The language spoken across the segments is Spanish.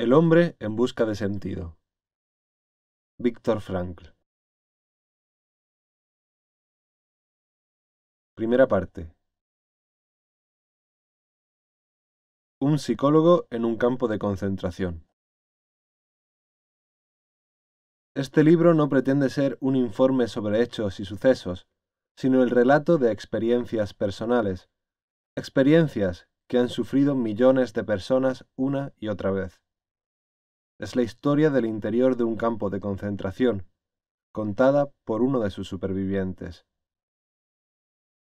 El hombre en busca de sentido. Víctor Frankl. Primera parte. Un psicólogo en un campo de concentración. Este libro no pretende ser un informe sobre hechos y sucesos, sino el relato de experiencias personales, experiencias que han sufrido millones de personas una y otra vez es la historia del interior de un campo de concentración, contada por uno de sus supervivientes.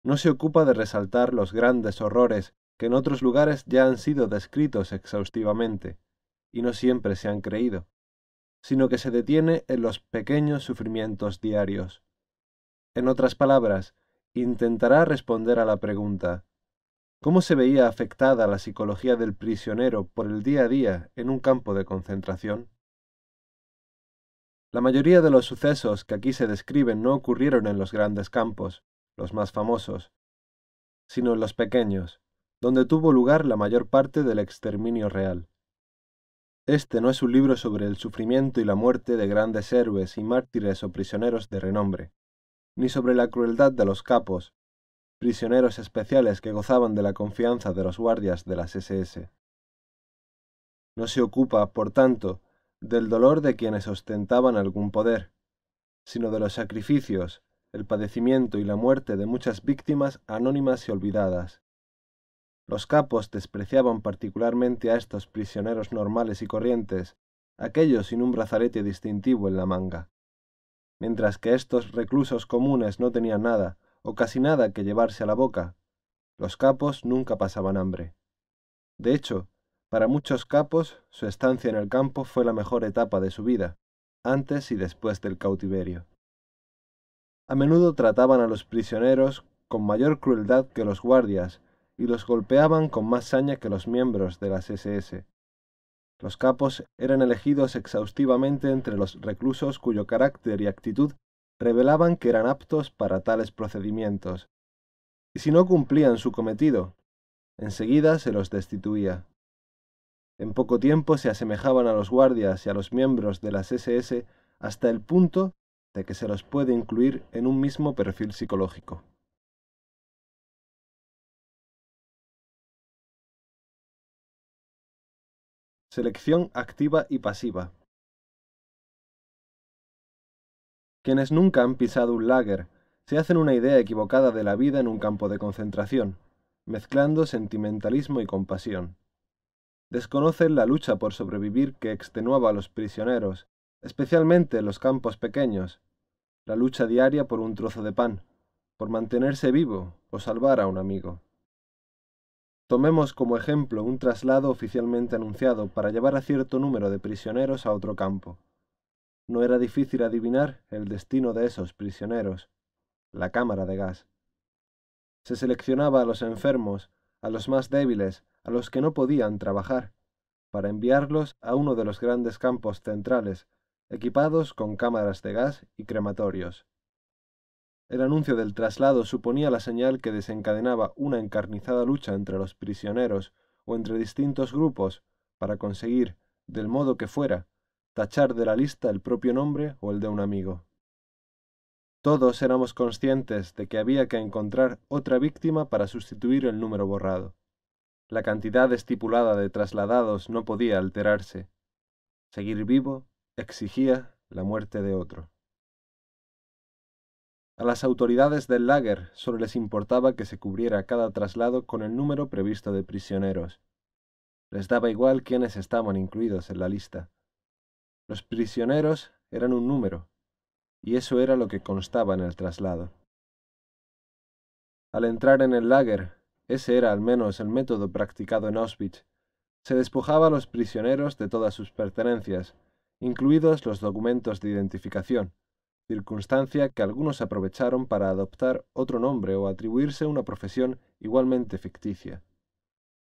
No se ocupa de resaltar los grandes horrores que en otros lugares ya han sido descritos exhaustivamente, y no siempre se han creído, sino que se detiene en los pequeños sufrimientos diarios. En otras palabras, intentará responder a la pregunta cómo se veía afectada la psicología del prisionero por el día a día en un campo de concentración. La mayoría de los sucesos que aquí se describen no ocurrieron en los grandes campos, los más famosos, sino en los pequeños, donde tuvo lugar la mayor parte del exterminio real. Este no es un libro sobre el sufrimiento y la muerte de grandes héroes y mártires o prisioneros de renombre, ni sobre la crueldad de los capos, prisioneros especiales que gozaban de la confianza de los guardias de las SS. No se ocupa, por tanto, del dolor de quienes ostentaban algún poder, sino de los sacrificios, el padecimiento y la muerte de muchas víctimas anónimas y olvidadas. Los capos despreciaban particularmente a estos prisioneros normales y corrientes, aquellos sin un brazalete distintivo en la manga, mientras que estos reclusos comunes no tenían nada, o casi nada que llevarse a la boca. Los capos nunca pasaban hambre. De hecho, para muchos capos, su estancia en el campo fue la mejor etapa de su vida, antes y después del cautiverio. A menudo trataban a los prisioneros con mayor crueldad que los guardias y los golpeaban con más saña que los miembros de las SS. Los capos eran elegidos exhaustivamente entre los reclusos cuyo carácter y actitud revelaban que eran aptos para tales procedimientos, y si no cumplían su cometido, enseguida se los destituía. En poco tiempo se asemejaban a los guardias y a los miembros de las SS hasta el punto de que se los puede incluir en un mismo perfil psicológico. Selección activa y pasiva. Quienes nunca han pisado un lager se hacen una idea equivocada de la vida en un campo de concentración, mezclando sentimentalismo y compasión. Desconocen la lucha por sobrevivir que extenuaba a los prisioneros, especialmente en los campos pequeños, la lucha diaria por un trozo de pan, por mantenerse vivo o salvar a un amigo. Tomemos como ejemplo un traslado oficialmente anunciado para llevar a cierto número de prisioneros a otro campo. No era difícil adivinar el destino de esos prisioneros, la cámara de gas. Se seleccionaba a los enfermos, a los más débiles, a los que no podían trabajar, para enviarlos a uno de los grandes campos centrales, equipados con cámaras de gas y crematorios. El anuncio del traslado suponía la señal que desencadenaba una encarnizada lucha entre los prisioneros o entre distintos grupos para conseguir, del modo que fuera, tachar de la lista el propio nombre o el de un amigo. Todos éramos conscientes de que había que encontrar otra víctima para sustituir el número borrado. La cantidad estipulada de trasladados no podía alterarse. Seguir vivo exigía la muerte de otro. A las autoridades del lager solo les importaba que se cubriera cada traslado con el número previsto de prisioneros. Les daba igual quiénes estaban incluidos en la lista. Los prisioneros eran un número, y eso era lo que constaba en el traslado. Al entrar en el lager, ese era al menos el método practicado en Auschwitz, se despojaba a los prisioneros de todas sus pertenencias, incluidos los documentos de identificación, circunstancia que algunos aprovecharon para adoptar otro nombre o atribuirse una profesión igualmente ficticia.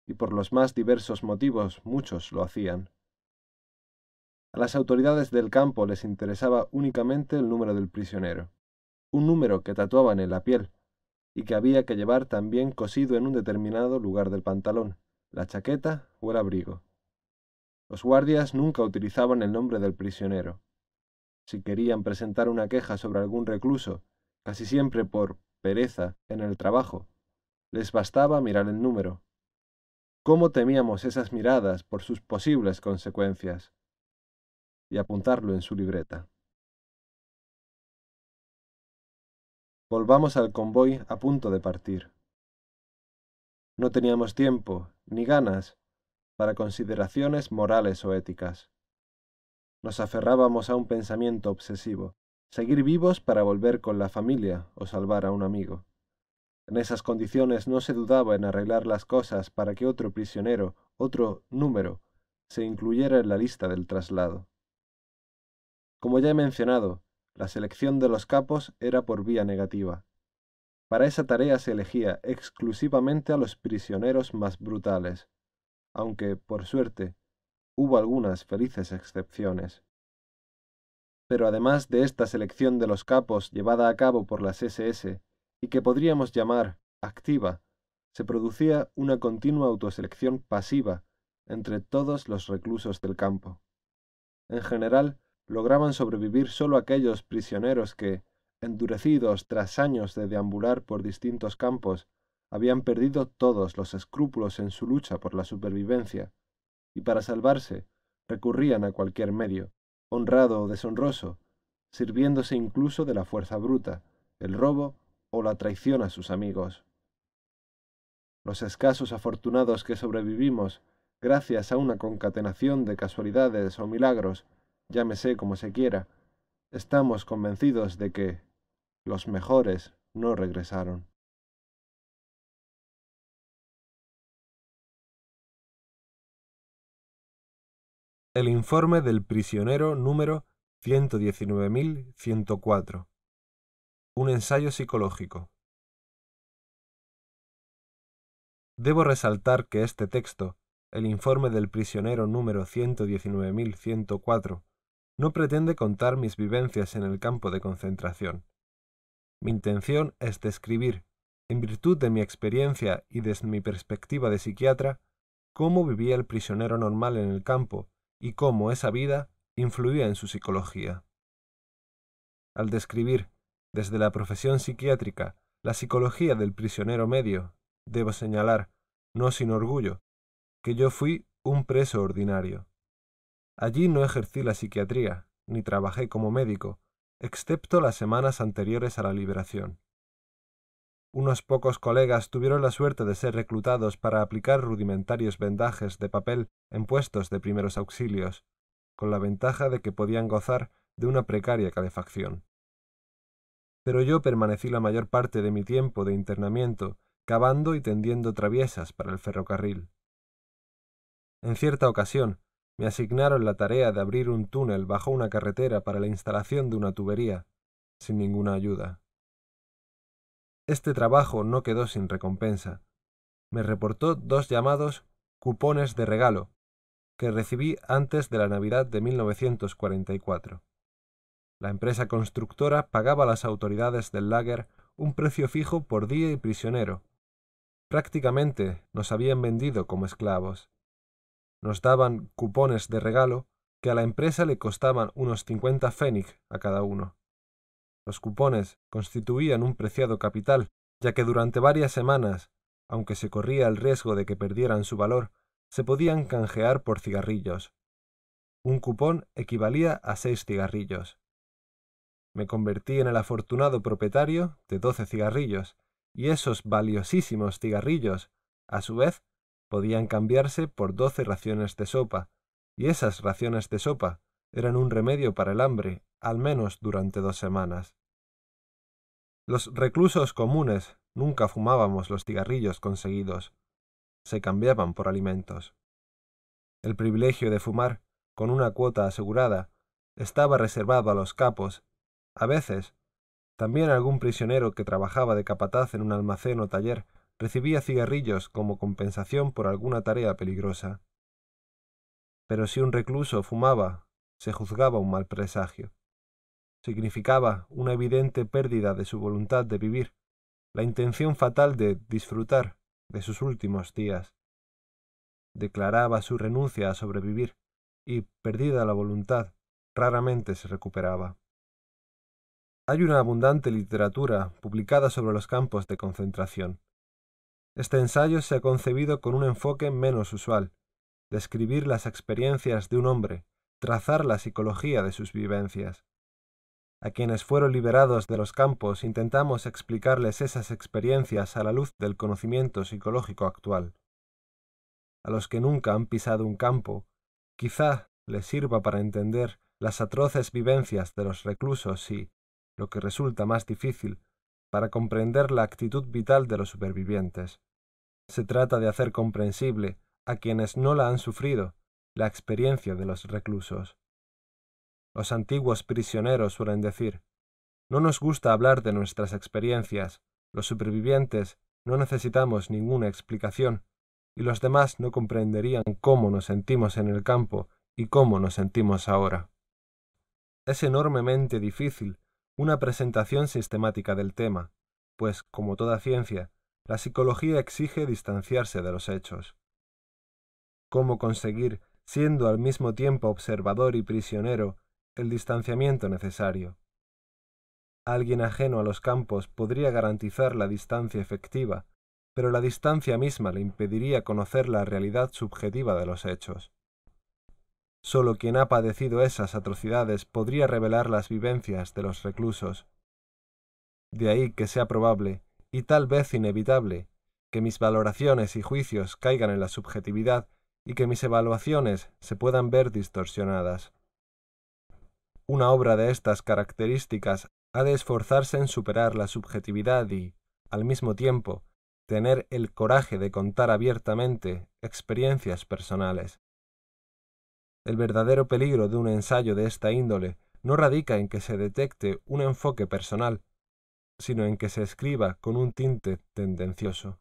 Y por los más diversos motivos muchos lo hacían. A las autoridades del campo les interesaba únicamente el número del prisionero, un número que tatuaban en la piel y que había que llevar también cosido en un determinado lugar del pantalón, la chaqueta o el abrigo. Los guardias nunca utilizaban el nombre del prisionero. Si querían presentar una queja sobre algún recluso, casi siempre por pereza en el trabajo, les bastaba mirar el número. ¿Cómo temíamos esas miradas por sus posibles consecuencias? Y apuntarlo en su libreta. Volvamos al convoy a punto de partir. No teníamos tiempo, ni ganas, para consideraciones morales o éticas. Nos aferrábamos a un pensamiento obsesivo, seguir vivos para volver con la familia o salvar a un amigo. En esas condiciones no se dudaba en arreglar las cosas para que otro prisionero, otro número, se incluyera en la lista del traslado. Como ya he mencionado, la selección de los capos era por vía negativa. Para esa tarea se elegía exclusivamente a los prisioneros más brutales, aunque, por suerte, hubo algunas felices excepciones. Pero además de esta selección de los capos llevada a cabo por las SS, y que podríamos llamar activa, se producía una continua autoselección pasiva entre todos los reclusos del campo. En general, lograban sobrevivir solo aquellos prisioneros que, endurecidos tras años de deambular por distintos campos, habían perdido todos los escrúpulos en su lucha por la supervivencia, y para salvarse recurrían a cualquier medio, honrado o deshonroso, sirviéndose incluso de la fuerza bruta, el robo o la traición a sus amigos. Los escasos afortunados que sobrevivimos, gracias a una concatenación de casualidades o milagros, llámese como se quiera, estamos convencidos de que los mejores no regresaron. El informe del prisionero número 119.104. Un ensayo psicológico. Debo resaltar que este texto, el informe del prisionero número 119.104, no pretende contar mis vivencias en el campo de concentración. Mi intención es describir, en virtud de mi experiencia y desde mi perspectiva de psiquiatra, cómo vivía el prisionero normal en el campo y cómo esa vida influía en su psicología. Al describir, desde la profesión psiquiátrica, la psicología del prisionero medio, debo señalar, no sin orgullo, que yo fui un preso ordinario. Allí no ejercí la psiquiatría, ni trabajé como médico, excepto las semanas anteriores a la liberación. Unos pocos colegas tuvieron la suerte de ser reclutados para aplicar rudimentarios vendajes de papel en puestos de primeros auxilios, con la ventaja de que podían gozar de una precaria calefacción. Pero yo permanecí la mayor parte de mi tiempo de internamiento cavando y tendiendo traviesas para el ferrocarril. En cierta ocasión, me asignaron la tarea de abrir un túnel bajo una carretera para la instalación de una tubería, sin ninguna ayuda. Este trabajo no quedó sin recompensa. Me reportó dos llamados cupones de regalo, que recibí antes de la Navidad de 1944. La empresa constructora pagaba a las autoridades del lager un precio fijo por día y prisionero. Prácticamente nos habían vendido como esclavos. Nos daban cupones de regalo que a la empresa le costaban unos 50 pfennig a cada uno. Los cupones constituían un preciado capital, ya que durante varias semanas, aunque se corría el riesgo de que perdieran su valor, se podían canjear por cigarrillos. Un cupón equivalía a seis cigarrillos. Me convertí en el afortunado propietario de doce cigarrillos, y esos valiosísimos cigarrillos, a su vez, podían cambiarse por doce raciones de sopa, y esas raciones de sopa eran un remedio para el hambre, al menos durante dos semanas. Los reclusos comunes nunca fumábamos los cigarrillos conseguidos, se cambiaban por alimentos. El privilegio de fumar, con una cuota asegurada, estaba reservado a los capos, a veces, también algún prisionero que trabajaba de capataz en un almacén o taller recibía cigarrillos como compensación por alguna tarea peligrosa. Pero si un recluso fumaba, se juzgaba un mal presagio. Significaba una evidente pérdida de su voluntad de vivir, la intención fatal de disfrutar de sus últimos días. Declaraba su renuncia a sobrevivir, y, perdida la voluntad, raramente se recuperaba. Hay una abundante literatura publicada sobre los campos de concentración. Este ensayo se ha concebido con un enfoque menos usual, describir las experiencias de un hombre, trazar la psicología de sus vivencias. A quienes fueron liberados de los campos intentamos explicarles esas experiencias a la luz del conocimiento psicológico actual. A los que nunca han pisado un campo, quizá les sirva para entender las atroces vivencias de los reclusos y, lo que resulta más difícil, para comprender la actitud vital de los supervivientes. Se trata de hacer comprensible a quienes no la han sufrido la experiencia de los reclusos. Los antiguos prisioneros suelen decir, no nos gusta hablar de nuestras experiencias, los supervivientes no necesitamos ninguna explicación, y los demás no comprenderían cómo nos sentimos en el campo y cómo nos sentimos ahora. Es enormemente difícil una presentación sistemática del tema, pues, como toda ciencia, la psicología exige distanciarse de los hechos. ¿Cómo conseguir, siendo al mismo tiempo observador y prisionero, el distanciamiento necesario? Alguien ajeno a los campos podría garantizar la distancia efectiva, pero la distancia misma le impediría conocer la realidad subjetiva de los hechos. Solo quien ha padecido esas atrocidades podría revelar las vivencias de los reclusos. De ahí que sea probable, y tal vez inevitable, que mis valoraciones y juicios caigan en la subjetividad y que mis evaluaciones se puedan ver distorsionadas. Una obra de estas características ha de esforzarse en superar la subjetividad y, al mismo tiempo, tener el coraje de contar abiertamente experiencias personales. El verdadero peligro de un ensayo de esta índole no radica en que se detecte un enfoque personal, sino en que se escriba con un tinte tendencioso.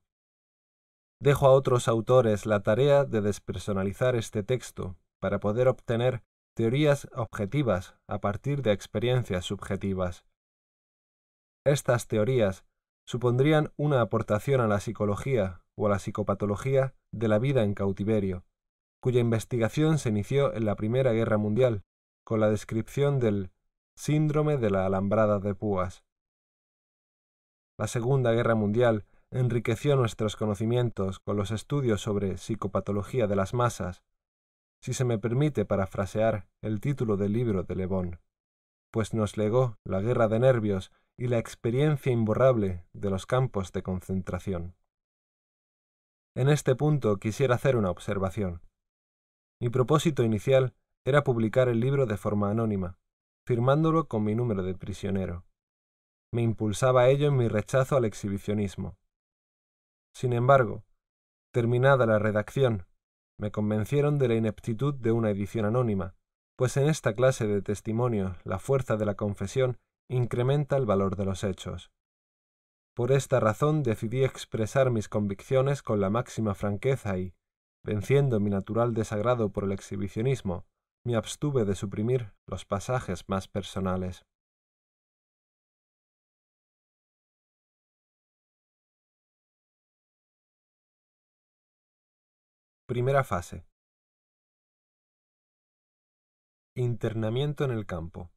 Dejo a otros autores la tarea de despersonalizar este texto para poder obtener teorías objetivas a partir de experiencias subjetivas. Estas teorías supondrían una aportación a la psicología o a la psicopatología de la vida en cautiverio, cuya investigación se inició en la Primera Guerra Mundial, con la descripción del síndrome de la alambrada de púas. La Segunda Guerra Mundial enriqueció nuestros conocimientos con los estudios sobre psicopatología de las masas, si se me permite parafrasear el título del libro de Le Bon, pues nos legó la guerra de nervios y la experiencia imborrable de los campos de concentración. En este punto quisiera hacer una observación. Mi propósito inicial era publicar el libro de forma anónima, firmándolo con mi número de prisionero. Me impulsaba ello en mi rechazo al exhibicionismo. Sin embargo, terminada la redacción, me convencieron de la ineptitud de una edición anónima, pues en esta clase de testimonio la fuerza de la confesión incrementa el valor de los hechos. Por esta razón decidí expresar mis convicciones con la máxima franqueza y, Venciendo mi natural desagrado por el exhibicionismo, me abstuve de suprimir los pasajes más personales. Primera fase. Internamiento en el campo.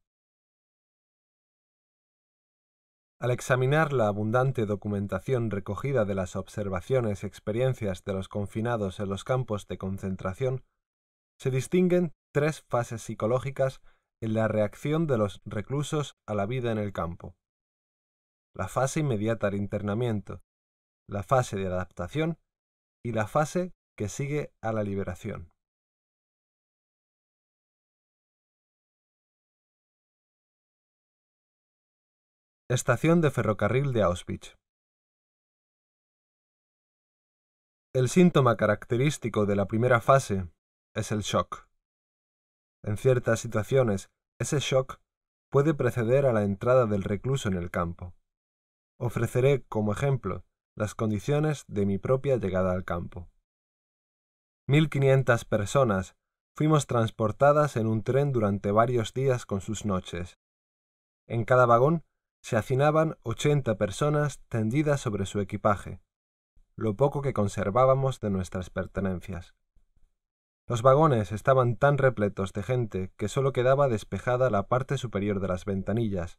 Al examinar la abundante documentación recogida de las observaciones y experiencias de los confinados en los campos de concentración, se distinguen tres fases psicológicas en la reacción de los reclusos a la vida en el campo. La fase inmediata al internamiento, la fase de adaptación y la fase que sigue a la liberación. Estación de ferrocarril de Auschwitz. El síntoma característico de la primera fase es el shock. En ciertas situaciones, ese shock puede preceder a la entrada del recluso en el campo. Ofreceré como ejemplo las condiciones de mi propia llegada al campo. 1.500 personas fuimos transportadas en un tren durante varios días con sus noches. En cada vagón se hacinaban ochenta personas tendidas sobre su equipaje, lo poco que conservábamos de nuestras pertenencias. Los vagones estaban tan repletos de gente que sólo quedaba despejada la parte superior de las ventanillas,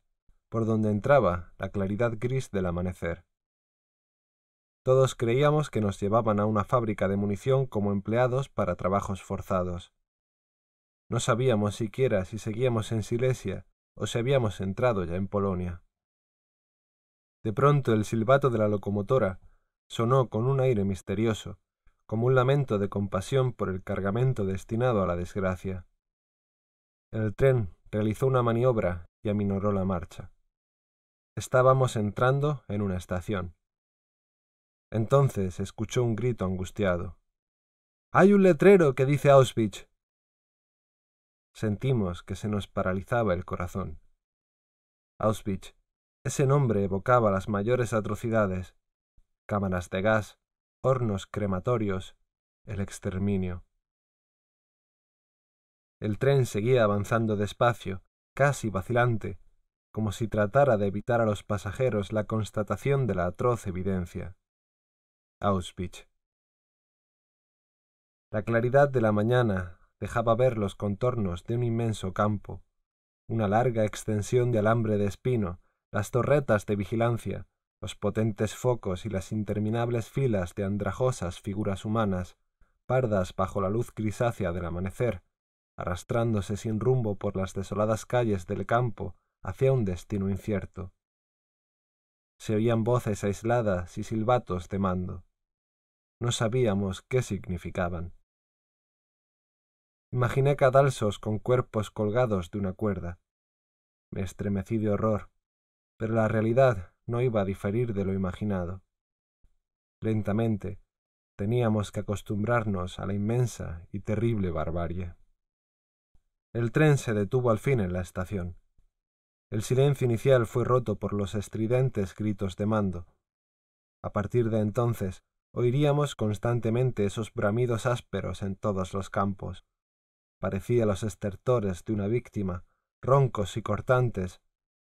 por donde entraba la claridad gris del amanecer. Todos creíamos que nos llevaban a una fábrica de munición como empleados para trabajos forzados. No sabíamos siquiera si seguíamos en Silesia o si habíamos entrado ya en Polonia. De pronto el silbato de la locomotora sonó con un aire misterioso, como un lamento de compasión por el cargamento destinado a la desgracia. El tren realizó una maniobra y aminoró la marcha. Estábamos entrando en una estación. Entonces escuchó un grito angustiado. Hay un letrero que dice Auschwitz. Sentimos que se nos paralizaba el corazón. Auschwitz. Ese nombre evocaba las mayores atrocidades. Cámaras de gas, hornos crematorios, el exterminio. El tren seguía avanzando despacio, casi vacilante, como si tratara de evitar a los pasajeros la constatación de la atroz evidencia. Auschwitz. La claridad de la mañana dejaba ver los contornos de un inmenso campo, una larga extensión de alambre de espino, las torretas de vigilancia, los potentes focos y las interminables filas de andrajosas figuras humanas, pardas bajo la luz grisácea del amanecer, arrastrándose sin rumbo por las desoladas calles del campo hacia un destino incierto se oían voces aisladas y silbatos de mando. No sabíamos qué significaban. Imaginé cadalsos con cuerpos colgados de una cuerda. Me estremecí de horror, pero la realidad no iba a diferir de lo imaginado. Lentamente teníamos que acostumbrarnos a la inmensa y terrible barbarie. El tren se detuvo al fin en la estación. El silencio inicial fue roto por los estridentes gritos de mando. A partir de entonces, oiríamos constantemente esos bramidos ásperos en todos los campos. Parecía los estertores de una víctima, roncos y cortantes,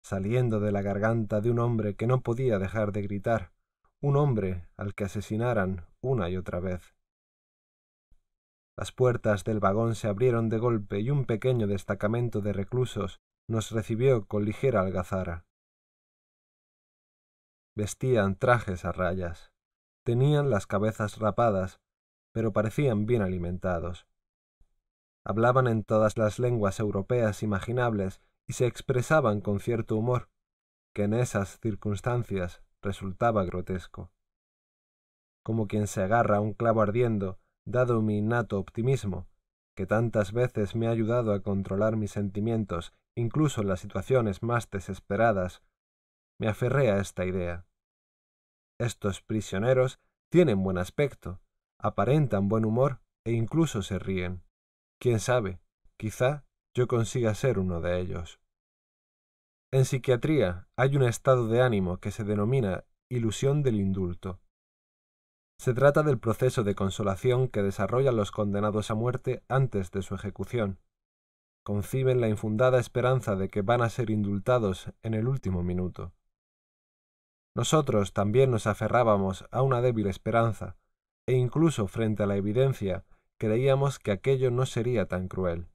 saliendo de la garganta de un hombre que no podía dejar de gritar, un hombre al que asesinaran una y otra vez. Las puertas del vagón se abrieron de golpe y un pequeño destacamento de reclusos nos recibió con ligera algazara. Vestían trajes a rayas, tenían las cabezas rapadas, pero parecían bien alimentados. Hablaban en todas las lenguas europeas imaginables y se expresaban con cierto humor, que en esas circunstancias resultaba grotesco. Como quien se agarra a un clavo ardiendo, dado mi innato optimismo, que tantas veces me ha ayudado a controlar mis sentimientos incluso en las situaciones más desesperadas, me aferré a esta idea. Estos prisioneros tienen buen aspecto, aparentan buen humor e incluso se ríen. Quién sabe, quizá yo consiga ser uno de ellos. En psiquiatría hay un estado de ánimo que se denomina ilusión del indulto. Se trata del proceso de consolación que desarrollan los condenados a muerte antes de su ejecución, conciben la infundada esperanza de que van a ser indultados en el último minuto. Nosotros también nos aferrábamos a una débil esperanza, e incluso frente a la evidencia creíamos que aquello no sería tan cruel.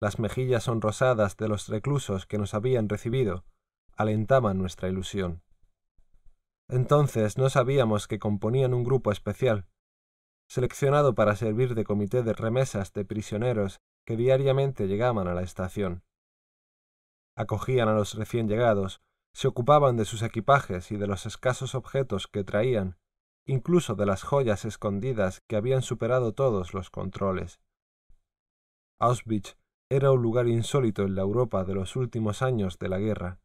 Las mejillas sonrosadas de los reclusos que nos habían recibido alentaban nuestra ilusión. Entonces no sabíamos que componían un grupo especial, seleccionado para servir de comité de remesas de prisioneros que diariamente llegaban a la estación. Acogían a los recién llegados, se ocupaban de sus equipajes y de los escasos objetos que traían, incluso de las joyas escondidas que habían superado todos los controles. Auschwitz era un lugar insólito en la Europa de los últimos años de la guerra.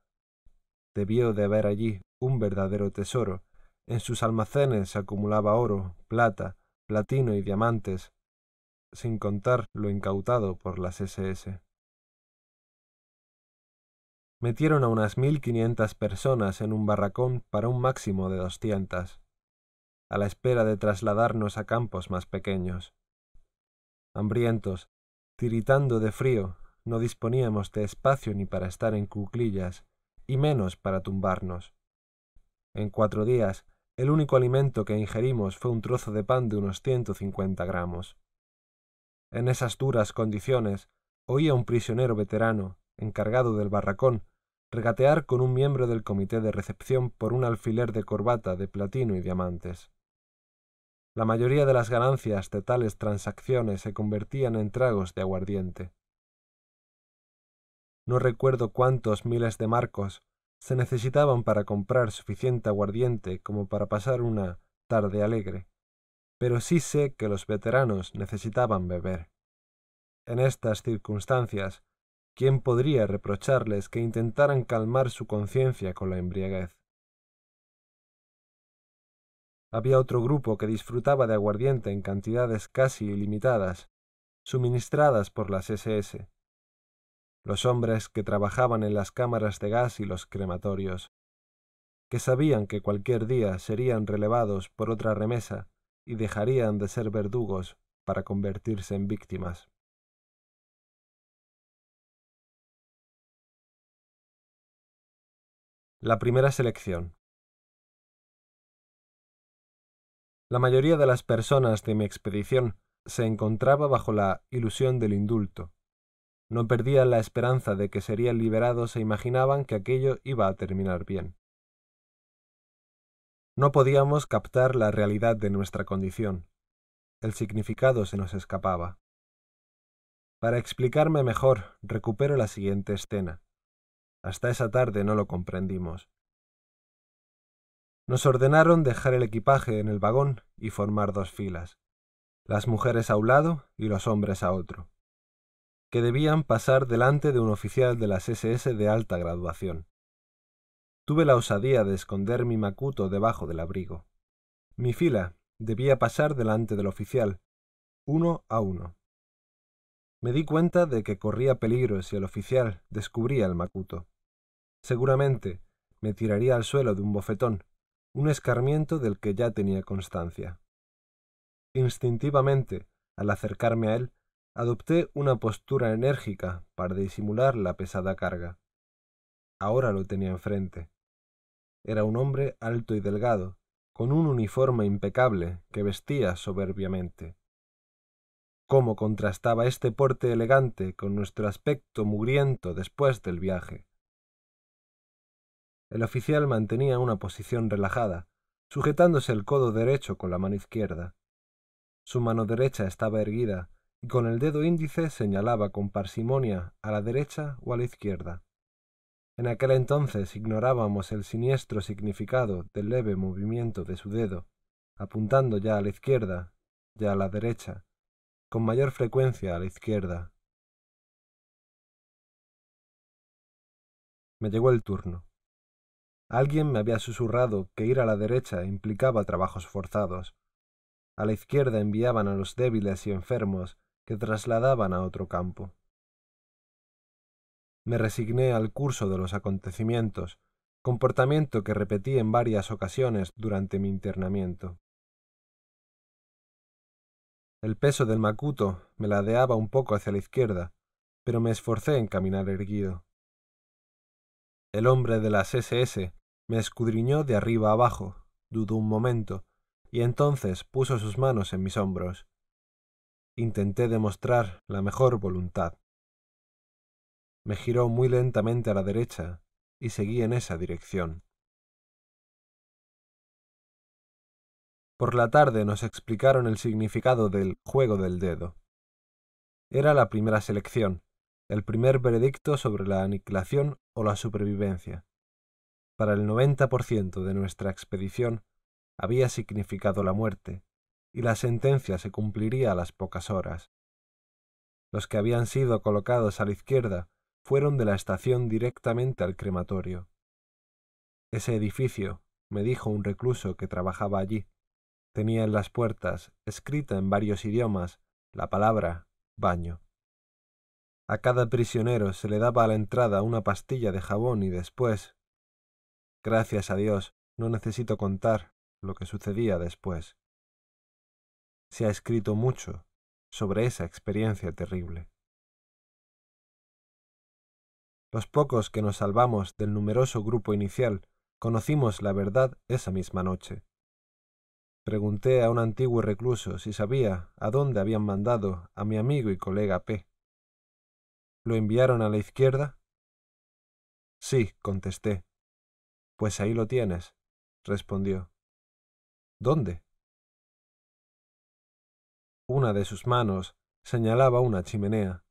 Debió de haber allí un verdadero tesoro. En sus almacenes se acumulaba oro, plata, platino y diamantes, sin contar lo incautado por las SS. Metieron a unas mil quinientas personas en un barracón para un máximo de doscientas, a la espera de trasladarnos a campos más pequeños. Hambrientos, tiritando de frío, no disponíamos de espacio ni para estar en cuclillas, y menos para tumbarnos. En cuatro días, el único alimento que ingerimos fue un trozo de pan de unos ciento cincuenta gramos En esas duras condiciones, oía un prisionero veterano, encargado del barracón, regatear con un miembro del comité de recepción por un alfiler de corbata de platino y diamantes. La mayoría de las ganancias de tales transacciones se convertían en tragos de aguardiente. No recuerdo cuántos miles de marcos se necesitaban para comprar suficiente aguardiente como para pasar una tarde alegre, pero sí sé que los veteranos necesitaban beber. En estas circunstancias, ¿quién podría reprocharles que intentaran calmar su conciencia con la embriaguez? Había otro grupo que disfrutaba de aguardiente en cantidades casi ilimitadas, suministradas por las SS. Los hombres que trabajaban en las cámaras de gas y los crematorios, que sabían que cualquier día serían relevados por otra remesa y dejarían de ser verdugos para convertirse en víctimas. La primera selección. La mayoría de las personas de mi expedición se encontraba bajo la ilusión del indulto. No perdían la esperanza de que serían liberados e imaginaban que aquello iba a terminar bien. No podíamos captar la realidad de nuestra condición. El significado se nos escapaba. Para explicarme mejor, recupero la siguiente escena. Hasta esa tarde no lo comprendimos. Nos ordenaron dejar el equipaje en el vagón y formar dos filas, las mujeres a un lado y los hombres a otro, que debían pasar delante de un oficial de las SS de alta graduación. Tuve la osadía de esconder mi macuto debajo del abrigo. Mi fila debía pasar delante del oficial, uno a uno. Me di cuenta de que corría peligro si el oficial descubría el macuto. Seguramente me tiraría al suelo de un bofetón un escarmiento del que ya tenía constancia. Instintivamente, al acercarme a él, adopté una postura enérgica para disimular la pesada carga. Ahora lo tenía enfrente. Era un hombre alto y delgado, con un uniforme impecable que vestía soberbiamente. ¿Cómo contrastaba este porte elegante con nuestro aspecto mugriento después del viaje? El oficial mantenía una posición relajada, sujetándose el codo derecho con la mano izquierda. Su mano derecha estaba erguida y con el dedo índice señalaba con parsimonia a la derecha o a la izquierda. En aquel entonces ignorábamos el siniestro significado del leve movimiento de su dedo, apuntando ya a la izquierda, ya a la derecha, con mayor frecuencia a la izquierda. Me llegó el turno. Alguien me había susurrado que ir a la derecha implicaba trabajos forzados. A la izquierda enviaban a los débiles y enfermos que trasladaban a otro campo. Me resigné al curso de los acontecimientos, comportamiento que repetí en varias ocasiones durante mi internamiento. El peso del macuto me ladeaba un poco hacia la izquierda, pero me esforcé en caminar erguido. El hombre de las SS me escudriñó de arriba abajo, dudó un momento, y entonces puso sus manos en mis hombros. Intenté demostrar la mejor voluntad. Me giró muy lentamente a la derecha y seguí en esa dirección. Por la tarde nos explicaron el significado del juego del dedo. Era la primera selección, el primer veredicto sobre la aniquilación o la supervivencia para el 90% de nuestra expedición había significado la muerte, y la sentencia se cumpliría a las pocas horas. Los que habían sido colocados a la izquierda fueron de la estación directamente al crematorio. Ese edificio, me dijo un recluso que trabajaba allí, tenía en las puertas, escrita en varios idiomas, la palabra baño. A cada prisionero se le daba a la entrada una pastilla de jabón y después, Gracias a Dios, no necesito contar lo que sucedía después. Se ha escrito mucho sobre esa experiencia terrible. Los pocos que nos salvamos del numeroso grupo inicial conocimos la verdad esa misma noche. Pregunté a un antiguo recluso si sabía a dónde habían mandado a mi amigo y colega P. ¿Lo enviaron a la izquierda? Sí, contesté. Pues ahí lo tienes, respondió. ¿Dónde? Una de sus manos señalaba una chimenea,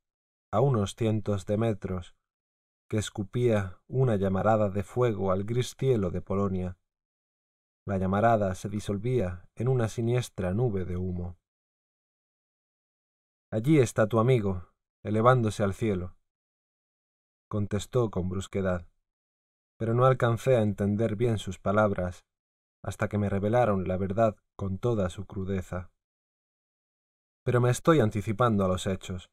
a unos cientos de metros, que escupía una llamarada de fuego al gris cielo de Polonia. La llamarada se disolvía en una siniestra nube de humo. Allí está tu amigo, elevándose al cielo, contestó con brusquedad, pero no alcancé a entender bien sus palabras hasta que me revelaron la verdad con toda su crudeza. Pero me estoy anticipando a los hechos.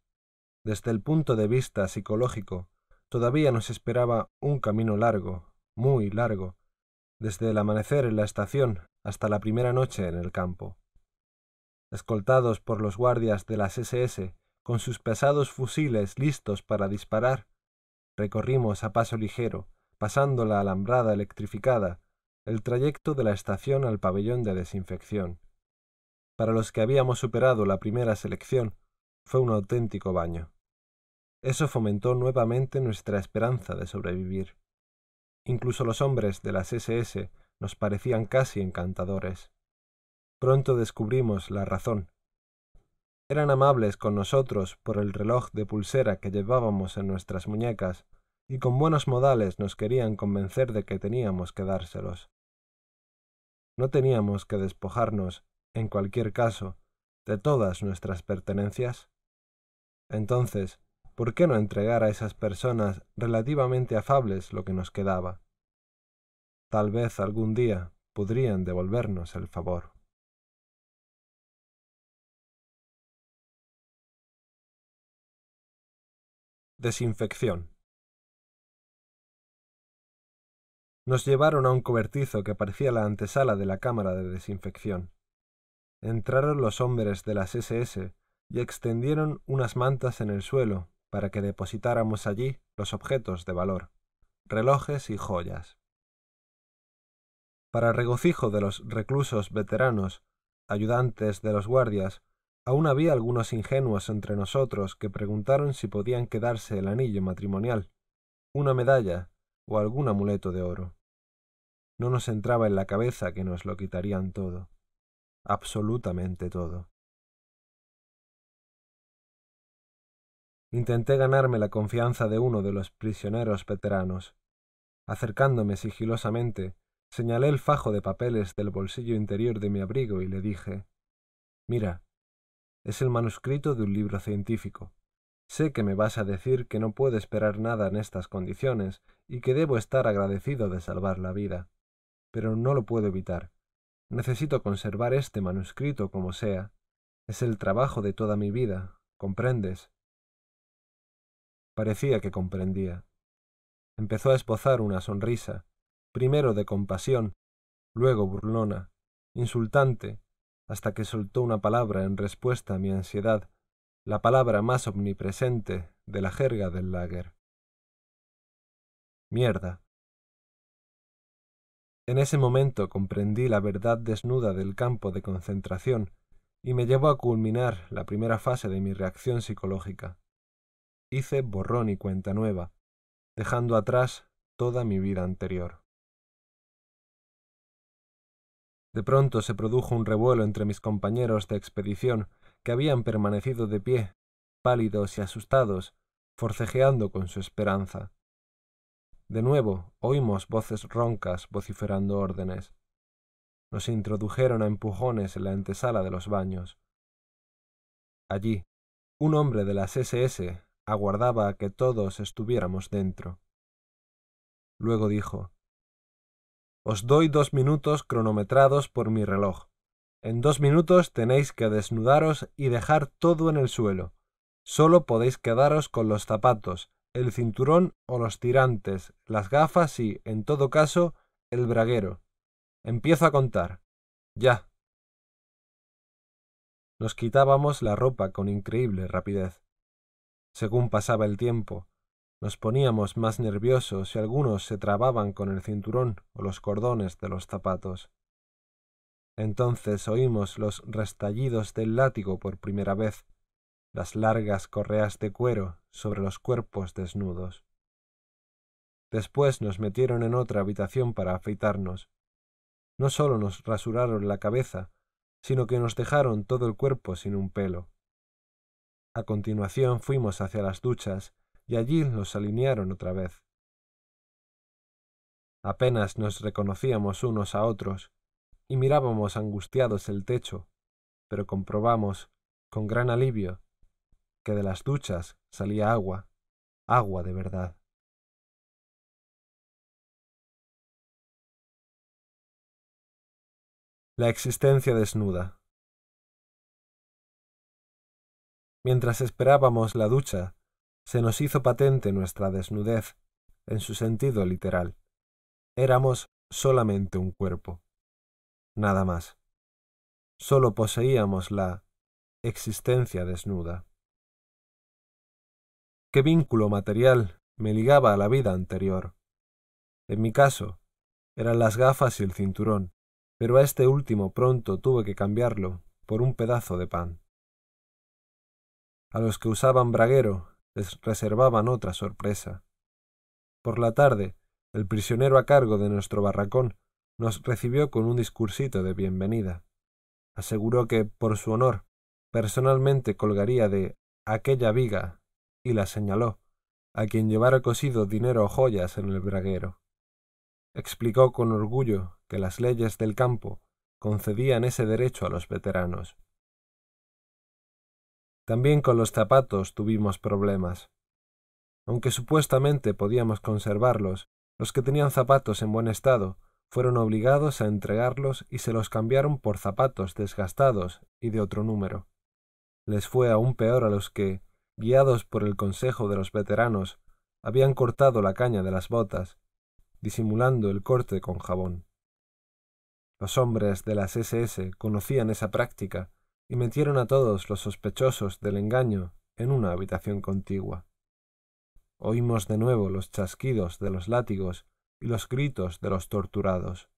Desde el punto de vista psicológico, todavía nos esperaba un camino largo, muy largo, desde el amanecer en la estación hasta la primera noche en el campo. Escoltados por los guardias de las SS, con sus pesados fusiles listos para disparar, recorrimos a paso ligero, pasando la alambrada electrificada, el trayecto de la estación al pabellón de desinfección. Para los que habíamos superado la primera selección, fue un auténtico baño. Eso fomentó nuevamente nuestra esperanza de sobrevivir. Incluso los hombres de las SS nos parecían casi encantadores. Pronto descubrimos la razón. Eran amables con nosotros por el reloj de pulsera que llevábamos en nuestras muñecas, y con buenos modales nos querían convencer de que teníamos que dárselos. No teníamos que despojarnos, en cualquier caso, de todas nuestras pertenencias. Entonces, ¿por qué no entregar a esas personas relativamente afables lo que nos quedaba? Tal vez algún día podrían devolvernos el favor. Desinfección. Nos llevaron a un cobertizo que parecía la antesala de la cámara de desinfección. Entraron los hombres de las SS y extendieron unas mantas en el suelo para que depositáramos allí los objetos de valor, relojes y joyas. Para regocijo de los reclusos veteranos, ayudantes de los guardias, aún había algunos ingenuos entre nosotros que preguntaron si podían quedarse el anillo matrimonial, una medalla o algún amuleto de oro. No nos entraba en la cabeza que nos lo quitarían todo, absolutamente todo. Intenté ganarme la confianza de uno de los prisioneros veteranos. Acercándome sigilosamente, señalé el fajo de papeles del bolsillo interior de mi abrigo y le dije Mira, es el manuscrito de un libro científico. Sé que me vas a decir que no puedo esperar nada en estas condiciones y que debo estar agradecido de salvar la vida. Pero no lo puedo evitar. Necesito conservar este manuscrito como sea. Es el trabajo de toda mi vida, ¿comprendes? Parecía que comprendía. Empezó a esbozar una sonrisa, primero de compasión, luego burlona, insultante, hasta que soltó una palabra en respuesta a mi ansiedad, la palabra más omnipresente de la jerga del lager. Mierda. En ese momento comprendí la verdad desnuda del campo de concentración y me llevó a culminar la primera fase de mi reacción psicológica. Hice borrón y cuenta nueva, dejando atrás toda mi vida anterior. De pronto se produjo un revuelo entre mis compañeros de expedición, que habían permanecido de pie, pálidos y asustados, forcejeando con su esperanza. De nuevo oímos voces roncas vociferando órdenes. Nos introdujeron a empujones en la antesala de los baños. Allí, un hombre de las SS aguardaba a que todos estuviéramos dentro. Luego dijo os doy dos minutos cronometrados por mi reloj. En dos minutos tenéis que desnudaros y dejar todo en el suelo. Solo podéis quedaros con los zapatos, el cinturón o los tirantes, las gafas y, en todo caso, el braguero. Empiezo a contar. Ya. Nos quitábamos la ropa con increíble rapidez. Según pasaba el tiempo, nos poníamos más nerviosos y algunos se trababan con el cinturón o los cordones de los zapatos. Entonces oímos los restallidos del látigo por primera vez, las largas correas de cuero sobre los cuerpos desnudos. Después nos metieron en otra habitación para afeitarnos. No sólo nos rasuraron la cabeza, sino que nos dejaron todo el cuerpo sin un pelo. A continuación fuimos hacia las duchas y allí nos alinearon otra vez. Apenas nos reconocíamos unos a otros y mirábamos angustiados el techo, pero comprobamos, con gran alivio, de las duchas salía agua, agua de verdad. La existencia desnuda. Mientras esperábamos la ducha, se nos hizo patente nuestra desnudez, en su sentido literal. Éramos solamente un cuerpo. Nada más. Solo poseíamos la existencia desnuda. ¿Qué vínculo material me ligaba a la vida anterior? En mi caso, eran las gafas y el cinturón, pero a este último pronto tuve que cambiarlo por un pedazo de pan. A los que usaban braguero les reservaban otra sorpresa. Por la tarde, el prisionero a cargo de nuestro barracón nos recibió con un discursito de bienvenida. Aseguró que, por su honor, personalmente colgaría de aquella viga y la señaló, a quien llevara cosido dinero o joyas en el braguero explicó con orgullo que las leyes del campo concedían ese derecho a los veteranos. También con los zapatos tuvimos problemas. Aunque supuestamente podíamos conservarlos, los que tenían zapatos en buen estado fueron obligados a entregarlos y se los cambiaron por zapatos desgastados y de otro número. Les fue aún peor a los que, guiados por el consejo de los veteranos, habían cortado la caña de las botas disimulando el corte con jabón. Los hombres de las SS conocían esa práctica y metieron a todos los sospechosos del engaño en una habitación contigua. Oímos de nuevo los chasquidos de los látigos y los gritos de los torturados.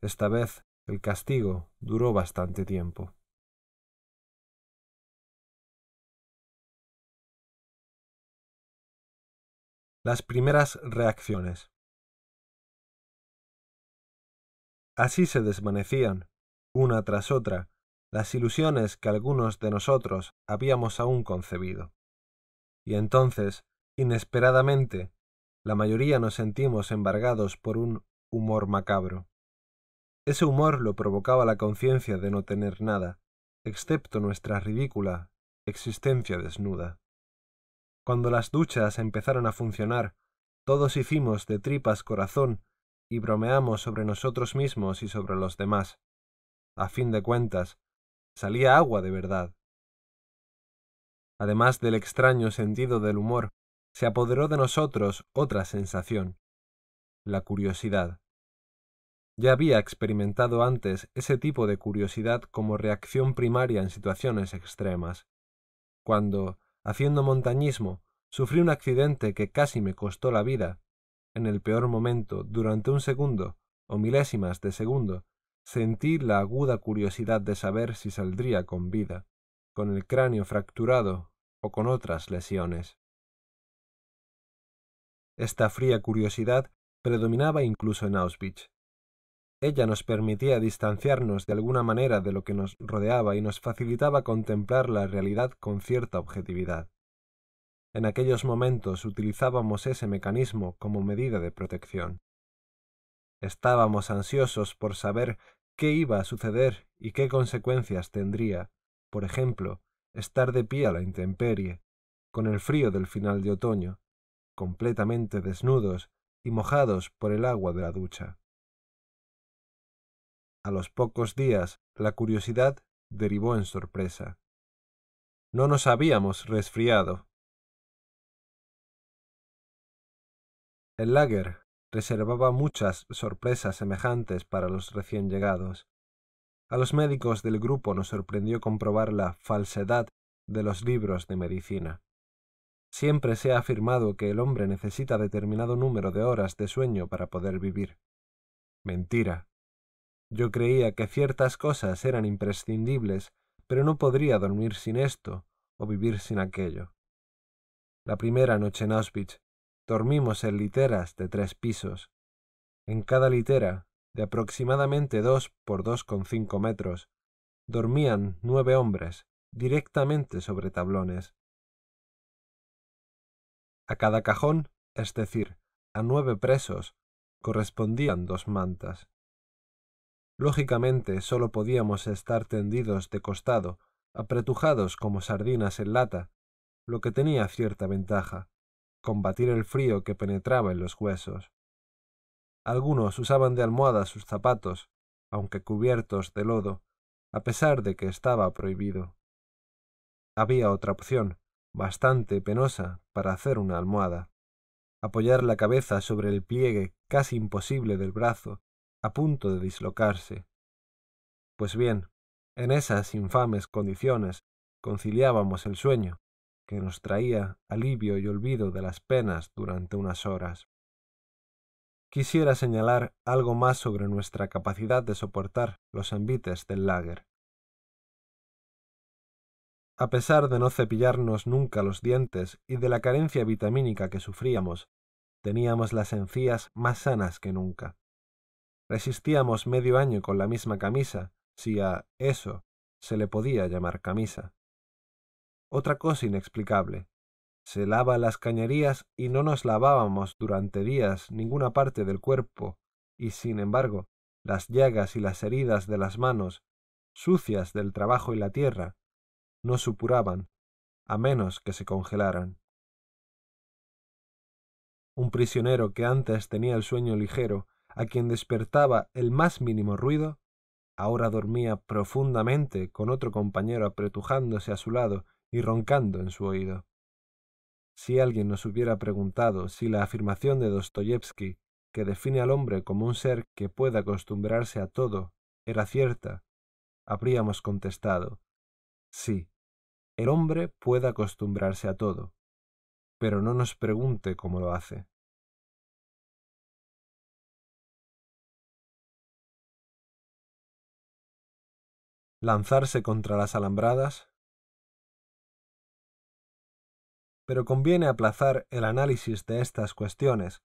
Esta vez el castigo duró bastante tiempo. Las primeras reacciones. Así se desvanecían, una tras otra, las ilusiones que algunos de nosotros habíamos aún concebido. Y entonces, inesperadamente, la mayoría nos sentimos embargados por un humor macabro. Ese humor lo provocaba la conciencia de no tener nada, excepto nuestra ridícula existencia desnuda. Cuando las duchas empezaron a funcionar, todos hicimos de tripas corazón y bromeamos sobre nosotros mismos y sobre los demás. A fin de cuentas, salía agua de verdad. Además del extraño sentido del humor, se apoderó de nosotros otra sensación, la curiosidad. Ya había experimentado antes ese tipo de curiosidad como reacción primaria en situaciones extremas. Cuando, haciendo montañismo, sufrí un accidente que casi me costó la vida. En el peor momento, durante un segundo, o milésimas de segundo, sentí la aguda curiosidad de saber si saldría con vida, con el cráneo fracturado o con otras lesiones. Esta fría curiosidad predominaba incluso en Auschwitz. Ella nos permitía distanciarnos de alguna manera de lo que nos rodeaba y nos facilitaba contemplar la realidad con cierta objetividad. En aquellos momentos utilizábamos ese mecanismo como medida de protección. Estábamos ansiosos por saber qué iba a suceder y qué consecuencias tendría, por ejemplo, estar de pie a la intemperie, con el frío del final de otoño, completamente desnudos y mojados por el agua de la ducha. A los pocos días la curiosidad derivó en sorpresa. No nos habíamos resfriado. El lager reservaba muchas sorpresas semejantes para los recién llegados. A los médicos del grupo nos sorprendió comprobar la falsedad de los libros de medicina. Siempre se ha afirmado que el hombre necesita determinado número de horas de sueño para poder vivir. Mentira. Yo creía que ciertas cosas eran imprescindibles, pero no podría dormir sin esto o vivir sin aquello. La primera noche en Auschwitz dormimos en literas de tres pisos. En cada litera, de aproximadamente dos por dos con cinco metros, dormían nueve hombres directamente sobre tablones. A cada cajón, es decir, a nueve presos, correspondían dos mantas. Lógicamente sólo podíamos estar tendidos de costado, apretujados como sardinas en lata, lo que tenía cierta ventaja, combatir el frío que penetraba en los huesos. Algunos usaban de almohada sus zapatos, aunque cubiertos de lodo, a pesar de que estaba prohibido. Había otra opción, bastante penosa, para hacer una almohada. Apoyar la cabeza sobre el pliegue casi imposible del brazo, a punto de dislocarse. Pues bien, en esas infames condiciones conciliábamos el sueño, que nos traía alivio y olvido de las penas durante unas horas. Quisiera señalar algo más sobre nuestra capacidad de soportar los envites del lager. A pesar de no cepillarnos nunca los dientes y de la carencia vitamínica que sufríamos, teníamos las encías más sanas que nunca. Resistíamos medio año con la misma camisa, si a eso se le podía llamar camisa. Otra cosa inexplicable. Se lava las cañerías y no nos lavábamos durante días ninguna parte del cuerpo, y sin embargo, las llagas y las heridas de las manos, sucias del trabajo y la tierra, no supuraban, a menos que se congelaran. Un prisionero que antes tenía el sueño ligero, a quien despertaba el más mínimo ruido, ahora dormía profundamente con otro compañero apretujándose a su lado y roncando en su oído. Si alguien nos hubiera preguntado si la afirmación de Dostoyevsky, que define al hombre como un ser que puede acostumbrarse a todo, era cierta, habríamos contestado sí, el hombre puede acostumbrarse a todo, pero no nos pregunte cómo lo hace. Lanzarse contra las alambradas pero conviene aplazar el análisis de estas cuestiones,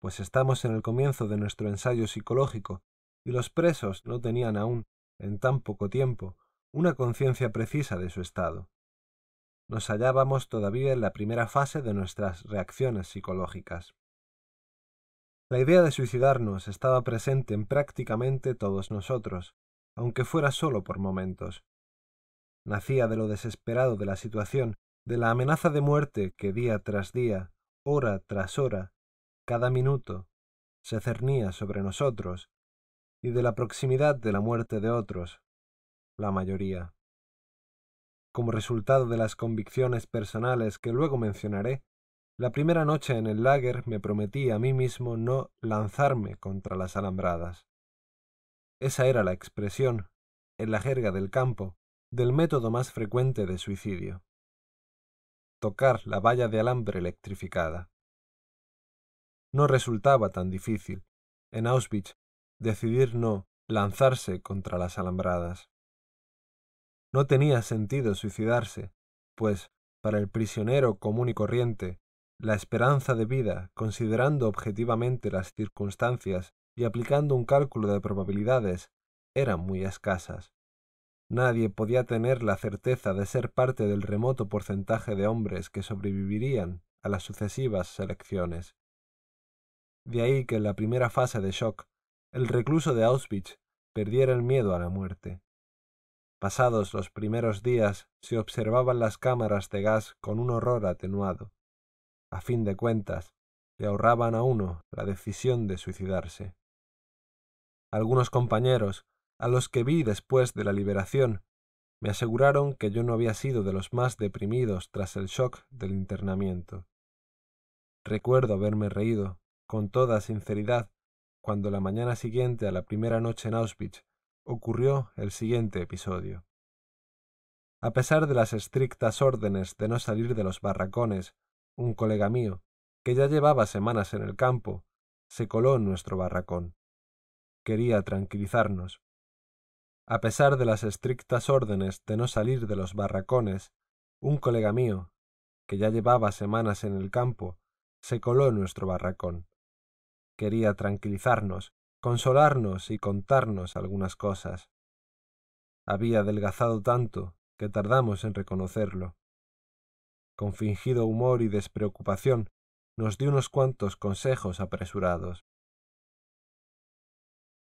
pues estamos en el comienzo de nuestro ensayo psicológico, y los presos no tenían aún, en tan poco tiempo, una conciencia precisa de su estado. Nos hallábamos todavía en la primera fase de nuestras reacciones psicológicas. La idea de suicidarnos estaba presente en prácticamente todos nosotros, aunque fuera solo por momentos. Nacía de lo desesperado de la situación de la amenaza de muerte que día tras día, hora tras hora, cada minuto, se cernía sobre nosotros, y de la proximidad de la muerte de otros, la mayoría. Como resultado de las convicciones personales que luego mencionaré, la primera noche en el lager me prometí a mí mismo no lanzarme contra las alambradas. Esa era la expresión, en la jerga del campo, del método más frecuente de suicidio tocar la valla de alambre electrificada. No resultaba tan difícil, en Auschwitz, decidir no lanzarse contra las alambradas. No tenía sentido suicidarse, pues, para el prisionero común y corriente, la esperanza de vida, considerando objetivamente las circunstancias y aplicando un cálculo de probabilidades, eran muy escasas. Nadie podía tener la certeza de ser parte del remoto porcentaje de hombres que sobrevivirían a las sucesivas selecciones. De ahí que en la primera fase de shock, el recluso de Auschwitz perdiera el miedo a la muerte. Pasados los primeros días se observaban las cámaras de gas con un horror atenuado. A fin de cuentas, le ahorraban a uno la decisión de suicidarse. Algunos compañeros a los que vi después de la liberación, me aseguraron que yo no había sido de los más deprimidos tras el shock del internamiento. Recuerdo haberme reído, con toda sinceridad, cuando la mañana siguiente a la primera noche en Auschwitz ocurrió el siguiente episodio. A pesar de las estrictas órdenes de no salir de los barracones, un colega mío, que ya llevaba semanas en el campo, se coló en nuestro barracón. Quería tranquilizarnos. A pesar de las estrictas órdenes de no salir de los barracones, un colega mío, que ya llevaba semanas en el campo, se coló en nuestro barracón. Quería tranquilizarnos, consolarnos y contarnos algunas cosas. Había adelgazado tanto que tardamos en reconocerlo. Con fingido humor y despreocupación, nos dio unos cuantos consejos apresurados.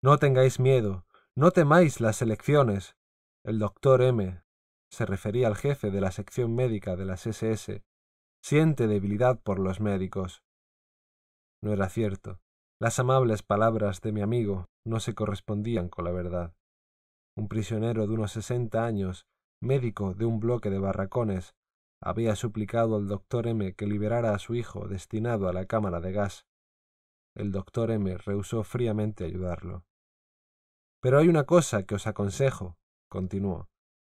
No tengáis miedo, no temáis las elecciones. El doctor M se refería al jefe de la sección médica de las SS, siente debilidad por los médicos. No era cierto. Las amables palabras de mi amigo no se correspondían con la verdad. Un prisionero de unos sesenta años, médico de un bloque de barracones, había suplicado al doctor M que liberara a su hijo destinado a la cámara de gas. El doctor M rehusó fríamente ayudarlo. Pero hay una cosa que os aconsejo, continuó,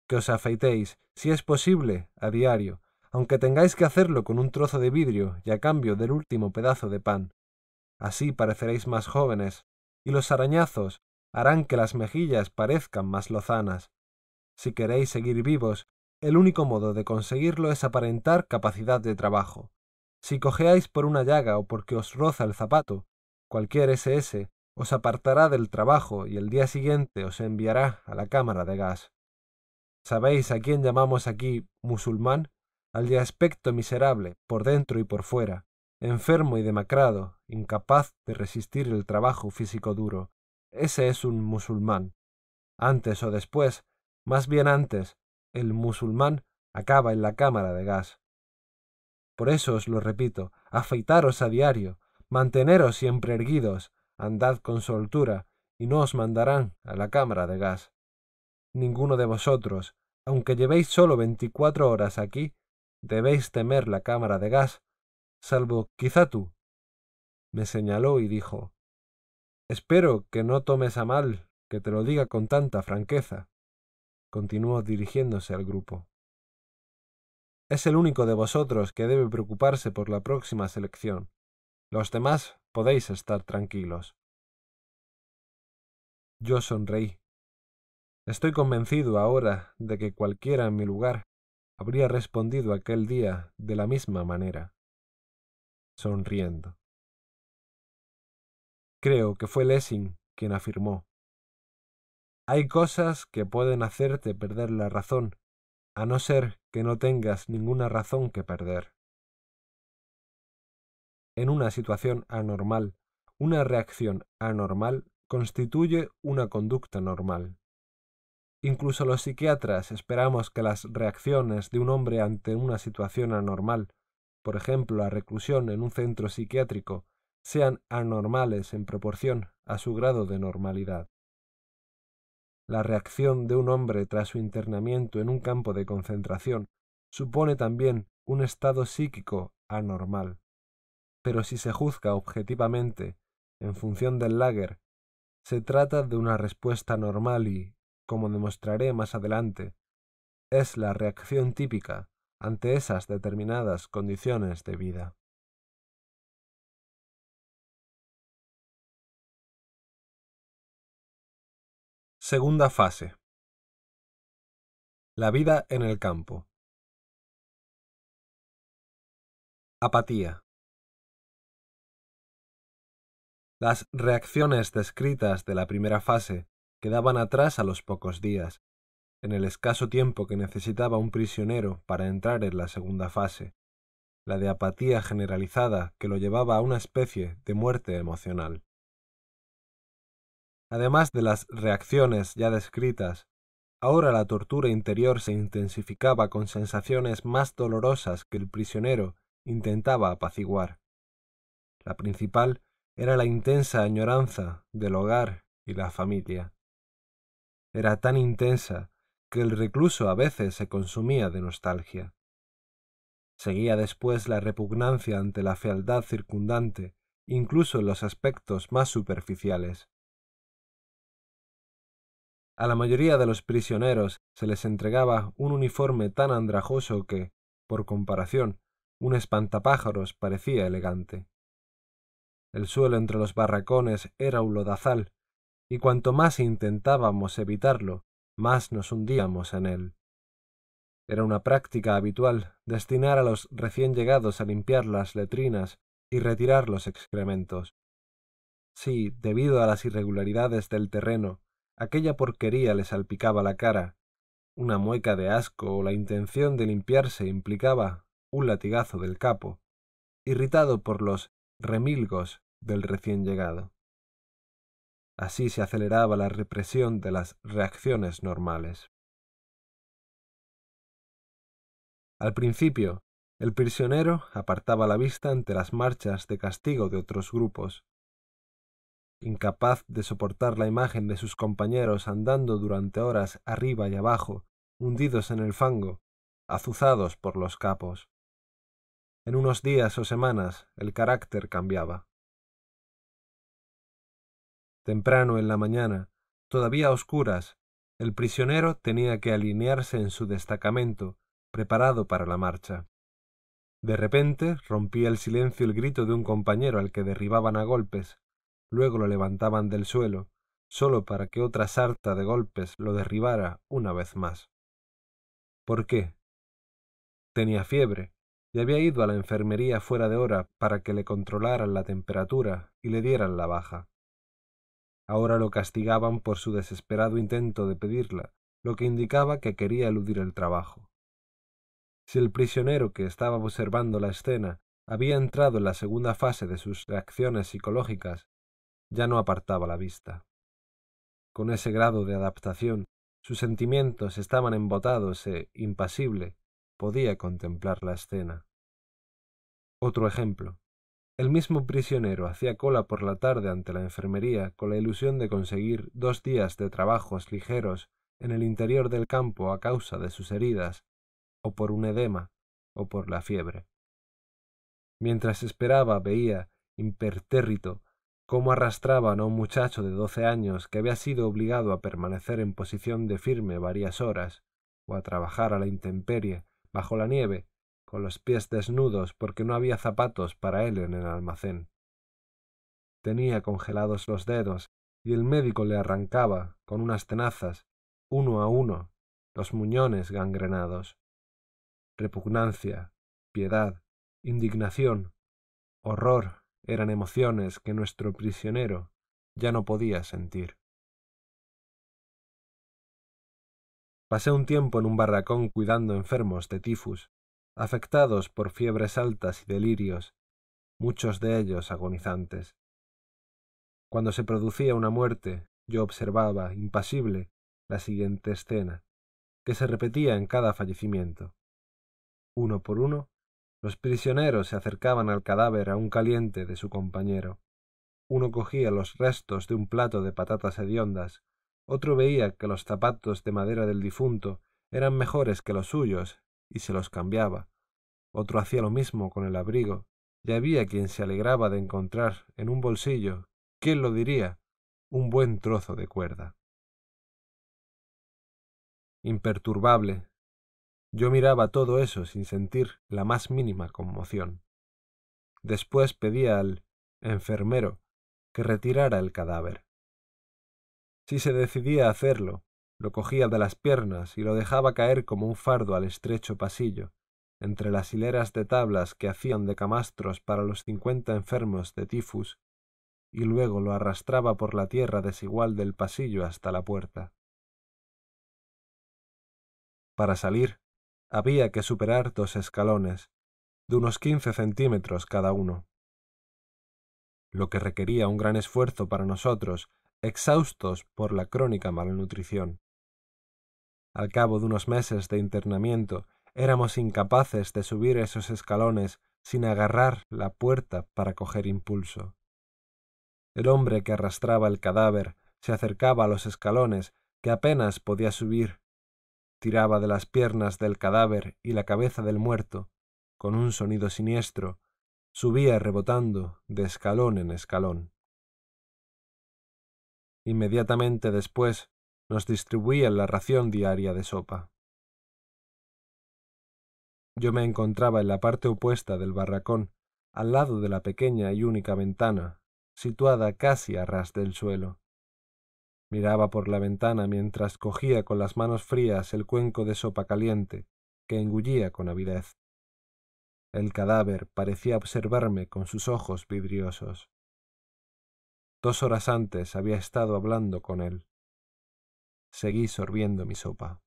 que os afeitéis, si es posible, a diario, aunque tengáis que hacerlo con un trozo de vidrio y a cambio del último pedazo de pan. Así pareceréis más jóvenes, y los arañazos harán que las mejillas parezcan más lozanas. Si queréis seguir vivos, el único modo de conseguirlo es aparentar capacidad de trabajo. Si cojeáis por una llaga o porque os roza el zapato, cualquier SS os apartará del trabajo y el día siguiente os enviará a la cámara de gas. ¿Sabéis a quién llamamos aquí musulmán? Al de aspecto miserable, por dentro y por fuera, enfermo y demacrado, incapaz de resistir el trabajo físico duro. Ese es un musulmán. Antes o después, más bien antes, el musulmán acaba en la cámara de gas. Por eso os lo repito, afeitaros a diario, manteneros siempre erguidos, andad con soltura, y no os mandarán a la cámara de gas. Ninguno de vosotros, aunque llevéis solo veinticuatro horas aquí, debéis temer la cámara de gas, salvo quizá tú. Me señaló y dijo Espero que no tomes a mal que te lo diga con tanta franqueza. Continuó dirigiéndose al grupo. Es el único de vosotros que debe preocuparse por la próxima selección. Los demás podéis estar tranquilos. Yo sonreí. Estoy convencido ahora de que cualquiera en mi lugar habría respondido aquel día de la misma manera, sonriendo. Creo que fue Lessing quien afirmó Hay cosas que pueden hacerte perder la razón, a no ser que no tengas ninguna razón que perder en una situación anormal, una reacción anormal constituye una conducta normal. Incluso los psiquiatras esperamos que las reacciones de un hombre ante una situación anormal, por ejemplo la reclusión en un centro psiquiátrico, sean anormales en proporción a su grado de normalidad. La reacción de un hombre tras su internamiento en un campo de concentración supone también un estado psíquico anormal pero si se juzga objetivamente, en función del lager, se trata de una respuesta normal y, como demostraré más adelante, es la reacción típica ante esas determinadas condiciones de vida. Segunda fase. La vida en el campo. Apatía. Las reacciones descritas de la primera fase quedaban atrás a los pocos días, en el escaso tiempo que necesitaba un prisionero para entrar en la segunda fase, la de apatía generalizada que lo llevaba a una especie de muerte emocional. Además de las reacciones ya descritas, ahora la tortura interior se intensificaba con sensaciones más dolorosas que el prisionero intentaba apaciguar. La principal era la intensa añoranza del hogar y la familia. Era tan intensa que el recluso a veces se consumía de nostalgia. Seguía después la repugnancia ante la fealdad circundante, incluso en los aspectos más superficiales. A la mayoría de los prisioneros se les entregaba un uniforme tan andrajoso que, por comparación, un espantapájaros parecía elegante. El suelo entre los barracones era un lodazal, y cuanto más intentábamos evitarlo, más nos hundíamos en él. Era una práctica habitual destinar a los recién llegados a limpiar las letrinas y retirar los excrementos. Si, debido a las irregularidades del terreno, aquella porquería le salpicaba la cara, una mueca de asco o la intención de limpiarse implicaba un latigazo del capo, irritado por los remilgos del recién llegado. Así se aceleraba la represión de las reacciones normales. Al principio, el prisionero apartaba la vista ante las marchas de castigo de otros grupos. Incapaz de soportar la imagen de sus compañeros andando durante horas arriba y abajo, hundidos en el fango, azuzados por los capos. En unos días o semanas el carácter cambiaba. Temprano en la mañana, todavía a oscuras, el prisionero tenía que alinearse en su destacamento, preparado para la marcha. De repente rompía el silencio el grito de un compañero al que derribaban a golpes, luego lo levantaban del suelo, solo para que otra sarta de golpes lo derribara una vez más. ¿Por qué? Tenía fiebre, y había ido a la enfermería fuera de hora para que le controlaran la temperatura y le dieran la baja. Ahora lo castigaban por su desesperado intento de pedirla, lo que indicaba que quería eludir el trabajo. Si el prisionero que estaba observando la escena había entrado en la segunda fase de sus reacciones psicológicas, ya no apartaba la vista. Con ese grado de adaptación, sus sentimientos estaban embotados e, impasible, podía contemplar la escena. Otro ejemplo. El mismo prisionero hacía cola por la tarde ante la enfermería con la ilusión de conseguir dos días de trabajos ligeros en el interior del campo a causa de sus heridas, o por un edema, o por la fiebre. Mientras esperaba veía, impertérrito, cómo arrastraban a un muchacho de doce años que había sido obligado a permanecer en posición de firme varias horas, o a trabajar a la intemperie, bajo la nieve, con los pies desnudos porque no había zapatos para él en el almacén. Tenía congelados los dedos y el médico le arrancaba, con unas tenazas, uno a uno, los muñones gangrenados. Repugnancia, piedad, indignación, horror eran emociones que nuestro prisionero ya no podía sentir. Pasé un tiempo en un barracón cuidando enfermos de tifus afectados por fiebres altas y delirios, muchos de ellos agonizantes. Cuando se producía una muerte, yo observaba, impasible, la siguiente escena, que se repetía en cada fallecimiento. Uno por uno, los prisioneros se acercaban al cadáver aún caliente de su compañero. Uno cogía los restos de un plato de patatas hediondas, otro veía que los zapatos de madera del difunto eran mejores que los suyos y se los cambiaba. Otro hacía lo mismo con el abrigo, y había quien se alegraba de encontrar en un bolsillo, ¿quién lo diría?, un buen trozo de cuerda. Imperturbable, yo miraba todo eso sin sentir la más mínima conmoción. Después pedía al enfermero que retirara el cadáver. Si se decidía a hacerlo, lo cogía de las piernas y lo dejaba caer como un fardo al estrecho pasillo, entre las hileras de tablas que hacían de camastros para los cincuenta enfermos de tifus, y luego lo arrastraba por la tierra desigual del pasillo hasta la puerta. Para salir, había que superar dos escalones, de unos quince centímetros cada uno, lo que requería un gran esfuerzo para nosotros, exhaustos por la crónica malnutrición. Al cabo de unos meses de internamiento, éramos incapaces de subir esos escalones sin agarrar la puerta para coger impulso. El hombre que arrastraba el cadáver se acercaba a los escalones que apenas podía subir, tiraba de las piernas del cadáver y la cabeza del muerto, con un sonido siniestro, subía rebotando de escalón en escalón. Inmediatamente después nos distribuían la ración diaria de sopa. Yo me encontraba en la parte opuesta del barracón, al lado de la pequeña y única ventana, situada casi a ras del suelo. Miraba por la ventana mientras cogía con las manos frías el cuenco de sopa caliente, que engullía con avidez. El cadáver parecía observarme con sus ojos vidriosos. Dos horas antes había estado hablando con él. Seguí sorbiendo mi sopa.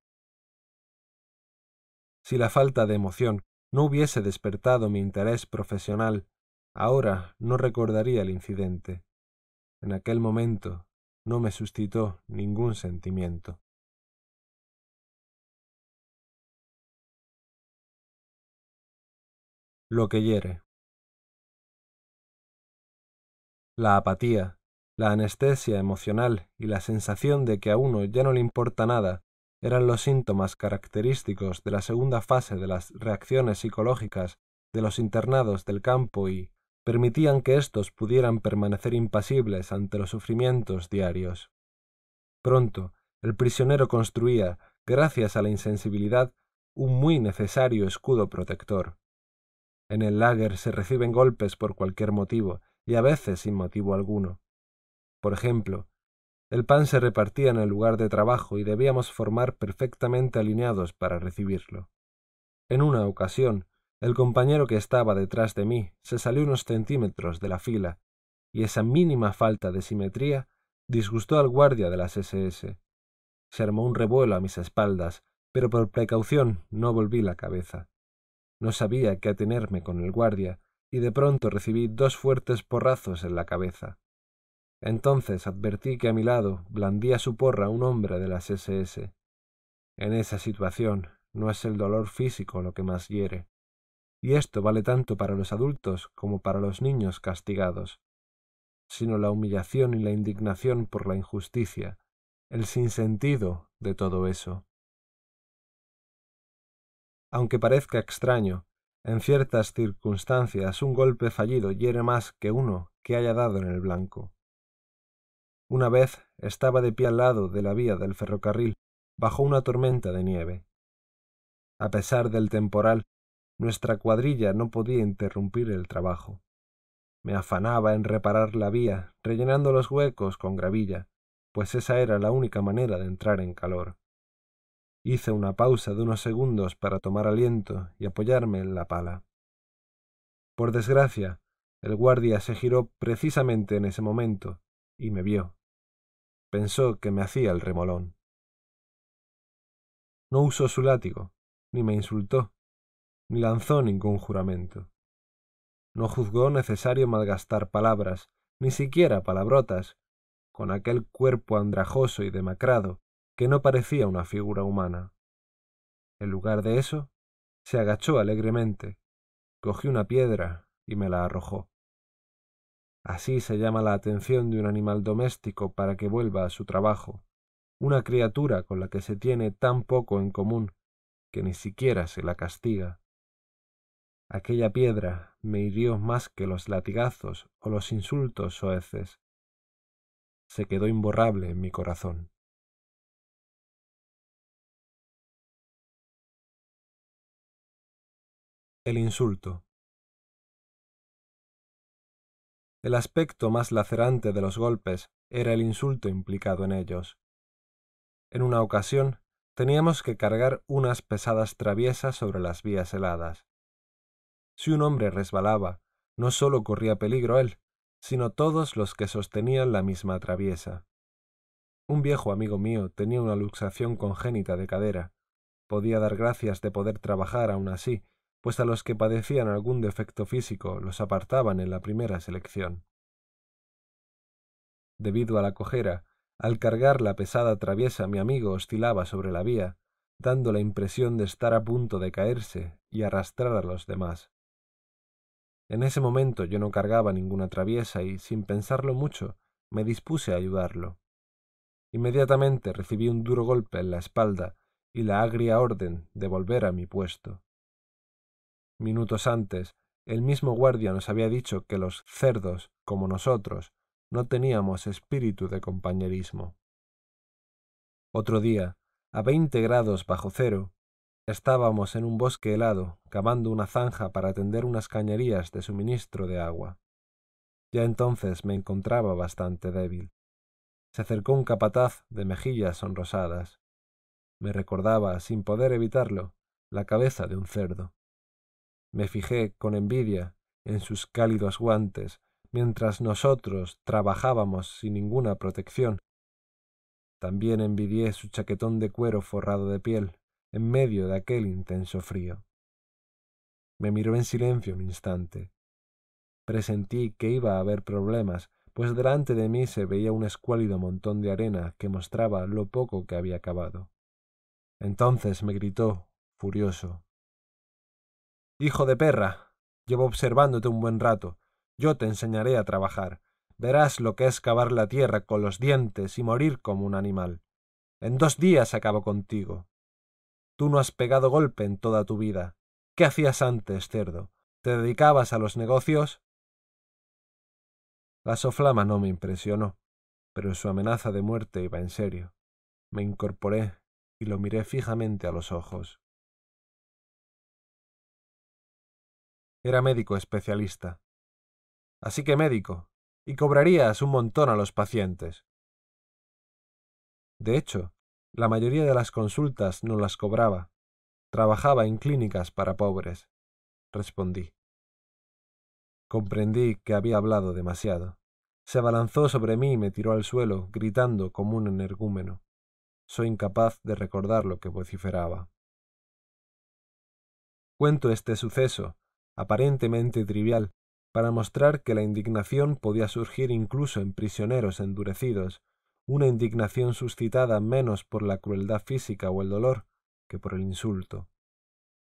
Si la falta de emoción no hubiese despertado mi interés profesional, ahora no recordaría el incidente. En aquel momento no me suscitó ningún sentimiento. Lo que hiere. La apatía, la anestesia emocional y la sensación de que a uno ya no le importa nada eran los síntomas característicos de la segunda fase de las reacciones psicológicas de los internados del campo y permitían que éstos pudieran permanecer impasibles ante los sufrimientos diarios. Pronto, el prisionero construía, gracias a la insensibilidad, un muy necesario escudo protector. En el lager se reciben golpes por cualquier motivo, y a veces sin motivo alguno. Por ejemplo, el pan se repartía en el lugar de trabajo y debíamos formar perfectamente alineados para recibirlo. En una ocasión, el compañero que estaba detrás de mí se salió unos centímetros de la fila, y esa mínima falta de simetría disgustó al guardia de las SS. Se armó un revuelo a mis espaldas, pero por precaución no volví la cabeza. No sabía qué atenerme con el guardia, y de pronto recibí dos fuertes porrazos en la cabeza. Entonces advertí que a mi lado blandía su porra un hombre de las SS. En esa situación no es el dolor físico lo que más hiere. Y esto vale tanto para los adultos como para los niños castigados, sino la humillación y la indignación por la injusticia, el sinsentido de todo eso. Aunque parezca extraño, en ciertas circunstancias un golpe fallido hiere más que uno que haya dado en el blanco. Una vez estaba de pie al lado de la vía del ferrocarril bajo una tormenta de nieve. A pesar del temporal, nuestra cuadrilla no podía interrumpir el trabajo. Me afanaba en reparar la vía, rellenando los huecos con gravilla, pues esa era la única manera de entrar en calor. Hice una pausa de unos segundos para tomar aliento y apoyarme en la pala. Por desgracia, el guardia se giró precisamente en ese momento y me vio pensó que me hacía el remolón. No usó su látigo, ni me insultó, ni lanzó ningún juramento. No juzgó necesario malgastar palabras, ni siquiera palabrotas, con aquel cuerpo andrajoso y demacrado que no parecía una figura humana. En lugar de eso, se agachó alegremente, cogió una piedra y me la arrojó. Así se llama la atención de un animal doméstico para que vuelva a su trabajo, una criatura con la que se tiene tan poco en común que ni siquiera se la castiga. Aquella piedra me hirió más que los latigazos o los insultos soeces. Se quedó imborrable en mi corazón. El insulto. El aspecto más lacerante de los golpes era el insulto implicado en ellos. En una ocasión teníamos que cargar unas pesadas traviesas sobre las vías heladas. Si un hombre resbalaba, no sólo corría peligro él, sino todos los que sostenían la misma traviesa. Un viejo amigo mío tenía una luxación congénita de cadera. Podía dar gracias de poder trabajar aún así, pues a los que padecían algún defecto físico los apartaban en la primera selección. Debido a la cojera, al cargar la pesada traviesa mi amigo oscilaba sobre la vía, dando la impresión de estar a punto de caerse y arrastrar a los demás. En ese momento yo no cargaba ninguna traviesa y, sin pensarlo mucho, me dispuse a ayudarlo. Inmediatamente recibí un duro golpe en la espalda y la agria orden de volver a mi puesto. Minutos antes, el mismo guardia nos había dicho que los cerdos, como nosotros, no teníamos espíritu de compañerismo. Otro día, a veinte grados bajo cero, estábamos en un bosque helado, cavando una zanja para tender unas cañerías de suministro de agua. Ya entonces me encontraba bastante débil. se acercó un capataz de mejillas sonrosadas. Me recordaba, sin poder evitarlo, la cabeza de un cerdo. Me fijé con envidia en sus cálidos guantes, mientras nosotros trabajábamos sin ninguna protección. También envidié su chaquetón de cuero forrado de piel, en medio de aquel intenso frío. Me miró en silencio un instante. Presentí que iba a haber problemas, pues delante de mí se veía un escuálido montón de arena que mostraba lo poco que había acabado. Entonces me gritó, furioso. Hijo de perra. Llevo observándote un buen rato. Yo te enseñaré a trabajar. Verás lo que es cavar la tierra con los dientes y morir como un animal. En dos días acabo contigo. Tú no has pegado golpe en toda tu vida. ¿Qué hacías antes, cerdo? ¿Te dedicabas a los negocios? La soflama no me impresionó, pero su amenaza de muerte iba en serio. Me incorporé y lo miré fijamente a los ojos. Era médico especialista. Así que médico, y cobrarías un montón a los pacientes. De hecho, la mayoría de las consultas no las cobraba. Trabajaba en clínicas para pobres, respondí. Comprendí que había hablado demasiado. Se abalanzó sobre mí y me tiró al suelo, gritando como un energúmeno. Soy incapaz de recordar lo que vociferaba. Cuento este suceso, aparentemente trivial, para mostrar que la indignación podía surgir incluso en prisioneros endurecidos, una indignación suscitada menos por la crueldad física o el dolor que por el insulto.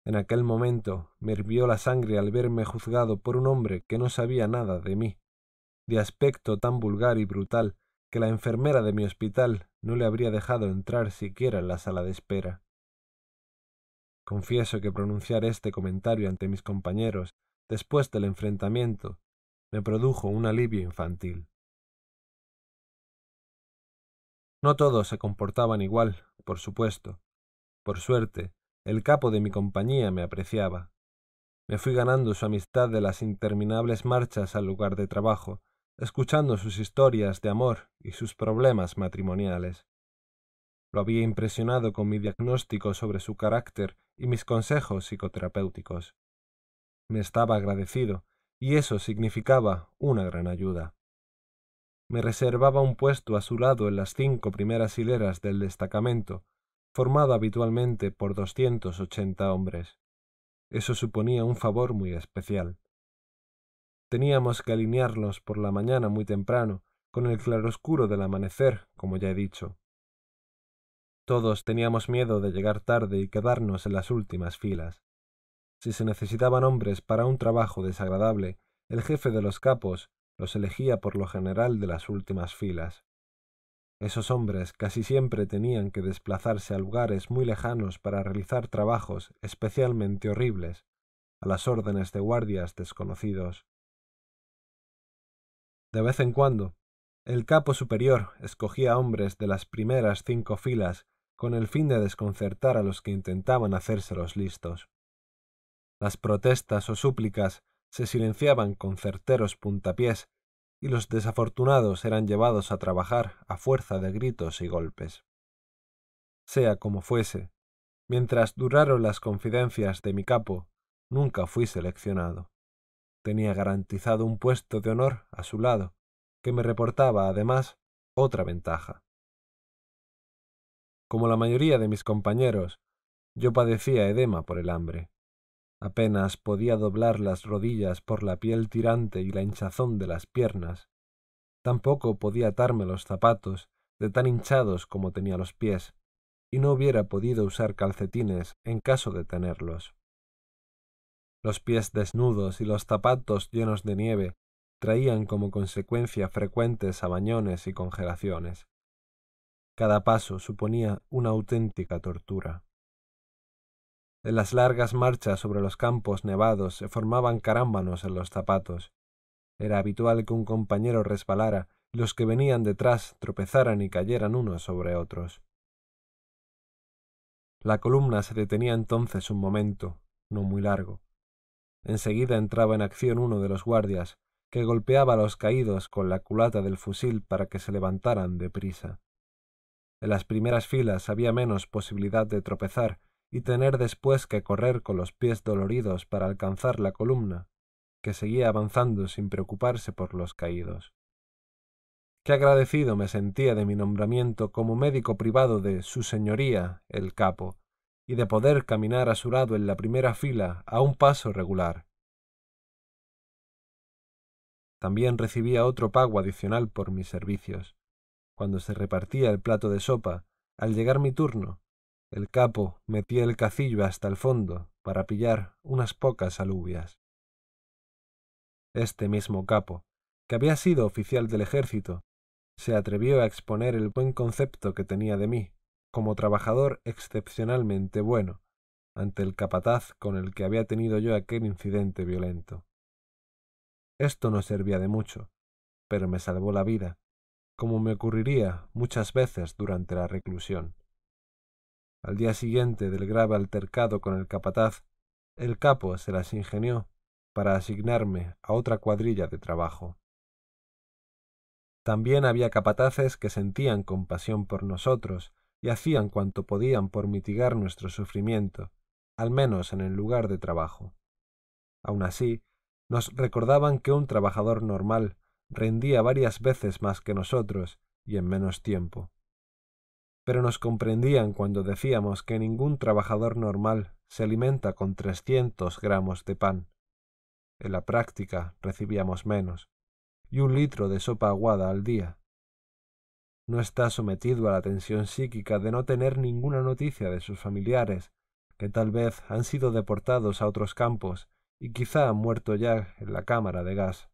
En aquel momento me hirvió la sangre al verme juzgado por un hombre que no sabía nada de mí, de aspecto tan vulgar y brutal que la enfermera de mi hospital no le habría dejado entrar siquiera en la sala de espera. Confieso que pronunciar este comentario ante mis compañeros después del enfrentamiento me produjo un alivio infantil. No todos se comportaban igual, por supuesto. Por suerte, el capo de mi compañía me apreciaba. Me fui ganando su amistad de las interminables marchas al lugar de trabajo, escuchando sus historias de amor y sus problemas matrimoniales. Lo había impresionado con mi diagnóstico sobre su carácter y mis consejos psicoterapéuticos. Me estaba agradecido, y eso significaba una gran ayuda. Me reservaba un puesto a su lado en las cinco primeras hileras del destacamento, formado habitualmente por doscientos ochenta hombres. Eso suponía un favor muy especial. Teníamos que alinearnos por la mañana muy temprano, con el claroscuro del amanecer, como ya he dicho. Todos teníamos miedo de llegar tarde y quedarnos en las últimas filas. Si se necesitaban hombres para un trabajo desagradable, el jefe de los capos los elegía por lo general de las últimas filas. Esos hombres casi siempre tenían que desplazarse a lugares muy lejanos para realizar trabajos especialmente horribles, a las órdenes de guardias desconocidos. De vez en cuando, el capo superior escogía hombres de las primeras cinco filas con el fin de desconcertar a los que intentaban hacérselos listos. Las protestas o súplicas se silenciaban con certeros puntapiés y los desafortunados eran llevados a trabajar a fuerza de gritos y golpes. Sea como fuese, mientras duraron las confidencias de mi capo, nunca fui seleccionado. Tenía garantizado un puesto de honor a su lado, que me reportaba además otra ventaja. Como la mayoría de mis compañeros, yo padecía edema por el hambre. Apenas podía doblar las rodillas por la piel tirante y la hinchazón de las piernas. Tampoco podía atarme los zapatos, de tan hinchados como tenía los pies, y no hubiera podido usar calcetines en caso de tenerlos. Los pies desnudos y los zapatos llenos de nieve traían como consecuencia frecuentes abañones y congelaciones. Cada paso suponía una auténtica tortura. En las largas marchas sobre los campos nevados se formaban carámbanos en los zapatos. Era habitual que un compañero resbalara y los que venían detrás tropezaran y cayeran unos sobre otros. La columna se detenía entonces un momento, no muy largo. Enseguida entraba en acción uno de los guardias, que golpeaba a los caídos con la culata del fusil para que se levantaran deprisa. En las primeras filas había menos posibilidad de tropezar y tener después que correr con los pies doloridos para alcanzar la columna, que seguía avanzando sin preocuparse por los caídos. Qué agradecido me sentía de mi nombramiento como médico privado de Su Señoría, el capo, y de poder caminar a su lado en la primera fila a un paso regular. También recibía otro pago adicional por mis servicios. Cuando se repartía el plato de sopa, al llegar mi turno, el capo metía el cacillo hasta el fondo para pillar unas pocas alubias. Este mismo capo, que había sido oficial del ejército, se atrevió a exponer el buen concepto que tenía de mí, como trabajador excepcionalmente bueno, ante el capataz con el que había tenido yo aquel incidente violento. Esto no servía de mucho, pero me salvó la vida, como me ocurriría muchas veces durante la reclusión. Al día siguiente del grave altercado con el capataz, el capo se las ingenió para asignarme a otra cuadrilla de trabajo. También había capataces que sentían compasión por nosotros y hacían cuanto podían por mitigar nuestro sufrimiento, al menos en el lugar de trabajo. Aun así, nos recordaban que un trabajador normal rendía varias veces más que nosotros y en menos tiempo pero nos comprendían cuando decíamos que ningún trabajador normal se alimenta con trescientos gramos de pan. En la práctica recibíamos menos, y un litro de sopa aguada al día. No está sometido a la tensión psíquica de no tener ninguna noticia de sus familiares, que tal vez han sido deportados a otros campos y quizá han muerto ya en la cámara de gas.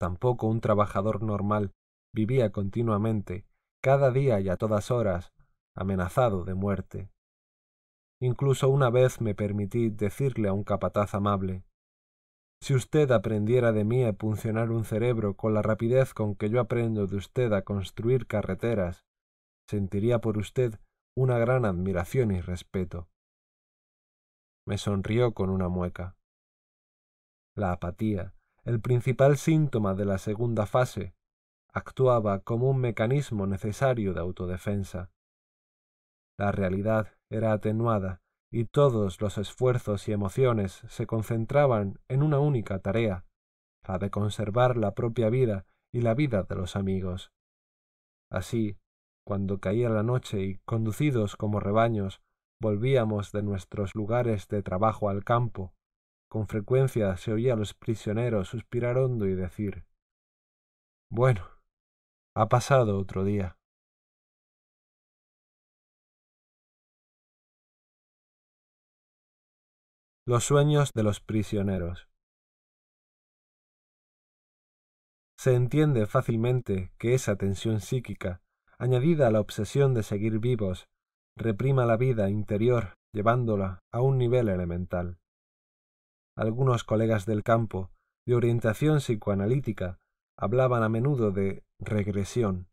Tampoco un trabajador normal vivía continuamente cada día y a todas horas, amenazado de muerte. Incluso una vez me permití decirle a un capataz amable Si usted aprendiera de mí a funcionar un cerebro con la rapidez con que yo aprendo de usted a construir carreteras, sentiría por usted una gran admiración y respeto. Me sonrió con una mueca. La apatía, el principal síntoma de la segunda fase, actuaba como un mecanismo necesario de autodefensa. La realidad era atenuada y todos los esfuerzos y emociones se concentraban en una única tarea, la de conservar la propia vida y la vida de los amigos. Así, cuando caía la noche y, conducidos como rebaños, volvíamos de nuestros lugares de trabajo al campo, con frecuencia se oía a los prisioneros suspirar hondo y decir Bueno, ha pasado otro día. Los sueños de los prisioneros. Se entiende fácilmente que esa tensión psíquica, añadida a la obsesión de seguir vivos, reprima la vida interior llevándola a un nivel elemental. Algunos colegas del campo, de orientación psicoanalítica, hablaban a menudo de regresión.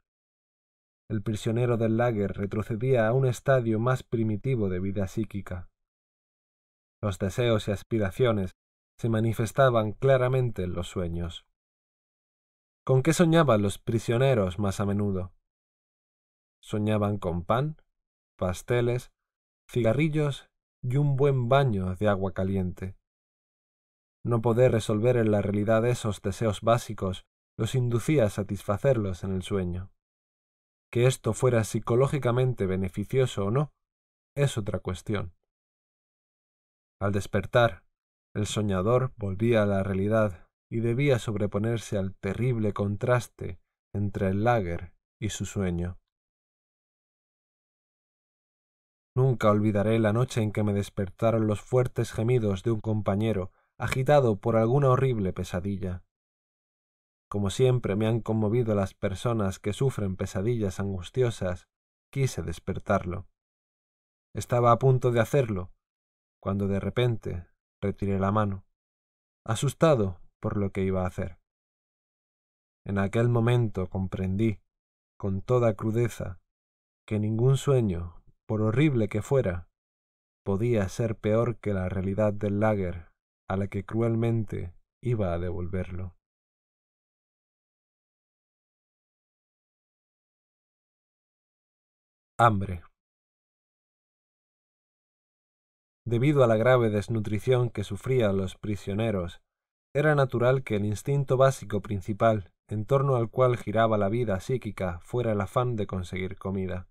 El prisionero del lager retrocedía a un estadio más primitivo de vida psíquica. Los deseos y aspiraciones se manifestaban claramente en los sueños. ¿Con qué soñaban los prisioneros más a menudo? Soñaban con pan, pasteles, cigarrillos y un buen baño de agua caliente. No poder resolver en la realidad esos deseos básicos los inducía a satisfacerlos en el sueño. Que esto fuera psicológicamente beneficioso o no, es otra cuestión. Al despertar, el soñador volvía a la realidad y debía sobreponerse al terrible contraste entre el lager y su sueño. Nunca olvidaré la noche en que me despertaron los fuertes gemidos de un compañero agitado por alguna horrible pesadilla. Como siempre me han conmovido las personas que sufren pesadillas angustiosas, quise despertarlo. Estaba a punto de hacerlo, cuando de repente retiré la mano, asustado por lo que iba a hacer. En aquel momento comprendí, con toda crudeza, que ningún sueño, por horrible que fuera, podía ser peor que la realidad del lager a la que cruelmente iba a devolverlo. Hambre. Debido a la grave desnutrición que sufrían los prisioneros, era natural que el instinto básico principal en torno al cual giraba la vida psíquica fuera el afán de conseguir comida.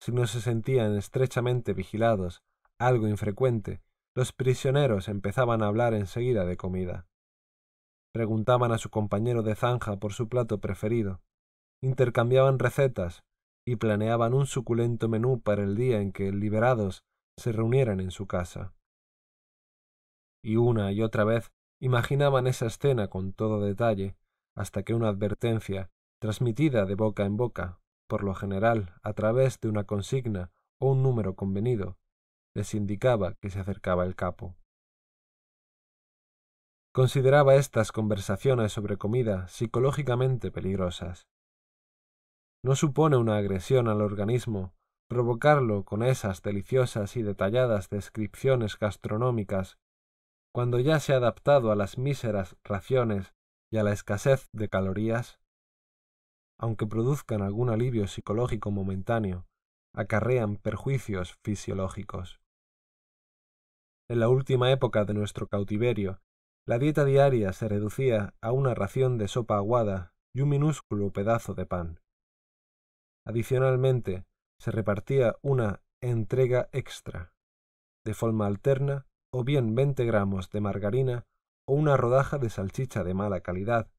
Si no se sentían estrechamente vigilados, algo infrecuente, los prisioneros empezaban a hablar enseguida de comida. Preguntaban a su compañero de zanja por su plato preferido, intercambiaban recetas y planeaban un suculento menú para el día en que, liberados, se reunieran en su casa. Y una y otra vez imaginaban esa escena con todo detalle, hasta que una advertencia, transmitida de boca en boca, por lo general a través de una consigna o un número convenido, les indicaba que se acercaba el capo. Consideraba estas conversaciones sobre comida psicológicamente peligrosas. No supone una agresión al organismo provocarlo con esas deliciosas y detalladas descripciones gastronómicas, cuando ya se ha adaptado a las míseras raciones y a la escasez de calorías, aunque produzcan algún alivio psicológico momentáneo, acarrean perjuicios fisiológicos. En la última época de nuestro cautiverio, la dieta diaria se reducía a una ración de sopa aguada y un minúsculo pedazo de pan. Adicionalmente, se repartía una entrega extra, de forma alterna, o bien veinte gramos de margarina, o una rodaja de salchicha de mala calidad,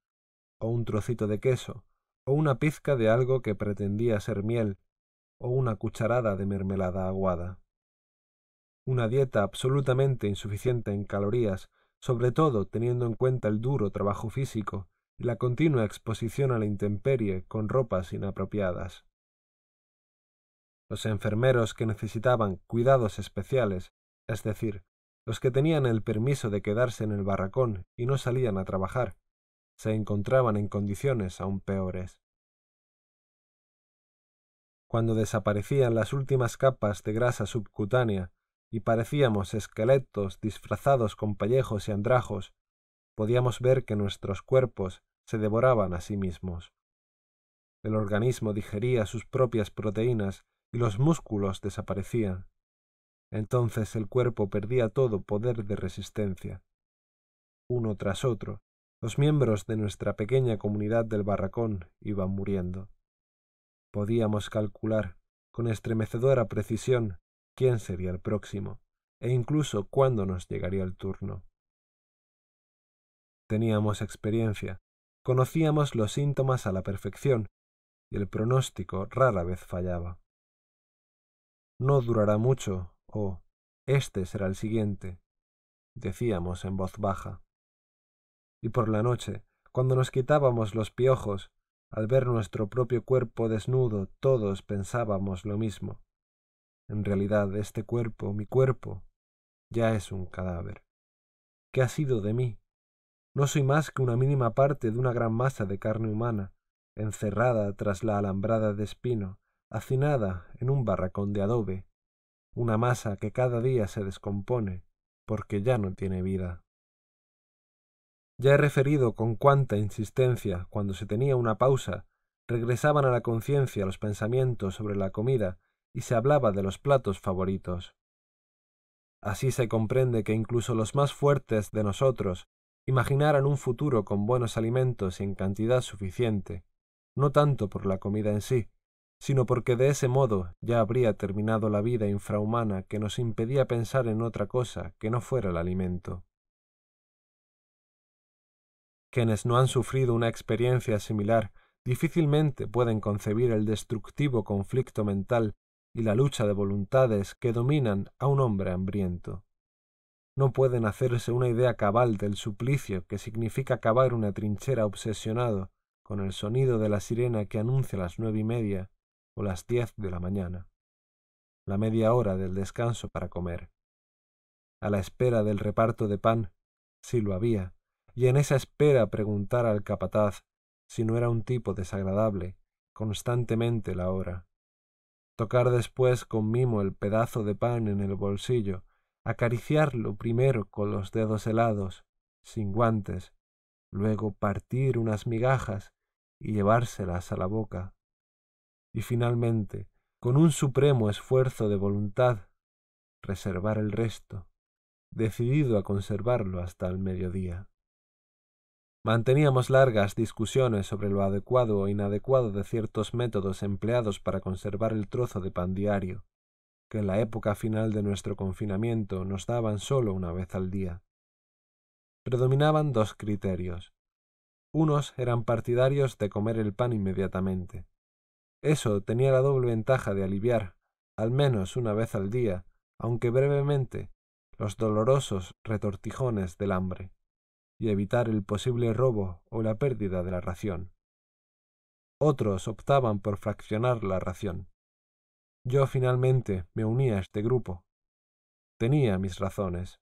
o un trocito de queso, o una pizca de algo que pretendía ser miel, o una cucharada de mermelada aguada. Una dieta absolutamente insuficiente en calorías, sobre todo teniendo en cuenta el duro trabajo físico y la continua exposición a la intemperie con ropas inapropiadas. Los enfermeros que necesitaban cuidados especiales, es decir, los que tenían el permiso de quedarse en el barracón y no salían a trabajar, se encontraban en condiciones aún peores. Cuando desaparecían las últimas capas de grasa subcutánea y parecíamos esqueletos disfrazados con pellejos y andrajos, podíamos ver que nuestros cuerpos se devoraban a sí mismos. El organismo digería sus propias proteínas y los músculos desaparecían. Entonces el cuerpo perdía todo poder de resistencia. Uno tras otro, los miembros de nuestra pequeña comunidad del barracón iban muriendo. Podíamos calcular con estremecedora precisión quién sería el próximo, e incluso cuándo nos llegaría el turno. Teníamos experiencia, conocíamos los síntomas a la perfección, y el pronóstico rara vez fallaba no durará mucho, o este será el siguiente, decíamos en voz baja. Y por la noche, cuando nos quitábamos los piojos, al ver nuestro propio cuerpo desnudo, todos pensábamos lo mismo. En realidad, este cuerpo, mi cuerpo, ya es un cadáver. ¿Qué ha sido de mí? No soy más que una mínima parte de una gran masa de carne humana, encerrada tras la alambrada de espino, hacinada en un barracón de adobe, una masa que cada día se descompone porque ya no tiene vida. Ya he referido con cuánta insistencia, cuando se tenía una pausa, regresaban a la conciencia los pensamientos sobre la comida y se hablaba de los platos favoritos. Así se comprende que incluso los más fuertes de nosotros imaginaran un futuro con buenos alimentos y en cantidad suficiente, no tanto por la comida en sí, sino porque de ese modo ya habría terminado la vida infrahumana que nos impedía pensar en otra cosa que no fuera el alimento. Quienes no han sufrido una experiencia similar difícilmente pueden concebir el destructivo conflicto mental y la lucha de voluntades que dominan a un hombre hambriento. No pueden hacerse una idea cabal del suplicio que significa cavar una trinchera obsesionado con el sonido de la sirena que anuncia las nueve y media las diez de la mañana, la media hora del descanso para comer, a la espera del reparto de pan, si lo había, y en esa espera preguntar al capataz si no era un tipo desagradable, constantemente la hora. Tocar después con mimo el pedazo de pan en el bolsillo, acariciarlo primero con los dedos helados, sin guantes, luego partir unas migajas y llevárselas a la boca, y finalmente, con un supremo esfuerzo de voluntad, reservar el resto, decidido a conservarlo hasta el mediodía. Manteníamos largas discusiones sobre lo adecuado o inadecuado de ciertos métodos empleados para conservar el trozo de pan diario, que en la época final de nuestro confinamiento nos daban solo una vez al día. Predominaban dos criterios. Unos eran partidarios de comer el pan inmediatamente. Eso tenía la doble ventaja de aliviar, al menos una vez al día, aunque brevemente, los dolorosos retortijones del hambre, y evitar el posible robo o la pérdida de la ración. Otros optaban por fraccionar la ración. Yo finalmente me uní a este grupo. Tenía mis razones.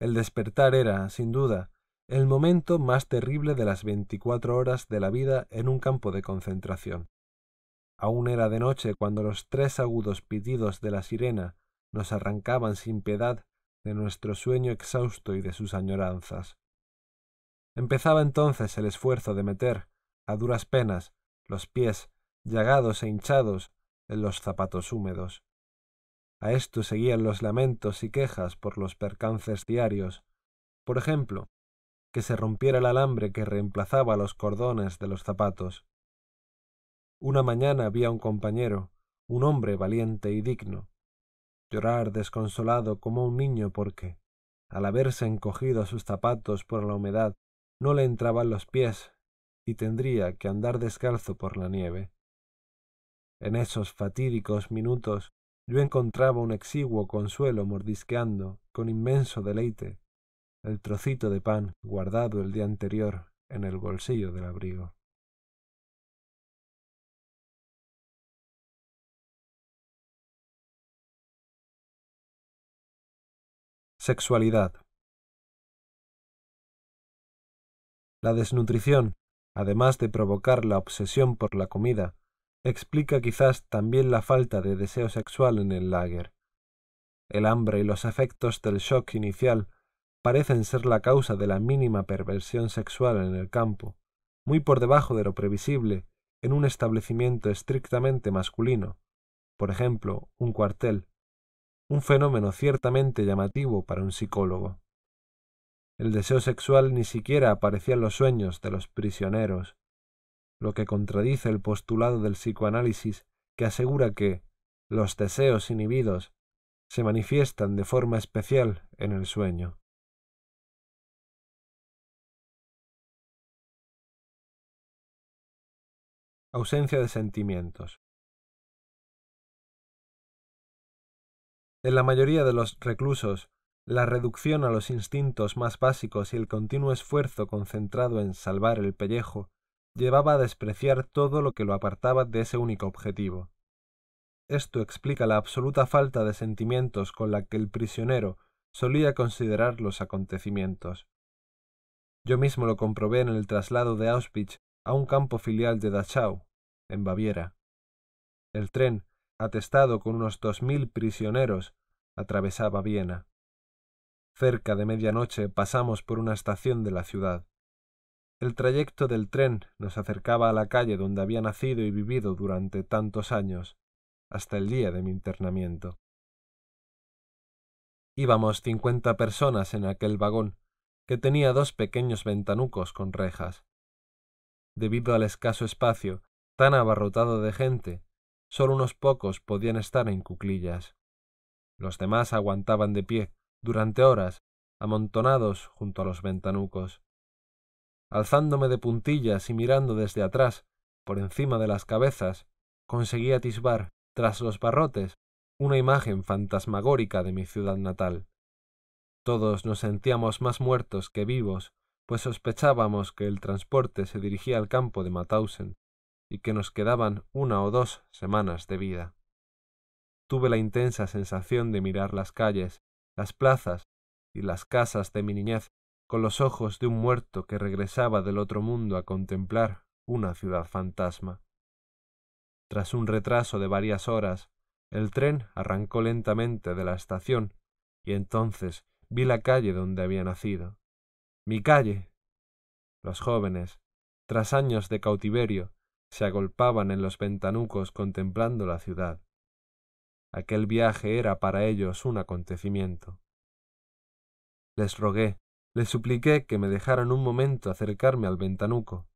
El despertar era, sin duda, el momento más terrible de las veinticuatro horas de la vida en un campo de concentración. Aún era de noche cuando los tres agudos pitidos de la sirena nos arrancaban sin piedad de nuestro sueño exhausto y de sus añoranzas. Empezaba entonces el esfuerzo de meter, a duras penas, los pies, llagados e hinchados, en los zapatos húmedos. A esto seguían los lamentos y quejas por los percances diarios, por ejemplo, que se rompiera el alambre que reemplazaba los cordones de los zapatos, una mañana vi a un compañero, un hombre valiente y digno, llorar desconsolado como un niño porque, al haberse encogido sus zapatos por la humedad, no le entraban los pies y tendría que andar descalzo por la nieve. En esos fatídicos minutos yo encontraba un exiguo consuelo mordisqueando, con inmenso deleite, el trocito de pan guardado el día anterior en el bolsillo del abrigo. Sexualidad. La desnutrición, además de provocar la obsesión por la comida, explica quizás también la falta de deseo sexual en el lager. El hambre y los efectos del shock inicial parecen ser la causa de la mínima perversión sexual en el campo, muy por debajo de lo previsible en un establecimiento estrictamente masculino, por ejemplo, un cuartel, un fenómeno ciertamente llamativo para un psicólogo. El deseo sexual ni siquiera aparecía en los sueños de los prisioneros, lo que contradice el postulado del psicoanálisis que asegura que los deseos inhibidos se manifiestan de forma especial en el sueño. Ausencia de sentimientos. En la mayoría de los reclusos, la reducción a los instintos más básicos y el continuo esfuerzo concentrado en salvar el pellejo llevaba a despreciar todo lo que lo apartaba de ese único objetivo. Esto explica la absoluta falta de sentimientos con la que el prisionero solía considerar los acontecimientos. Yo mismo lo comprobé en el traslado de Auschwitz a un campo filial de Dachau, en Baviera. El tren atestado con unos dos mil prisioneros, atravesaba Viena. Cerca de medianoche pasamos por una estación de la ciudad. El trayecto del tren nos acercaba a la calle donde había nacido y vivido durante tantos años, hasta el día de mi internamiento. Íbamos cincuenta personas en aquel vagón, que tenía dos pequeños ventanucos con rejas. Debido al escaso espacio, tan abarrotado de gente, Solo unos pocos podían estar en cuclillas. Los demás aguantaban de pie, durante horas, amontonados junto a los ventanucos. Alzándome de puntillas y mirando desde atrás, por encima de las cabezas, conseguí atisbar, tras los barrotes, una imagen fantasmagórica de mi ciudad natal. Todos nos sentíamos más muertos que vivos, pues sospechábamos que el transporte se dirigía al campo de Mauthausen, y que nos quedaban una o dos semanas de vida. Tuve la intensa sensación de mirar las calles, las plazas y las casas de mi niñez con los ojos de un muerto que regresaba del otro mundo a contemplar una ciudad fantasma. Tras un retraso de varias horas, el tren arrancó lentamente de la estación y entonces vi la calle donde había nacido. Mi calle. Los jóvenes, tras años de cautiverio, se agolpaban en los ventanucos contemplando la ciudad. Aquel viaje era para ellos un acontecimiento. Les rogué, les supliqué que me dejaran un momento acercarme al ventanuco.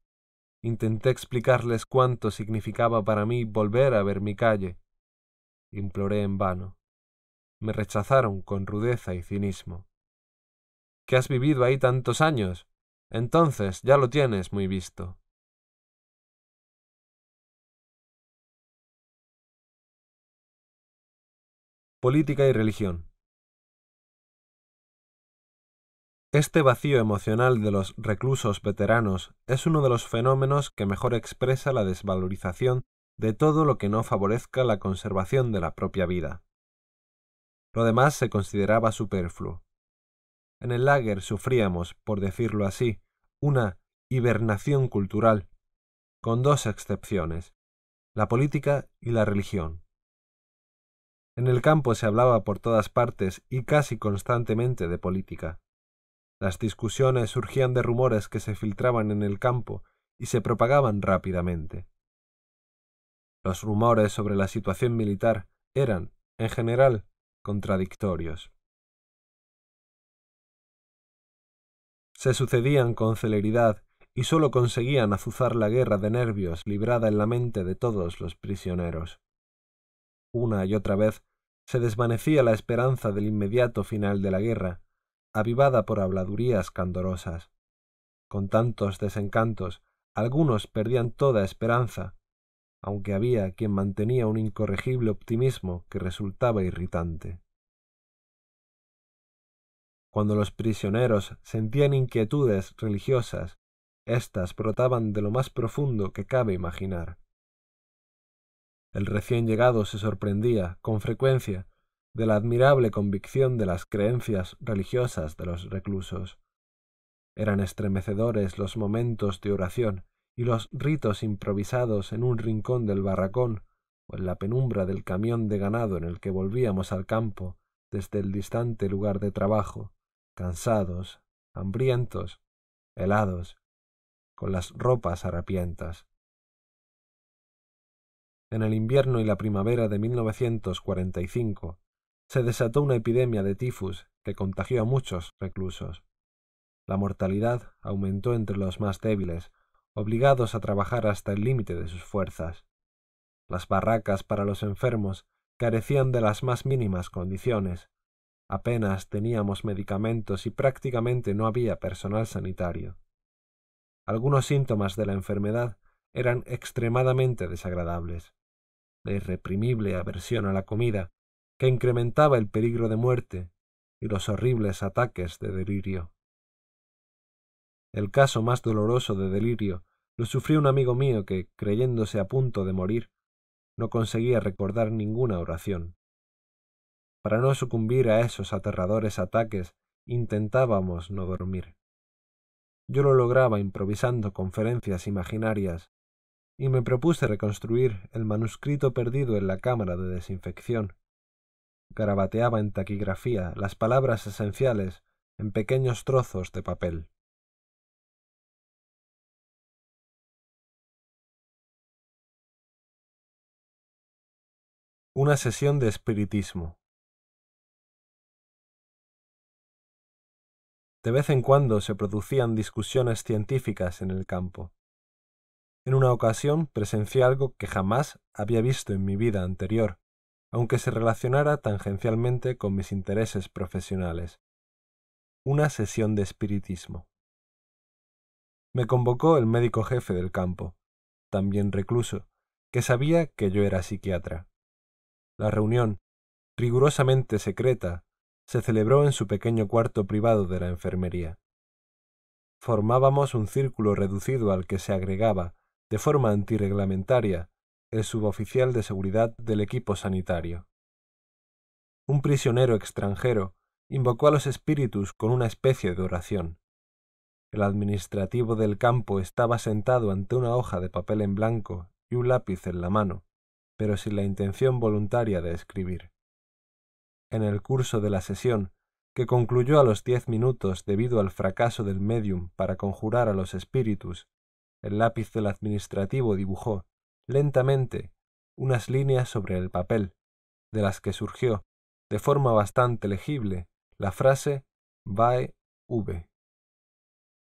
Intenté explicarles cuánto significaba para mí volver a ver mi calle. Imploré en vano. Me rechazaron con rudeza y cinismo. ¿Que has vivido ahí tantos años? Entonces ya lo tienes muy visto. Política y religión. Este vacío emocional de los reclusos veteranos es uno de los fenómenos que mejor expresa la desvalorización de todo lo que no favorezca la conservación de la propia vida. Lo demás se consideraba superfluo. En el lager sufríamos, por decirlo así, una hibernación cultural, con dos excepciones, la política y la religión. En el campo se hablaba por todas partes y casi constantemente de política. Las discusiones surgían de rumores que se filtraban en el campo y se propagaban rápidamente. Los rumores sobre la situación militar eran, en general, contradictorios. Se sucedían con celeridad y sólo conseguían azuzar la guerra de nervios librada en la mente de todos los prisioneros. Una y otra vez se desvanecía la esperanza del inmediato final de la guerra, avivada por habladurías candorosas. Con tantos desencantos, algunos perdían toda esperanza, aunque había quien mantenía un incorregible optimismo que resultaba irritante. Cuando los prisioneros sentían inquietudes religiosas, éstas brotaban de lo más profundo que cabe imaginar. El recién llegado se sorprendía, con frecuencia, de la admirable convicción de las creencias religiosas de los reclusos. Eran estremecedores los momentos de oración y los ritos improvisados en un rincón del barracón o en la penumbra del camión de ganado en el que volvíamos al campo desde el distante lugar de trabajo, cansados, hambrientos, helados, con las ropas harapientas. En el invierno y la primavera de 1945 se desató una epidemia de tifus que contagió a muchos reclusos. La mortalidad aumentó entre los más débiles, obligados a trabajar hasta el límite de sus fuerzas. Las barracas para los enfermos carecían de las más mínimas condiciones. Apenas teníamos medicamentos y prácticamente no había personal sanitario. Algunos síntomas de la enfermedad eran extremadamente desagradables la irreprimible aversión a la comida, que incrementaba el peligro de muerte y los horribles ataques de delirio. El caso más doloroso de delirio lo sufrió un amigo mío que, creyéndose a punto de morir, no conseguía recordar ninguna oración. Para no sucumbir a esos aterradores ataques, intentábamos no dormir. Yo lo lograba improvisando conferencias imaginarias y me propuse reconstruir el manuscrito perdido en la cámara de desinfección. Garabateaba en taquigrafía las palabras esenciales en pequeños trozos de papel. Una sesión de espiritismo. De vez en cuando se producían discusiones científicas en el campo. En una ocasión presencié algo que jamás había visto en mi vida anterior, aunque se relacionara tangencialmente con mis intereses profesionales. Una sesión de espiritismo. Me convocó el médico jefe del campo, también recluso, que sabía que yo era psiquiatra. La reunión, rigurosamente secreta, se celebró en su pequeño cuarto privado de la enfermería. Formábamos un círculo reducido al que se agregaba, de forma antirreglamentaria, el suboficial de seguridad del equipo sanitario. Un prisionero extranjero invocó a los espíritus con una especie de oración. El administrativo del campo estaba sentado ante una hoja de papel en blanco y un lápiz en la mano, pero sin la intención voluntaria de escribir. En el curso de la sesión que concluyó a los diez minutos debido al fracaso del medium para conjurar a los espíritus, el lápiz del administrativo dibujó, lentamente, unas líneas sobre el papel, de las que surgió, de forma bastante legible, la frase VAE V.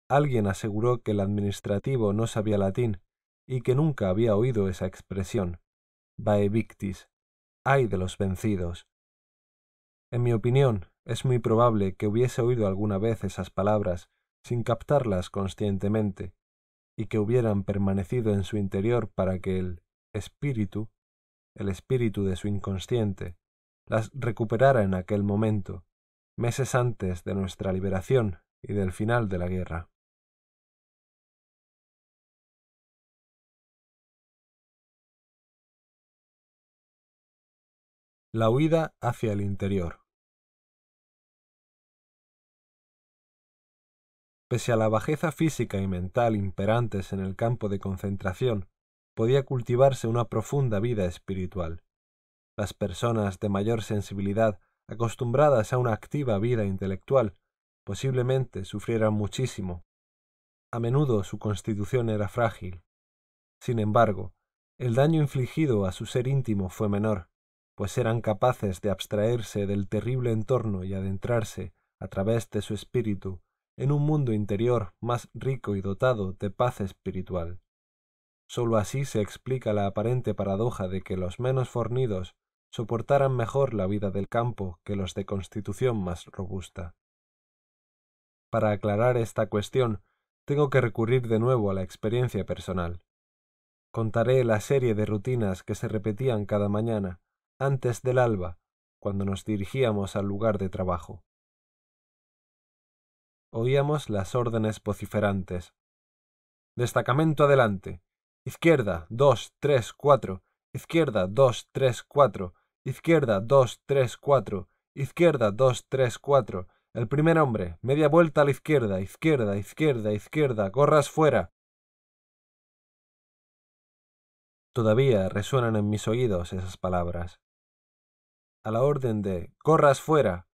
Alguien aseguró que el administrativo no sabía latín y que nunca había oído esa expresión. Vae victis. Ay de los vencidos. En mi opinión, es muy probable que hubiese oído alguna vez esas palabras sin captarlas conscientemente, y que hubieran permanecido en su interior para que el espíritu, el espíritu de su inconsciente, las recuperara en aquel momento, meses antes de nuestra liberación y del final de la guerra. La huida hacia el interior. Pese a la bajeza física y mental imperantes en el campo de concentración, podía cultivarse una profunda vida espiritual. Las personas de mayor sensibilidad, acostumbradas a una activa vida intelectual, posiblemente sufrieran muchísimo. A menudo su constitución era frágil. Sin embargo, el daño infligido a su ser íntimo fue menor, pues eran capaces de abstraerse del terrible entorno y adentrarse, a través de su espíritu, en un mundo interior más rico y dotado de paz espiritual. Sólo así se explica la aparente paradoja de que los menos fornidos soportaran mejor la vida del campo que los de constitución más robusta. Para aclarar esta cuestión, tengo que recurrir de nuevo a la experiencia personal. Contaré la serie de rutinas que se repetían cada mañana, antes del alba, cuando nos dirigíamos al lugar de trabajo oíamos las órdenes vociferantes. Destacamento adelante. Izquierda, dos, tres, cuatro. Izquierda, dos, tres, cuatro. Izquierda, dos, tres, cuatro. Izquierda, dos, tres, cuatro. El primer hombre, media vuelta a la izquierda, izquierda, izquierda, izquierda, gorras fuera. Todavía resuenan en mis oídos esas palabras. A la orden de gorras fuera,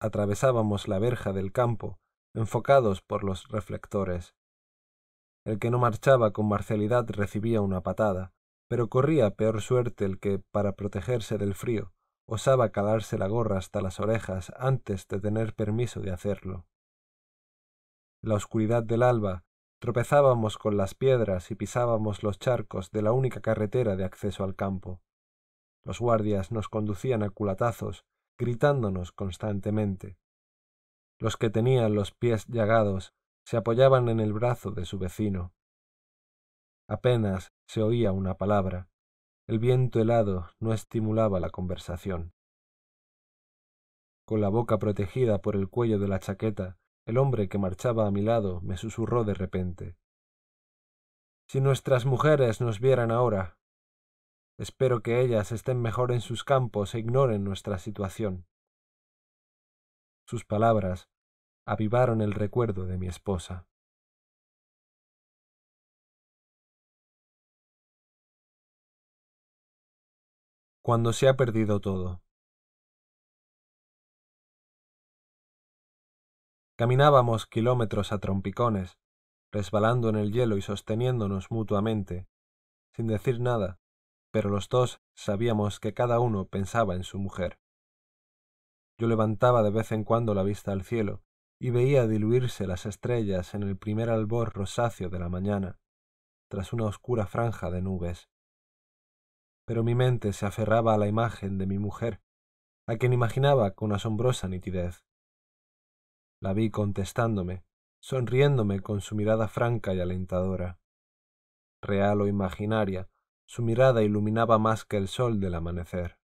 atravesábamos la verja del campo enfocados por los reflectores. El que no marchaba con marcialidad recibía una patada, pero corría peor suerte el que, para protegerse del frío, osaba calarse la gorra hasta las orejas antes de tener permiso de hacerlo. En la oscuridad del alba tropezábamos con las piedras y pisábamos los charcos de la única carretera de acceso al campo. Los guardias nos conducían a culatazos, gritándonos constantemente. Los que tenían los pies llagados se apoyaban en el brazo de su vecino. Apenas se oía una palabra. El viento helado no estimulaba la conversación. Con la boca protegida por el cuello de la chaqueta, el hombre que marchaba a mi lado me susurró de repente. Si nuestras mujeres nos vieran ahora. Espero que ellas estén mejor en sus campos e ignoren nuestra situación. Sus palabras avivaron el recuerdo de mi esposa. Cuando se ha perdido todo. Caminábamos kilómetros a trompicones, resbalando en el hielo y sosteniéndonos mutuamente, sin decir nada, pero los dos sabíamos que cada uno pensaba en su mujer. Yo levantaba de vez en cuando la vista al cielo y veía diluirse las estrellas en el primer albor rosáceo de la mañana, tras una oscura franja de nubes. Pero mi mente se aferraba a la imagen de mi mujer, a quien imaginaba con asombrosa nitidez. La vi contestándome, sonriéndome con su mirada franca y alentadora. Real o imaginaria, su mirada iluminaba más que el sol del amanecer.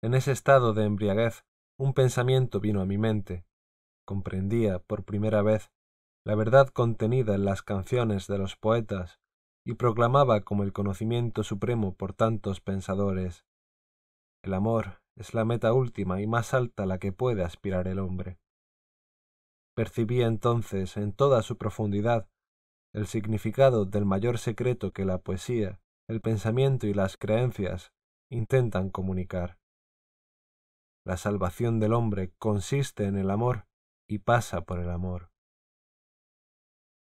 En ese estado de embriaguez un pensamiento vino a mi mente. Comprendía, por primera vez, la verdad contenida en las canciones de los poetas y proclamaba como el conocimiento supremo por tantos pensadores. El amor es la meta última y más alta a la que puede aspirar el hombre. Percibía entonces en toda su profundidad el significado del mayor secreto que la poesía, el pensamiento y las creencias intentan comunicar La salvación del hombre consiste en el amor y pasa por el amor.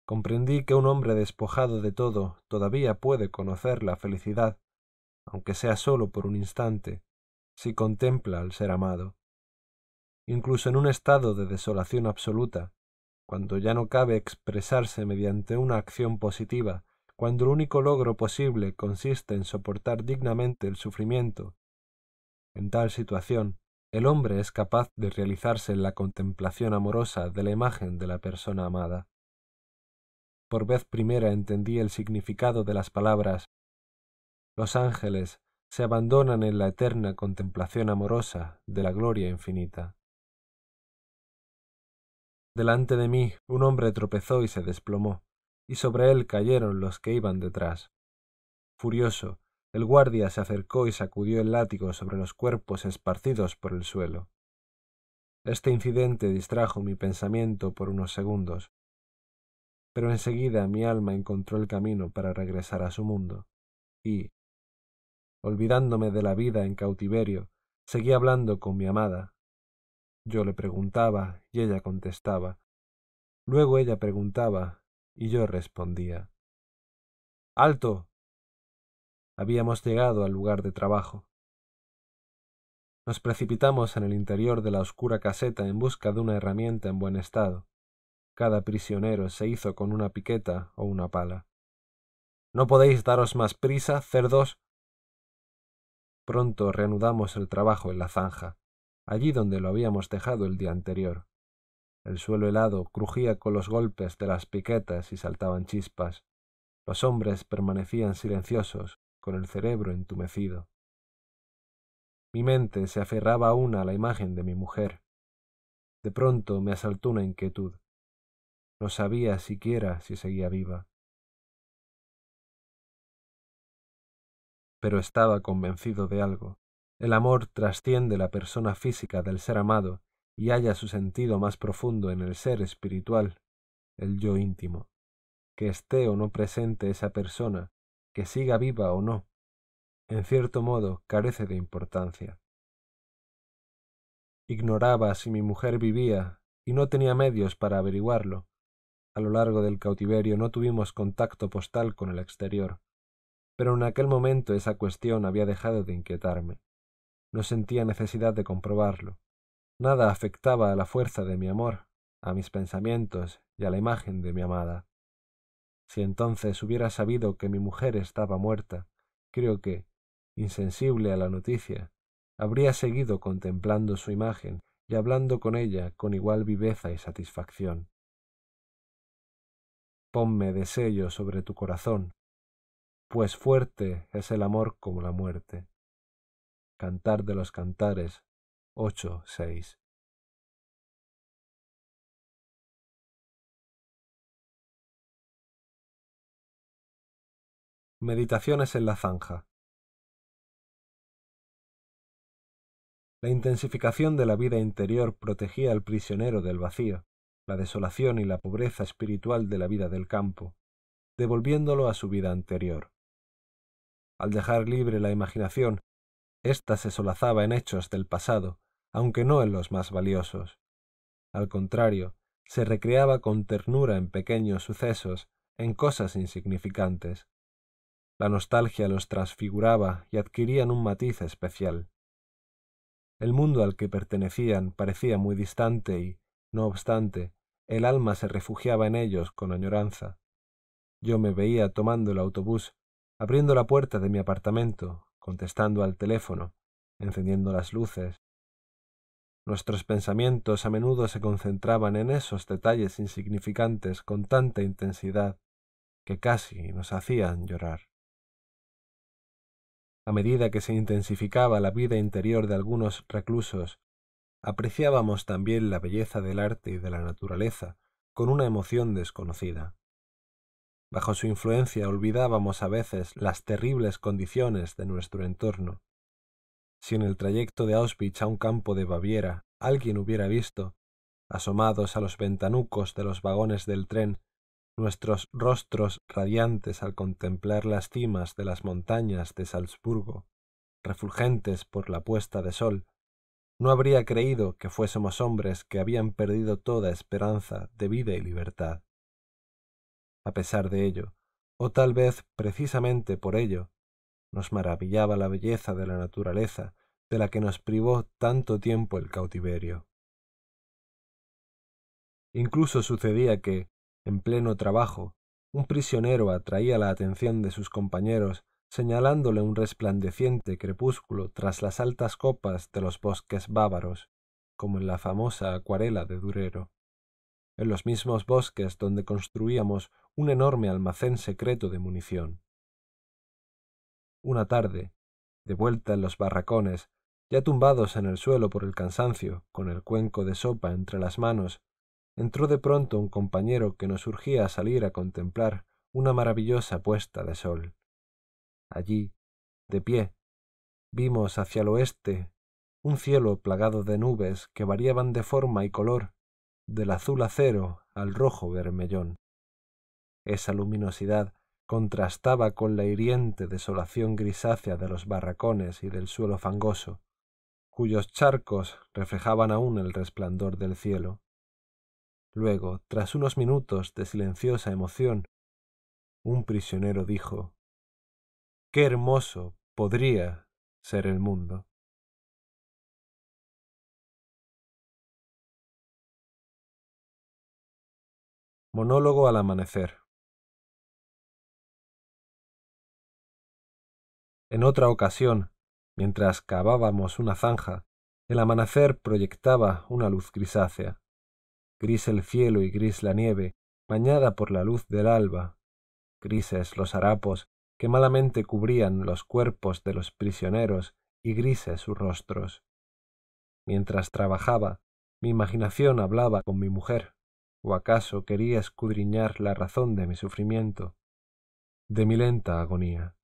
Comprendí que un hombre despojado de todo todavía puede conocer la felicidad, aunque sea solo por un instante, si contempla al ser amado. Incluso en un estado de desolación absoluta, cuando ya no cabe expresarse mediante una acción positiva, cuando el único logro posible consiste en soportar dignamente el sufrimiento. En tal situación, el hombre es capaz de realizarse en la contemplación amorosa de la imagen de la persona amada. Por vez primera entendí el significado de las palabras Los ángeles se abandonan en la eterna contemplación amorosa de la gloria infinita. Delante de mí un hombre tropezó y se desplomó, y sobre él cayeron los que iban detrás. Furioso, el guardia se acercó y sacudió el látigo sobre los cuerpos esparcidos por el suelo. Este incidente distrajo mi pensamiento por unos segundos, pero enseguida mi alma encontró el camino para regresar a su mundo, y, olvidándome de la vida en cautiverio, seguí hablando con mi amada. Yo le preguntaba y ella contestaba. Luego ella preguntaba y yo respondía. ¡Alto! Habíamos llegado al lugar de trabajo. Nos precipitamos en el interior de la oscura caseta en busca de una herramienta en buen estado. Cada prisionero se hizo con una piqueta o una pala. ¿No podéis daros más prisa, cerdos? Pronto reanudamos el trabajo en la zanja, allí donde lo habíamos dejado el día anterior. El suelo helado crujía con los golpes de las piquetas y saltaban chispas. Los hombres permanecían silenciosos, con el cerebro entumecido. Mi mente se aferraba aún a la imagen de mi mujer. De pronto me asaltó una inquietud. No sabía siquiera si seguía viva. Pero estaba convencido de algo. El amor trasciende la persona física del ser amado y halla su sentido más profundo en el ser espiritual, el yo íntimo. Que esté o no presente esa persona, que siga viva o no, en cierto modo carece de importancia. Ignoraba si mi mujer vivía y no tenía medios para averiguarlo. A lo largo del cautiverio no tuvimos contacto postal con el exterior, pero en aquel momento esa cuestión había dejado de inquietarme. No sentía necesidad de comprobarlo. Nada afectaba a la fuerza de mi amor, a mis pensamientos y a la imagen de mi amada. Si entonces hubiera sabido que mi mujer estaba muerta, creo que, insensible a la noticia, habría seguido contemplando su imagen y hablando con ella con igual viveza y satisfacción. Ponme de sello sobre tu corazón, pues fuerte es el amor como la muerte. Cantar de los Cantares 8.6 Meditaciones en la zanja. La intensificación de la vida interior protegía al prisionero del vacío, la desolación y la pobreza espiritual de la vida del campo, devolviéndolo a su vida anterior. Al dejar libre la imaginación, ésta se solazaba en hechos del pasado, aunque no en los más valiosos. Al contrario, se recreaba con ternura en pequeños sucesos, en cosas insignificantes. La nostalgia los transfiguraba y adquirían un matiz especial. El mundo al que pertenecían parecía muy distante y, no obstante, el alma se refugiaba en ellos con añoranza. Yo me veía tomando el autobús, abriendo la puerta de mi apartamento, contestando al teléfono, encendiendo las luces. Nuestros pensamientos a menudo se concentraban en esos detalles insignificantes con tanta intensidad que casi nos hacían llorar. A medida que se intensificaba la vida interior de algunos reclusos, apreciábamos también la belleza del arte y de la naturaleza con una emoción desconocida. Bajo su influencia olvidábamos a veces las terribles condiciones de nuestro entorno. Si en el trayecto de Auschwitz a un campo de Baviera alguien hubiera visto, asomados a los ventanucos de los vagones del tren, nuestros rostros radiantes al contemplar las cimas de las montañas de Salzburgo, refulgentes por la puesta de sol, no habría creído que fuésemos hombres que habían perdido toda esperanza de vida y libertad. A pesar de ello, o tal vez precisamente por ello, nos maravillaba la belleza de la naturaleza de la que nos privó tanto tiempo el cautiverio. Incluso sucedía que, en pleno trabajo, un prisionero atraía la atención de sus compañeros señalándole un resplandeciente crepúsculo tras las altas copas de los bosques bávaros, como en la famosa acuarela de Durero, en los mismos bosques donde construíamos un enorme almacén secreto de munición. Una tarde, de vuelta en los barracones, ya tumbados en el suelo por el cansancio, con el cuenco de sopa entre las manos, entró de pronto un compañero que nos urgía a salir a contemplar una maravillosa puesta de sol. Allí, de pie, vimos hacia el oeste un cielo plagado de nubes que variaban de forma y color del azul acero al rojo vermellón. Esa luminosidad contrastaba con la hiriente desolación grisácea de los barracones y del suelo fangoso, cuyos charcos reflejaban aún el resplandor del cielo. Luego, tras unos minutos de silenciosa emoción, un prisionero dijo Qué hermoso podría ser el mundo. Monólogo al amanecer. En otra ocasión, mientras cavábamos una zanja, el amanecer proyectaba una luz grisácea. Gris el cielo y gris la nieve, bañada por la luz del alba. Grises los harapos que malamente cubrían los cuerpos de los prisioneros y grises sus rostros. Mientras trabajaba, mi imaginación hablaba con mi mujer, o acaso quería escudriñar la razón de mi sufrimiento, de mi lenta agonía.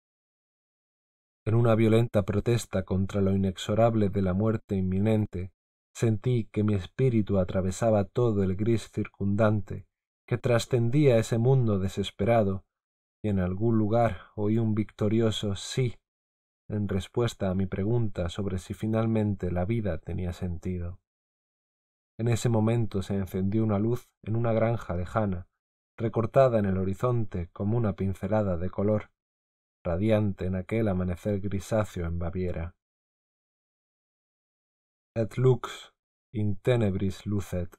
En una violenta protesta contra lo inexorable de la muerte inminente, sentí que mi espíritu atravesaba todo el gris circundante, que trascendía ese mundo desesperado y en algún lugar oí un victorioso sí en respuesta a mi pregunta sobre si finalmente la vida tenía sentido. En ese momento se encendió una luz en una granja lejana, recortada en el horizonte como una pincelada de color, radiante en aquel amanecer grisáceo en Baviera. Et lux in tenebris lucet.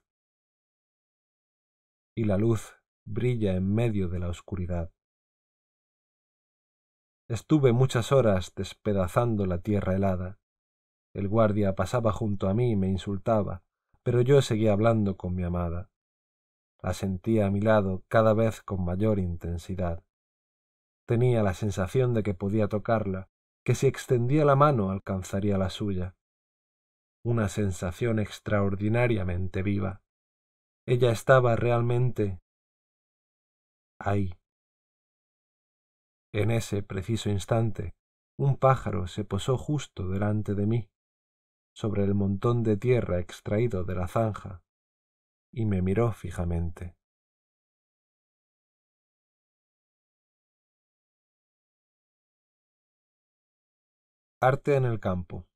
Y la luz brilla en medio de la oscuridad. Estuve muchas horas despedazando la tierra helada. El guardia pasaba junto a mí y me insultaba, pero yo seguía hablando con mi amada. La sentía a mi lado cada vez con mayor intensidad. Tenía la sensación de que podía tocarla, que si extendía la mano alcanzaría la suya. Una sensación extraordinariamente viva. Ella estaba realmente ahí. En ese preciso instante, un pájaro se posó justo delante de mí, sobre el montón de tierra extraído de la zanja, y me miró fijamente. Arte en el campo.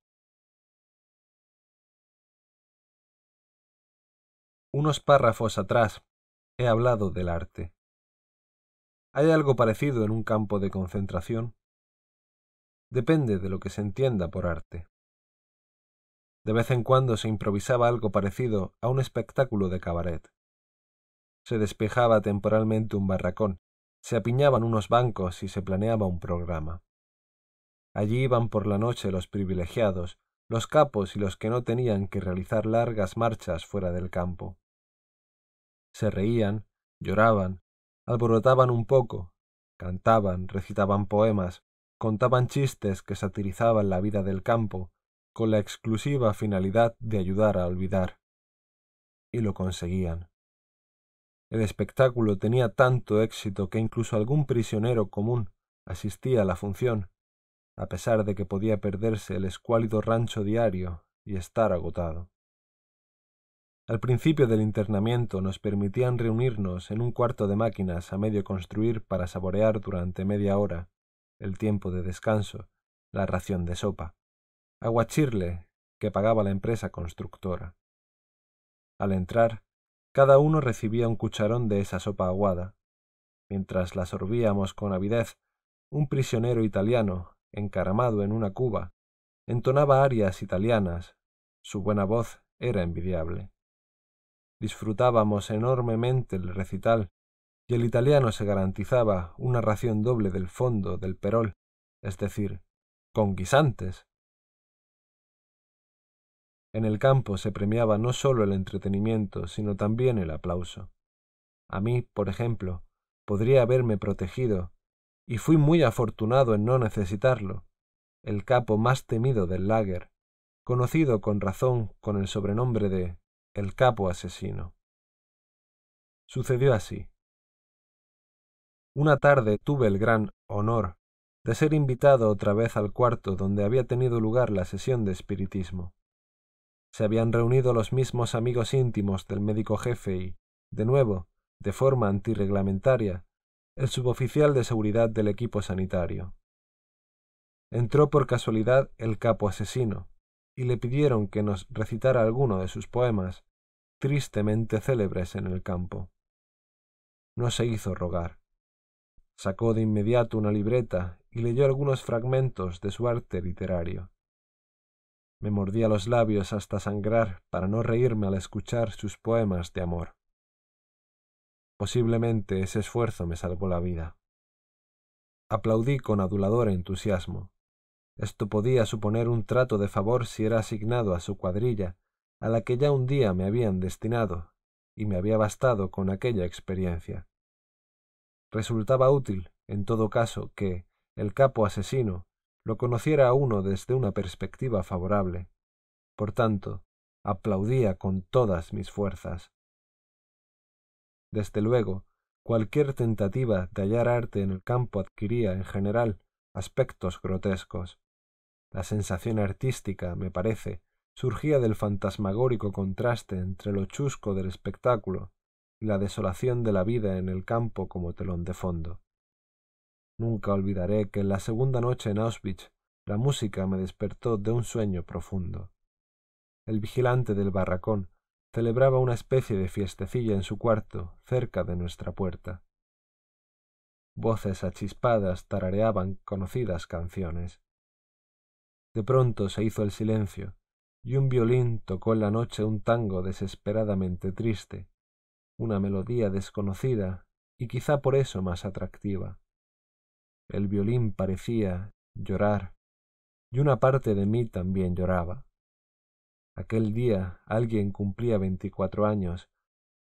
Unos párrafos atrás he hablado del arte. ¿Hay algo parecido en un campo de concentración? Depende de lo que se entienda por arte. De vez en cuando se improvisaba algo parecido a un espectáculo de cabaret. Se despejaba temporalmente un barracón, se apiñaban unos bancos y se planeaba un programa. Allí iban por la noche los privilegiados, los capos y los que no tenían que realizar largas marchas fuera del campo. Se reían, lloraban, alborotaban un poco, cantaban, recitaban poemas, contaban chistes que satirizaban la vida del campo, con la exclusiva finalidad de ayudar a olvidar. Y lo conseguían. El espectáculo tenía tanto éxito que incluso algún prisionero común asistía a la función, a pesar de que podía perderse el escuálido rancho diario y estar agotado. Al principio del internamiento nos permitían reunirnos en un cuarto de máquinas a medio construir para saborear durante media hora, el tiempo de descanso, la ración de sopa. Aguachirle, que pagaba la empresa constructora. Al entrar, cada uno recibía un cucharón de esa sopa aguada. Mientras la sorbíamos con avidez, un prisionero italiano, encaramado en una cuba, entonaba arias italianas. Su buena voz era envidiable. Disfrutábamos enormemente el recital y el italiano se garantizaba una ración doble del fondo del perol, es decir, con guisantes. En el campo se premiaba no sólo el entretenimiento, sino también el aplauso. A mí, por ejemplo, podría haberme protegido, y fui muy afortunado en no necesitarlo, el capo más temido del lager, conocido con razón con el sobrenombre de el capo asesino. Sucedió así. Una tarde tuve el gran honor de ser invitado otra vez al cuarto donde había tenido lugar la sesión de espiritismo. Se habían reunido los mismos amigos íntimos del médico jefe y, de nuevo, de forma antirreglamentaria, el suboficial de seguridad del equipo sanitario. Entró por casualidad el capo asesino, y le pidieron que nos recitara alguno de sus poemas, tristemente célebres en el campo. No se hizo rogar. Sacó de inmediato una libreta y leyó algunos fragmentos de su arte literario. Me mordía los labios hasta sangrar para no reírme al escuchar sus poemas de amor. Posiblemente ese esfuerzo me salvó la vida. Aplaudí con adulador entusiasmo. Esto podía suponer un trato de favor si era asignado a su cuadrilla, a la que ya un día me habían destinado, y me había bastado con aquella experiencia. Resultaba útil, en todo caso, que el capo asesino lo conociera a uno desde una perspectiva favorable. Por tanto, aplaudía con todas mis fuerzas. Desde luego, cualquier tentativa de hallar arte en el campo adquiría, en general, aspectos grotescos. La sensación artística, me parece, surgía del fantasmagórico contraste entre lo chusco del espectáculo y la desolación de la vida en el campo como telón de fondo. Nunca olvidaré que en la segunda noche en Auschwitz la música me despertó de un sueño profundo. El vigilante del barracón celebraba una especie de fiestecilla en su cuarto, cerca de nuestra puerta. Voces achispadas tarareaban conocidas canciones. De pronto se hizo el silencio, y un violín tocó en la noche un tango desesperadamente triste, una melodía desconocida y quizá por eso más atractiva. El violín parecía llorar, y una parte de mí también lloraba. Aquel día alguien cumplía veinticuatro años,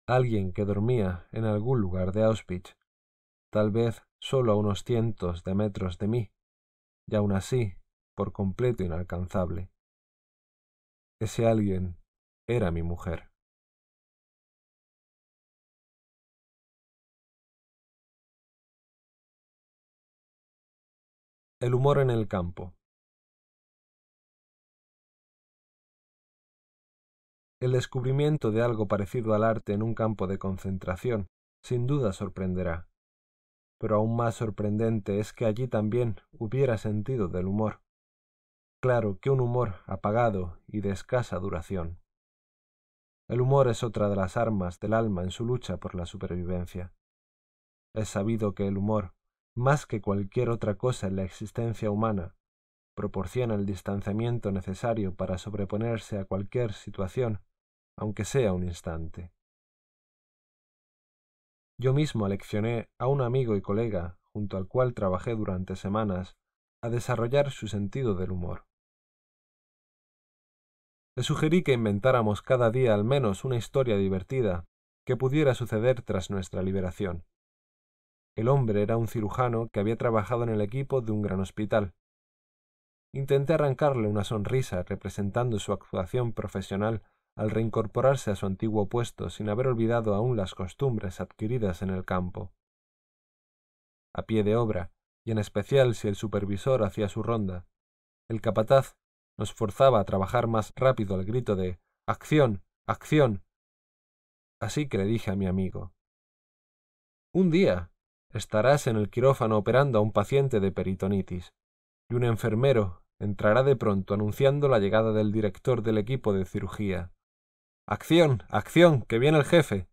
alguien que dormía en algún lugar de Auschwitz, tal vez solo a unos cientos de metros de mí, y aun así por completo inalcanzable. Ese alguien era mi mujer. El humor en el campo. El descubrimiento de algo parecido al arte en un campo de concentración sin duda sorprenderá, pero aún más sorprendente es que allí también hubiera sentido del humor. Claro que un humor apagado y de escasa duración. El humor es otra de las armas del alma en su lucha por la supervivencia. Es sabido que el humor, más que cualquier otra cosa en la existencia humana, proporciona el distanciamiento necesario para sobreponerse a cualquier situación, aunque sea un instante. Yo mismo aleccioné a un amigo y colega, junto al cual trabajé durante semanas, a desarrollar su sentido del humor. Le sugerí que inventáramos cada día al menos una historia divertida que pudiera suceder tras nuestra liberación. El hombre era un cirujano que había trabajado en el equipo de un gran hospital. Intenté arrancarle una sonrisa representando su actuación profesional al reincorporarse a su antiguo puesto sin haber olvidado aún las costumbres adquiridas en el campo. A pie de obra, y en especial si el supervisor hacía su ronda, el capataz nos forzaba a trabajar más rápido al grito de Acción. Acción. Así que le dije a mi amigo Un día estarás en el quirófano operando a un paciente de peritonitis, y un enfermero entrará de pronto anunciando la llegada del director del equipo de cirugía. Acción, acción, que viene el jefe.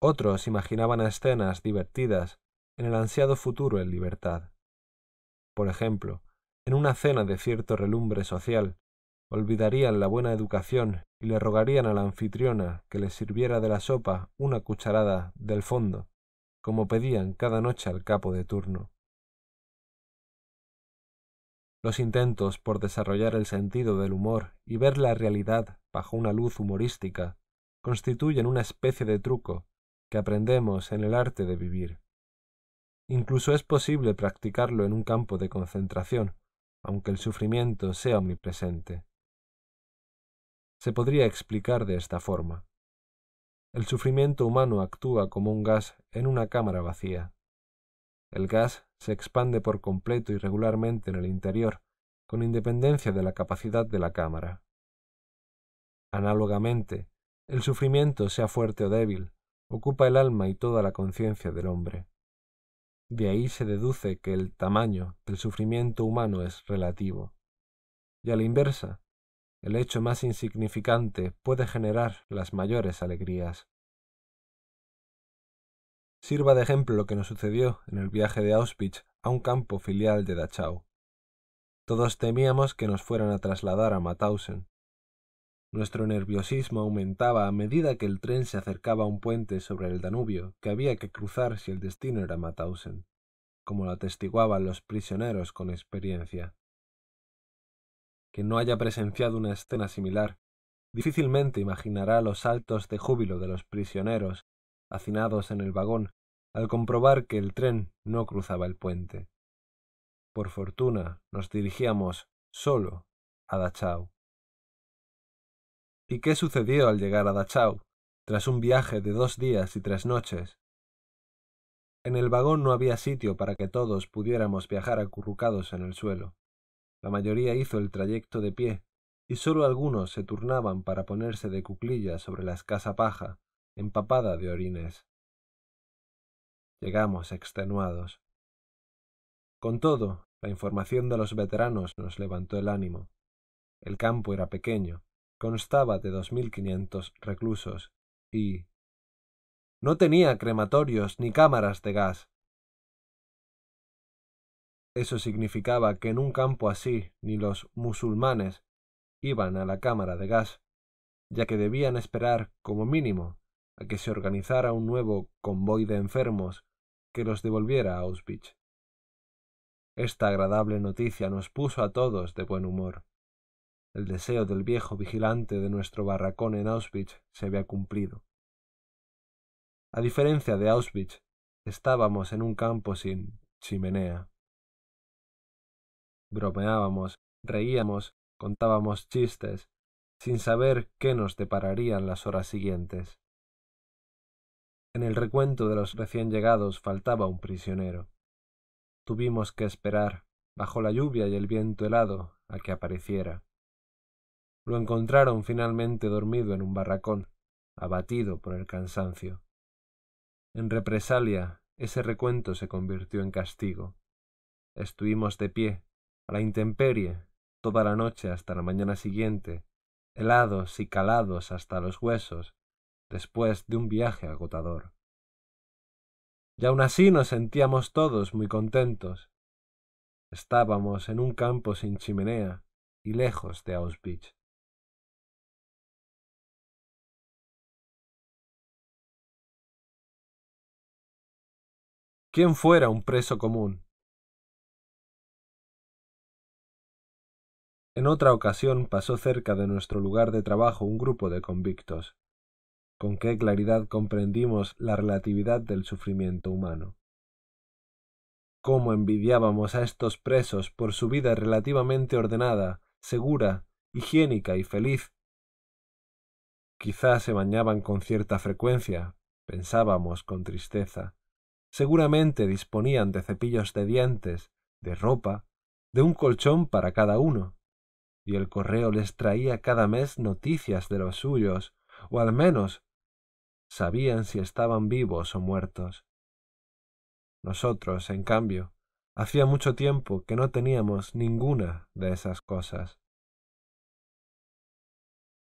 Otros imaginaban escenas divertidas en el ansiado futuro en libertad. Por ejemplo, en una cena de cierto relumbre social, olvidarían la buena educación y le rogarían a la anfitriona que les sirviera de la sopa una cucharada del fondo, como pedían cada noche al capo de turno. Los intentos por desarrollar el sentido del humor y ver la realidad bajo una luz humorística constituyen una especie de truco que aprendemos en el arte de vivir. Incluso es posible practicarlo en un campo de concentración, aunque el sufrimiento sea omnipresente. Se podría explicar de esta forma. El sufrimiento humano actúa como un gas en una cámara vacía. El gas se expande por completo y regularmente en el interior, con independencia de la capacidad de la cámara. Análogamente, el sufrimiento, sea fuerte o débil, ocupa el alma y toda la conciencia del hombre. De ahí se deduce que el tamaño del sufrimiento humano es relativo. Y a la inversa, el hecho más insignificante puede generar las mayores alegrías. Sirva de ejemplo lo que nos sucedió en el viaje de Auschwitz a un campo filial de Dachau. Todos temíamos que nos fueran a trasladar a Mauthausen. Nuestro nerviosismo aumentaba a medida que el tren se acercaba a un puente sobre el Danubio que había que cruzar si el destino era Mauthausen, como lo atestiguaban los prisioneros con experiencia. Quien no haya presenciado una escena similar, difícilmente imaginará los saltos de júbilo de los prisioneros hacinados en el vagón al comprobar que el tren no cruzaba el puente. Por fortuna nos dirigíamos solo a Dachau. ¿Y qué sucedió al llegar a Dachau, tras un viaje de dos días y tres noches? En el vagón no había sitio para que todos pudiéramos viajar acurrucados en el suelo. La mayoría hizo el trayecto de pie, y sólo algunos se turnaban para ponerse de cuclillas sobre la escasa paja empapada de orines. Llegamos extenuados. Con todo, la información de los veteranos nos levantó el ánimo. El campo era pequeño, constaba de dos mil quinientos reclusos y no tenía crematorios ni cámaras de gas. Eso significaba que en un campo así ni los musulmanes iban a la cámara de gas, ya que debían esperar como mínimo a que se organizara un nuevo convoy de enfermos que los devolviera a Auschwitz. Esta agradable noticia nos puso a todos de buen humor. El deseo del viejo vigilante de nuestro barracón en Auschwitz se había cumplido. A diferencia de Auschwitz, estábamos en un campo sin chimenea. Bromeábamos, reíamos, contábamos chistes, sin saber qué nos depararían las horas siguientes. En el recuento de los recién llegados faltaba un prisionero. Tuvimos que esperar, bajo la lluvia y el viento helado, a que apareciera. Lo encontraron finalmente dormido en un barracón, abatido por el cansancio. En represalia, ese recuento se convirtió en castigo. Estuvimos de pie, a la intemperie, toda la noche hasta la mañana siguiente, helados y calados hasta los huesos, después de un viaje agotador. Y aun así nos sentíamos todos muy contentos. Estábamos en un campo sin chimenea y lejos de Auschwitz. ¿Quién fuera un preso común? En otra ocasión pasó cerca de nuestro lugar de trabajo un grupo de convictos con qué claridad comprendimos la relatividad del sufrimiento humano. Cómo envidiábamos a estos presos por su vida relativamente ordenada, segura, higiénica y feliz. Quizás se bañaban con cierta frecuencia, pensábamos con tristeza. Seguramente disponían de cepillos de dientes, de ropa, de un colchón para cada uno, y el correo les traía cada mes noticias de los suyos, o al menos sabían si estaban vivos o muertos. Nosotros, en cambio, Hacía mucho tiempo que no teníamos ninguna de esas cosas.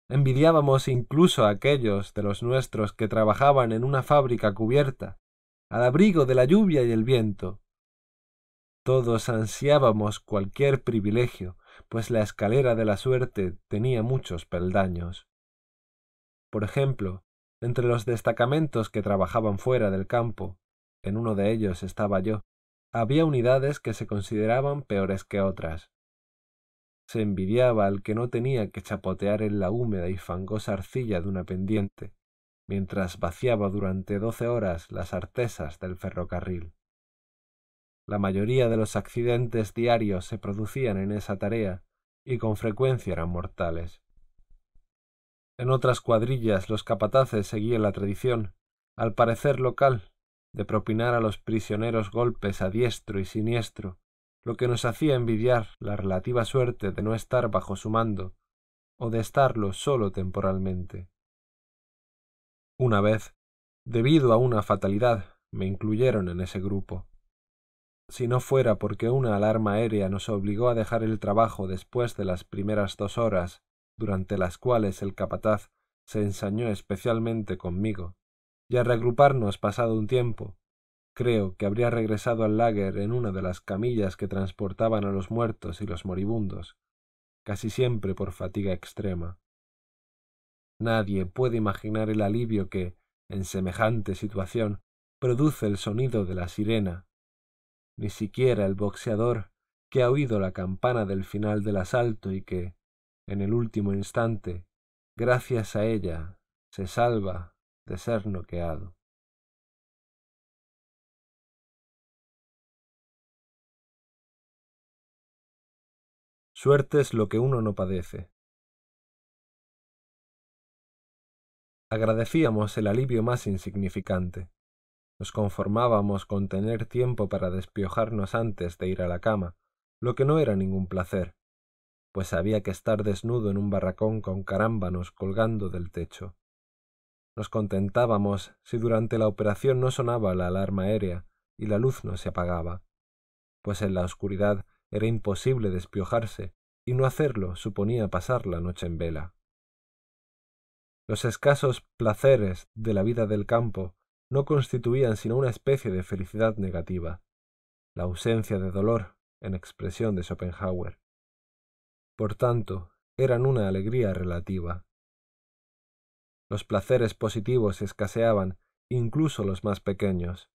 Envidiábamos incluso a aquellos de los nuestros que trabajaban en una fábrica cubierta, al abrigo de la lluvia y el viento. Todos ansiábamos cualquier privilegio, pues la escalera de la suerte tenía muchos peldaños. Por ejemplo, entre los destacamentos que trabajaban fuera del campo, en uno de ellos estaba yo, había unidades que se consideraban peores que otras. Se envidiaba al que no tenía que chapotear en la húmeda y fangosa arcilla de una pendiente, mientras vaciaba durante doce horas las artesas del ferrocarril. La mayoría de los accidentes diarios se producían en esa tarea y con frecuencia eran mortales. En otras cuadrillas los capataces seguían la tradición, al parecer local, de propinar a los prisioneros golpes a diestro y siniestro, lo que nos hacía envidiar la relativa suerte de no estar bajo su mando, o de estarlo solo temporalmente. Una vez, debido a una fatalidad, me incluyeron en ese grupo. Si no fuera porque una alarma aérea nos obligó a dejar el trabajo después de las primeras dos horas, durante las cuales el capataz se ensañó especialmente conmigo, y a reagruparnos pasado un tiempo, creo que habría regresado al lager en una de las camillas que transportaban a los muertos y los moribundos, casi siempre por fatiga extrema. Nadie puede imaginar el alivio que, en semejante situación, produce el sonido de la sirena. Ni siquiera el boxeador que ha oído la campana del final del asalto y que, en el último instante, gracias a ella, se salva de ser noqueado. Suerte es lo que uno no padece. Agradecíamos el alivio más insignificante. Nos conformábamos con tener tiempo para despiojarnos antes de ir a la cama, lo que no era ningún placer, pues había que estar desnudo en un barracón con carámbanos colgando del techo. Nos contentábamos si durante la operación no sonaba la alarma aérea y la luz no se apagaba, pues en la oscuridad era imposible despiojarse y no hacerlo suponía pasar la noche en vela. Los escasos placeres de la vida del campo no constituían sino una especie de felicidad negativa, la ausencia de dolor, en expresión de Schopenhauer. Por tanto, eran una alegría relativa. Los placeres positivos escaseaban, incluso los más pequeños.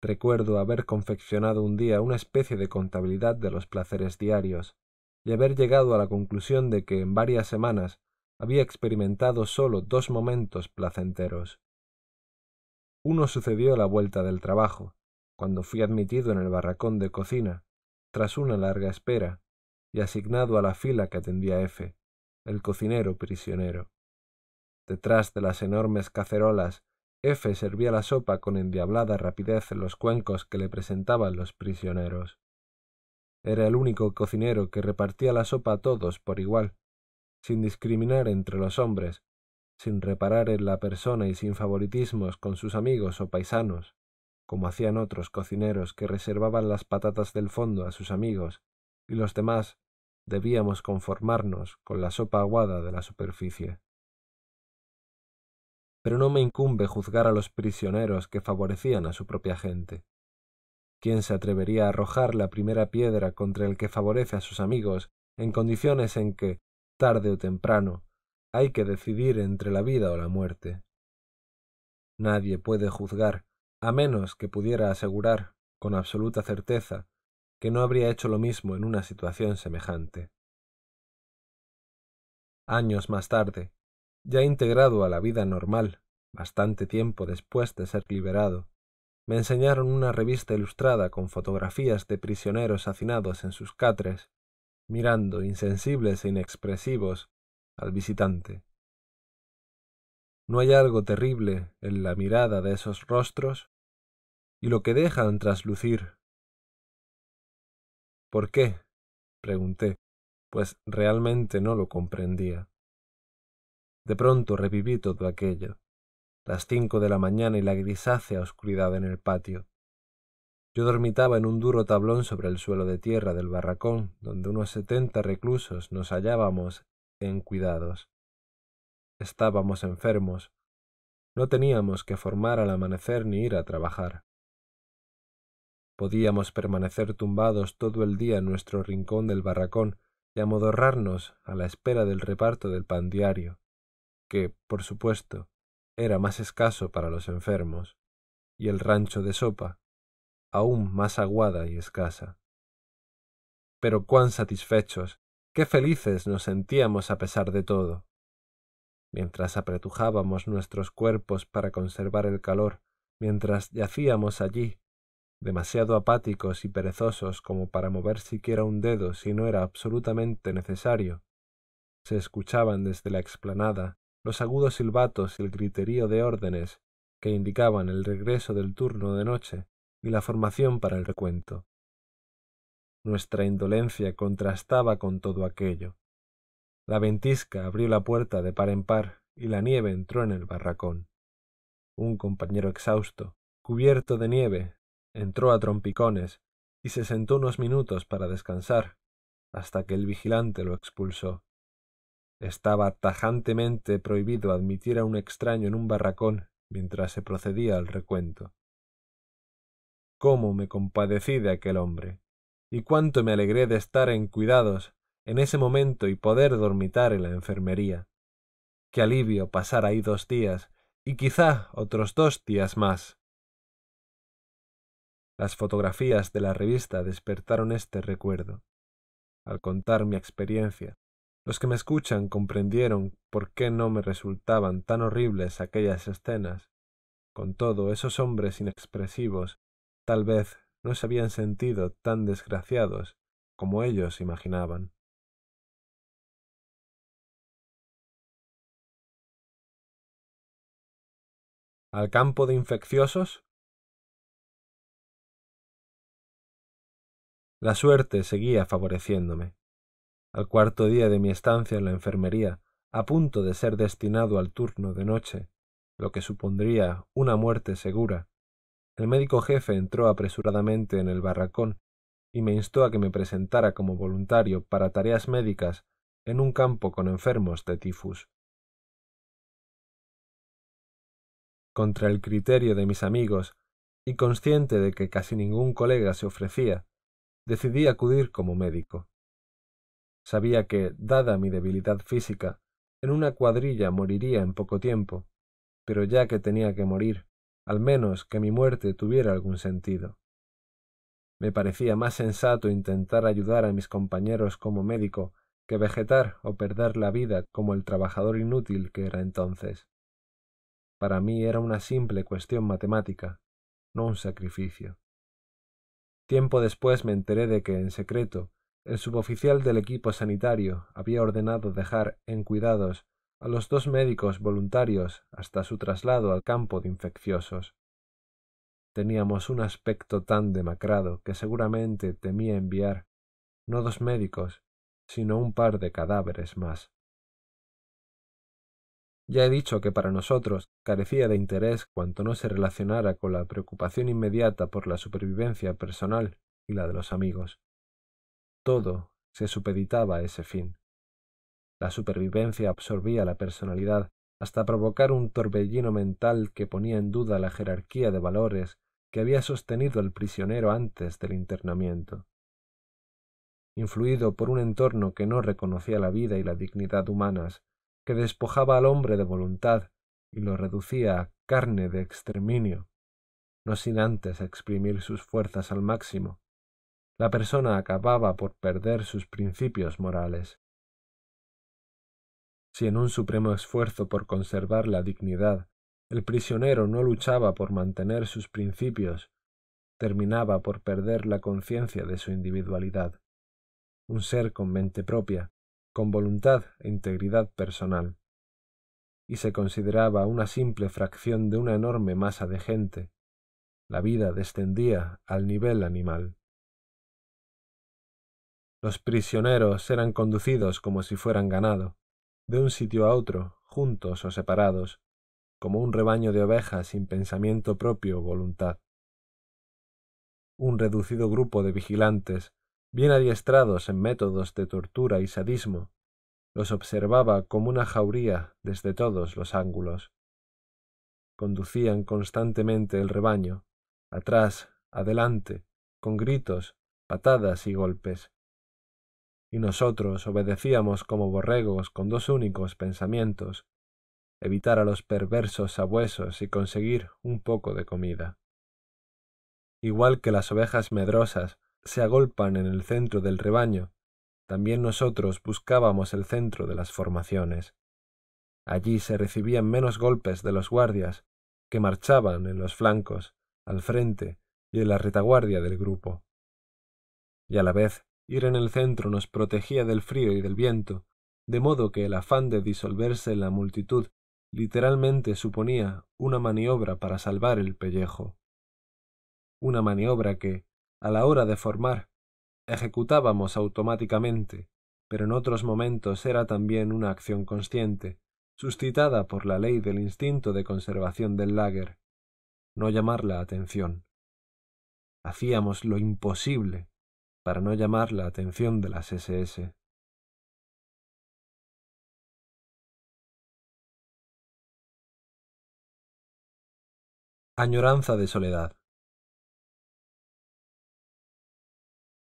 Recuerdo haber confeccionado un día una especie de contabilidad de los placeres diarios, y haber llegado a la conclusión de que en varias semanas había experimentado sólo dos momentos placenteros. Uno sucedió a la vuelta del trabajo, cuando fui admitido en el barracón de cocina, tras una larga espera, y asignado a la fila que atendía F, el cocinero prisionero. Detrás de las enormes cacerolas, F servía la sopa con endiablada rapidez en los cuencos que le presentaban los prisioneros. Era el único cocinero que repartía la sopa a todos por igual, sin discriminar entre los hombres, sin reparar en la persona y sin favoritismos con sus amigos o paisanos, como hacían otros cocineros que reservaban las patatas del fondo a sus amigos, y los demás debíamos conformarnos con la sopa aguada de la superficie pero no me incumbe juzgar a los prisioneros que favorecían a su propia gente. ¿Quién se atrevería a arrojar la primera piedra contra el que favorece a sus amigos en condiciones en que, tarde o temprano, hay que decidir entre la vida o la muerte? Nadie puede juzgar, a menos que pudiera asegurar, con absoluta certeza, que no habría hecho lo mismo en una situación semejante. Años más tarde, ya integrado a la vida normal, bastante tiempo después de ser liberado, me enseñaron una revista ilustrada con fotografías de prisioneros hacinados en sus catres, mirando insensibles e inexpresivos al visitante. ¿No hay algo terrible en la mirada de esos rostros? Y lo que dejan traslucir. ¿Por qué? pregunté, pues realmente no lo comprendía. De pronto reviví todo aquello, las cinco de la mañana y la grisácea oscuridad en el patio. Yo dormitaba en un duro tablón sobre el suelo de tierra del barracón, donde unos setenta reclusos nos hallábamos en cuidados. Estábamos enfermos. No teníamos que formar al amanecer ni ir a trabajar. Podíamos permanecer tumbados todo el día en nuestro rincón del barracón y amodorrarnos a la espera del reparto del pan diario, que, por supuesto, era más escaso para los enfermos, y el rancho de sopa, aún más aguada y escasa. Pero cuán satisfechos, qué felices nos sentíamos a pesar de todo. Mientras apretujábamos nuestros cuerpos para conservar el calor, mientras yacíamos allí, demasiado apáticos y perezosos como para mover siquiera un dedo si no era absolutamente necesario, se escuchaban desde la explanada los agudos silbatos y el griterío de órdenes que indicaban el regreso del turno de noche y la formación para el recuento. Nuestra indolencia contrastaba con todo aquello. La ventisca abrió la puerta de par en par y la nieve entró en el barracón. Un compañero exhausto, cubierto de nieve, entró a trompicones y se sentó unos minutos para descansar, hasta que el vigilante lo expulsó. Estaba tajantemente prohibido admitir a un extraño en un barracón mientras se procedía al recuento cómo me compadecí de aquel hombre, y cuánto me alegré de estar en cuidados en ese momento y poder dormitar en la enfermería. Qué alivio pasar ahí dos días, y quizá otros dos días más. Las fotografías de la revista despertaron este recuerdo. Al contar mi experiencia, los que me escuchan comprendieron por qué no me resultaban tan horribles aquellas escenas. Con todo, esos hombres inexpresivos Tal vez no se habían sentido tan desgraciados como ellos imaginaban. ¿Al campo de infecciosos? La suerte seguía favoreciéndome. Al cuarto día de mi estancia en la enfermería, a punto de ser destinado al turno de noche, lo que supondría una muerte segura, el médico jefe entró apresuradamente en el barracón y me instó a que me presentara como voluntario para tareas médicas en un campo con enfermos de tifus. Contra el criterio de mis amigos, y consciente de que casi ningún colega se ofrecía, decidí acudir como médico. Sabía que, dada mi debilidad física, en una cuadrilla moriría en poco tiempo, pero ya que tenía que morir, al menos que mi muerte tuviera algún sentido. Me parecía más sensato intentar ayudar a mis compañeros como médico que vegetar o perder la vida como el trabajador inútil que era entonces. Para mí era una simple cuestión matemática, no un sacrificio. Tiempo después me enteré de que, en secreto, el suboficial del equipo sanitario había ordenado dejar en cuidados a los dos médicos voluntarios hasta su traslado al campo de infecciosos. Teníamos un aspecto tan demacrado que seguramente temía enviar no dos médicos, sino un par de cadáveres más. Ya he dicho que para nosotros carecía de interés cuanto no se relacionara con la preocupación inmediata por la supervivencia personal y la de los amigos. Todo se supeditaba a ese fin. La supervivencia absorbía la personalidad hasta provocar un torbellino mental que ponía en duda la jerarquía de valores que había sostenido el prisionero antes del internamiento. Influido por un entorno que no reconocía la vida y la dignidad humanas, que despojaba al hombre de voluntad y lo reducía a carne de exterminio, no sin antes exprimir sus fuerzas al máximo, la persona acababa por perder sus principios morales si en un supremo esfuerzo por conservar la dignidad el prisionero no luchaba por mantener sus principios, terminaba por perder la conciencia de su individualidad, un ser con mente propia, con voluntad e integridad personal, y se consideraba una simple fracción de una enorme masa de gente. La vida descendía al nivel animal. Los prisioneros eran conducidos como si fueran ganado, de un sitio a otro, juntos o separados, como un rebaño de ovejas sin pensamiento propio o voluntad. Un reducido grupo de vigilantes, bien adiestrados en métodos de tortura y sadismo, los observaba como una jauría desde todos los ángulos. Conducían constantemente el rebaño, atrás, adelante, con gritos, patadas y golpes. Y nosotros obedecíamos como borregos con dos únicos pensamientos, evitar a los perversos sabuesos y conseguir un poco de comida. Igual que las ovejas medrosas se agolpan en el centro del rebaño, también nosotros buscábamos el centro de las formaciones. Allí se recibían menos golpes de los guardias, que marchaban en los flancos, al frente y en la retaguardia del grupo. Y a la vez ir en el centro nos protegía del frío y del viento, de modo que el afán de disolverse en la multitud literalmente suponía una maniobra para salvar el pellejo. Una maniobra que, a la hora de formar, ejecutábamos automáticamente, pero en otros momentos era también una acción consciente, suscitada por la ley del instinto de conservación del lager, no llamar la atención. Hacíamos lo imposible para no llamar la atención de las SS. Añoranza de soledad.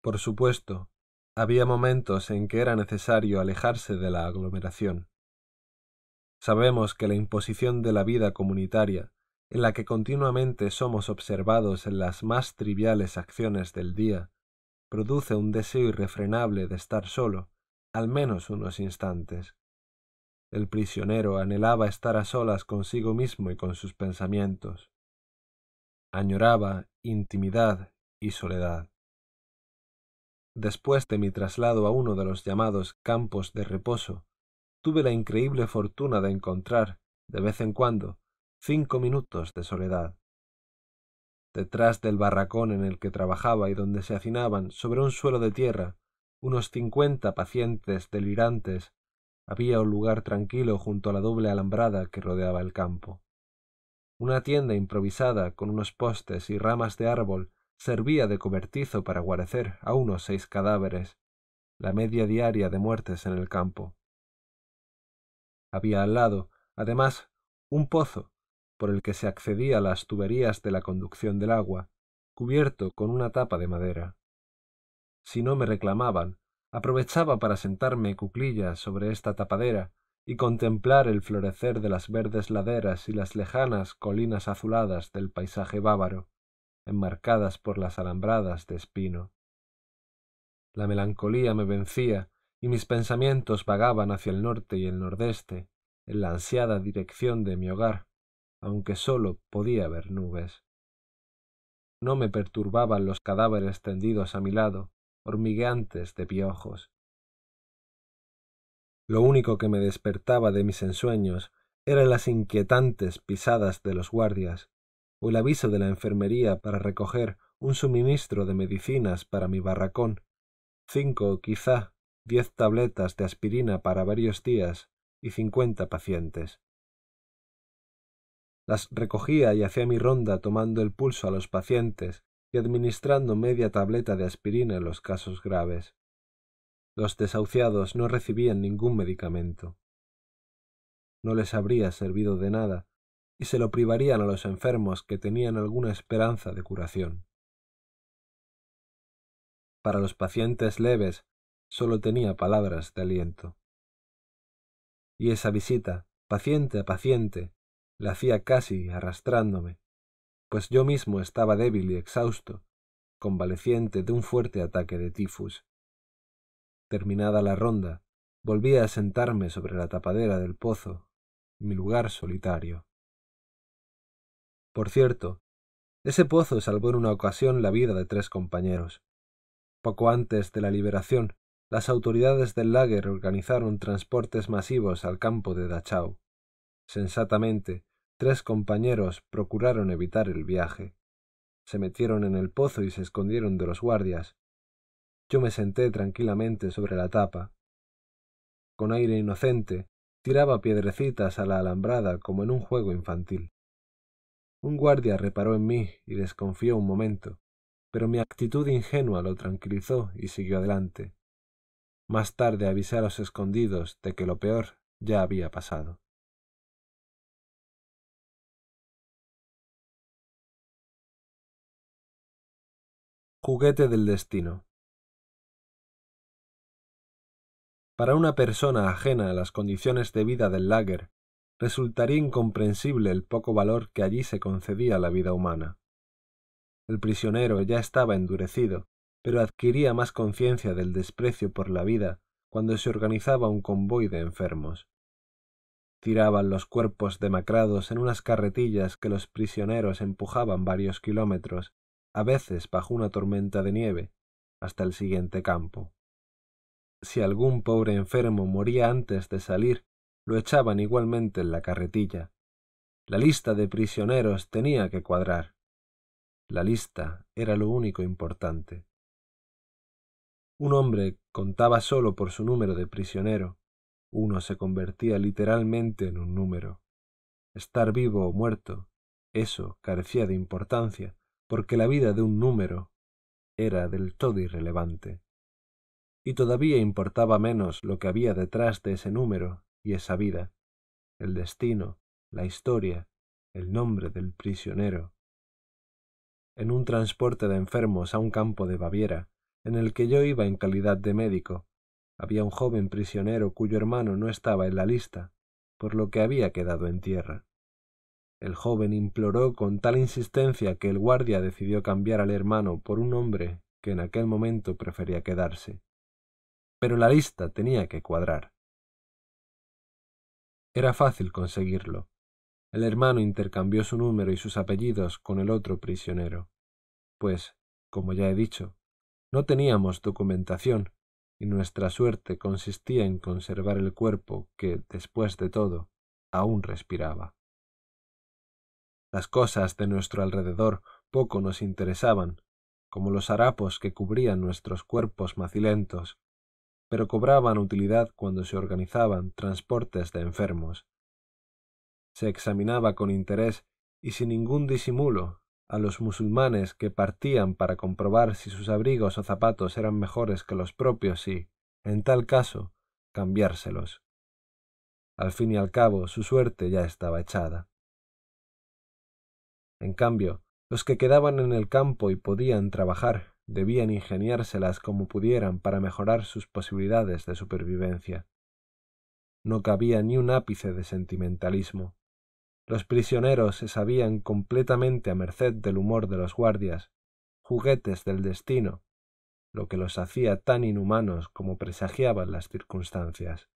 Por supuesto, había momentos en que era necesario alejarse de la aglomeración. Sabemos que la imposición de la vida comunitaria, en la que continuamente somos observados en las más triviales acciones del día, produce un deseo irrefrenable de estar solo, al menos unos instantes. El prisionero anhelaba estar a solas consigo mismo y con sus pensamientos. Añoraba intimidad y soledad. Después de mi traslado a uno de los llamados campos de reposo, tuve la increíble fortuna de encontrar, de vez en cuando, cinco minutos de soledad. Detrás del barracón en el que trabajaba y donde se hacinaban sobre un suelo de tierra unos cincuenta pacientes delirantes, había un lugar tranquilo junto a la doble alambrada que rodeaba el campo. Una tienda improvisada con unos postes y ramas de árbol servía de cobertizo para guarecer a unos seis cadáveres, la media diaria de muertes en el campo. Había al lado, además, un pozo, por el que se accedía a las tuberías de la conducción del agua, cubierto con una tapa de madera. Si no me reclamaban, aprovechaba para sentarme cuclillas sobre esta tapadera y contemplar el florecer de las verdes laderas y las lejanas colinas azuladas del paisaje bávaro enmarcadas por las alambradas de espino. La melancolía me vencía y mis pensamientos vagaban hacia el norte y el nordeste, en la ansiada dirección de mi hogar, aunque sólo podía ver nubes. No me perturbaban los cadáveres tendidos a mi lado, hormigueantes de piojos. Lo único que me despertaba de mis ensueños eran las inquietantes pisadas de los guardias, o el aviso de la enfermería para recoger un suministro de medicinas para mi barracón, cinco o quizá diez tabletas de aspirina para varios días y cincuenta pacientes. Las recogía y hacía mi ronda tomando el pulso a los pacientes y administrando media tableta de aspirina en los casos graves. Los desahuciados no recibían ningún medicamento. No les habría servido de nada y se lo privarían a los enfermos que tenían alguna esperanza de curación. Para los pacientes leves sólo tenía palabras de aliento. Y esa visita, paciente a paciente, la hacía casi arrastrándome, pues yo mismo estaba débil y exhausto, convaleciente de un fuerte ataque de tifus. Terminada la ronda, volví a sentarme sobre la tapadera del pozo, mi lugar solitario. Por cierto, ese pozo salvó en una ocasión la vida de tres compañeros. Poco antes de la liberación, las autoridades del lager organizaron transportes masivos al campo de Dachau. Sensatamente, tres compañeros procuraron evitar el viaje. Se metieron en el pozo y se escondieron de los guardias. Yo me senté tranquilamente sobre la tapa. Con aire inocente, tiraba piedrecitas a la alambrada como en un juego infantil. Un guardia reparó en mí y desconfió un momento, pero mi actitud ingenua lo tranquilizó y siguió adelante. Más tarde avisé a los escondidos de que lo peor ya había pasado. Juguete del destino. Para una persona ajena a las condiciones de vida del lager, resultaría incomprensible el poco valor que allí se concedía a la vida humana. El prisionero ya estaba endurecido, pero adquiría más conciencia del desprecio por la vida cuando se organizaba un convoy de enfermos. Tiraban los cuerpos demacrados en unas carretillas que los prisioneros empujaban varios kilómetros, a veces bajo una tormenta de nieve, hasta el siguiente campo. Si algún pobre enfermo moría antes de salir, lo echaban igualmente en la carretilla. La lista de prisioneros tenía que cuadrar. La lista era lo único importante. Un hombre contaba solo por su número de prisionero. Uno se convertía literalmente en un número. Estar vivo o muerto, eso carecía de importancia, porque la vida de un número era del todo irrelevante. Y todavía importaba menos lo que había detrás de ese número y esa vida, el destino, la historia, el nombre del prisionero. En un transporte de enfermos a un campo de Baviera, en el que yo iba en calidad de médico. Había un joven prisionero cuyo hermano no estaba en la lista, por lo que había quedado en tierra. El joven imploró con tal insistencia que el guardia decidió cambiar al hermano por un hombre que en aquel momento prefería quedarse. Pero la lista tenía que cuadrar. Era fácil conseguirlo. El hermano intercambió su número y sus apellidos con el otro prisionero, pues, como ya he dicho, no teníamos documentación, y nuestra suerte consistía en conservar el cuerpo que, después de todo, aún respiraba. Las cosas de nuestro alrededor poco nos interesaban, como los harapos que cubrían nuestros cuerpos macilentos, pero cobraban utilidad cuando se organizaban transportes de enfermos. Se examinaba con interés y sin ningún disimulo a los musulmanes que partían para comprobar si sus abrigos o zapatos eran mejores que los propios y, en tal caso, cambiárselos. Al fin y al cabo, su suerte ya estaba echada. En cambio, los que quedaban en el campo y podían trabajar debían ingeniárselas como pudieran para mejorar sus posibilidades de supervivencia. No cabía ni un ápice de sentimentalismo. Los prisioneros se sabían completamente a merced del humor de los guardias, juguetes del destino, lo que los hacía tan inhumanos como presagiaban las circunstancias.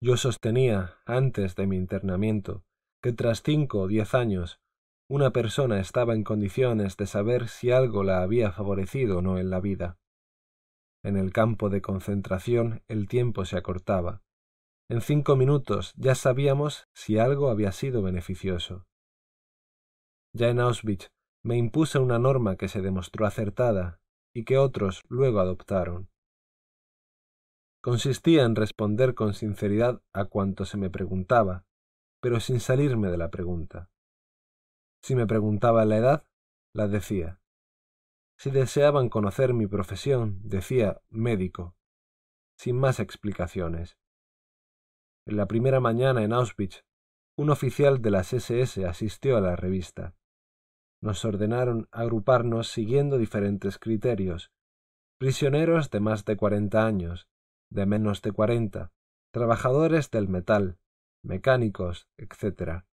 Yo sostenía, antes de mi internamiento, que tras cinco o diez años una persona estaba en condiciones de saber si algo la había favorecido o no en la vida. En el campo de concentración el tiempo se acortaba, en cinco minutos ya sabíamos si algo había sido beneficioso. Ya en Auschwitz me impuse una norma que se demostró acertada y que otros luego adoptaron. Consistía en responder con sinceridad a cuanto se me preguntaba, pero sin salirme de la pregunta. Si me preguntaba la edad, la decía. Si deseaban conocer mi profesión, decía médico, sin más explicaciones. En la primera mañana en Auschwitz, un oficial de las SS asistió a la revista. Nos ordenaron agruparnos siguiendo diferentes criterios. Prisioneros de más de cuarenta años, de menos de cuarenta, trabajadores del metal, mecánicos, etc.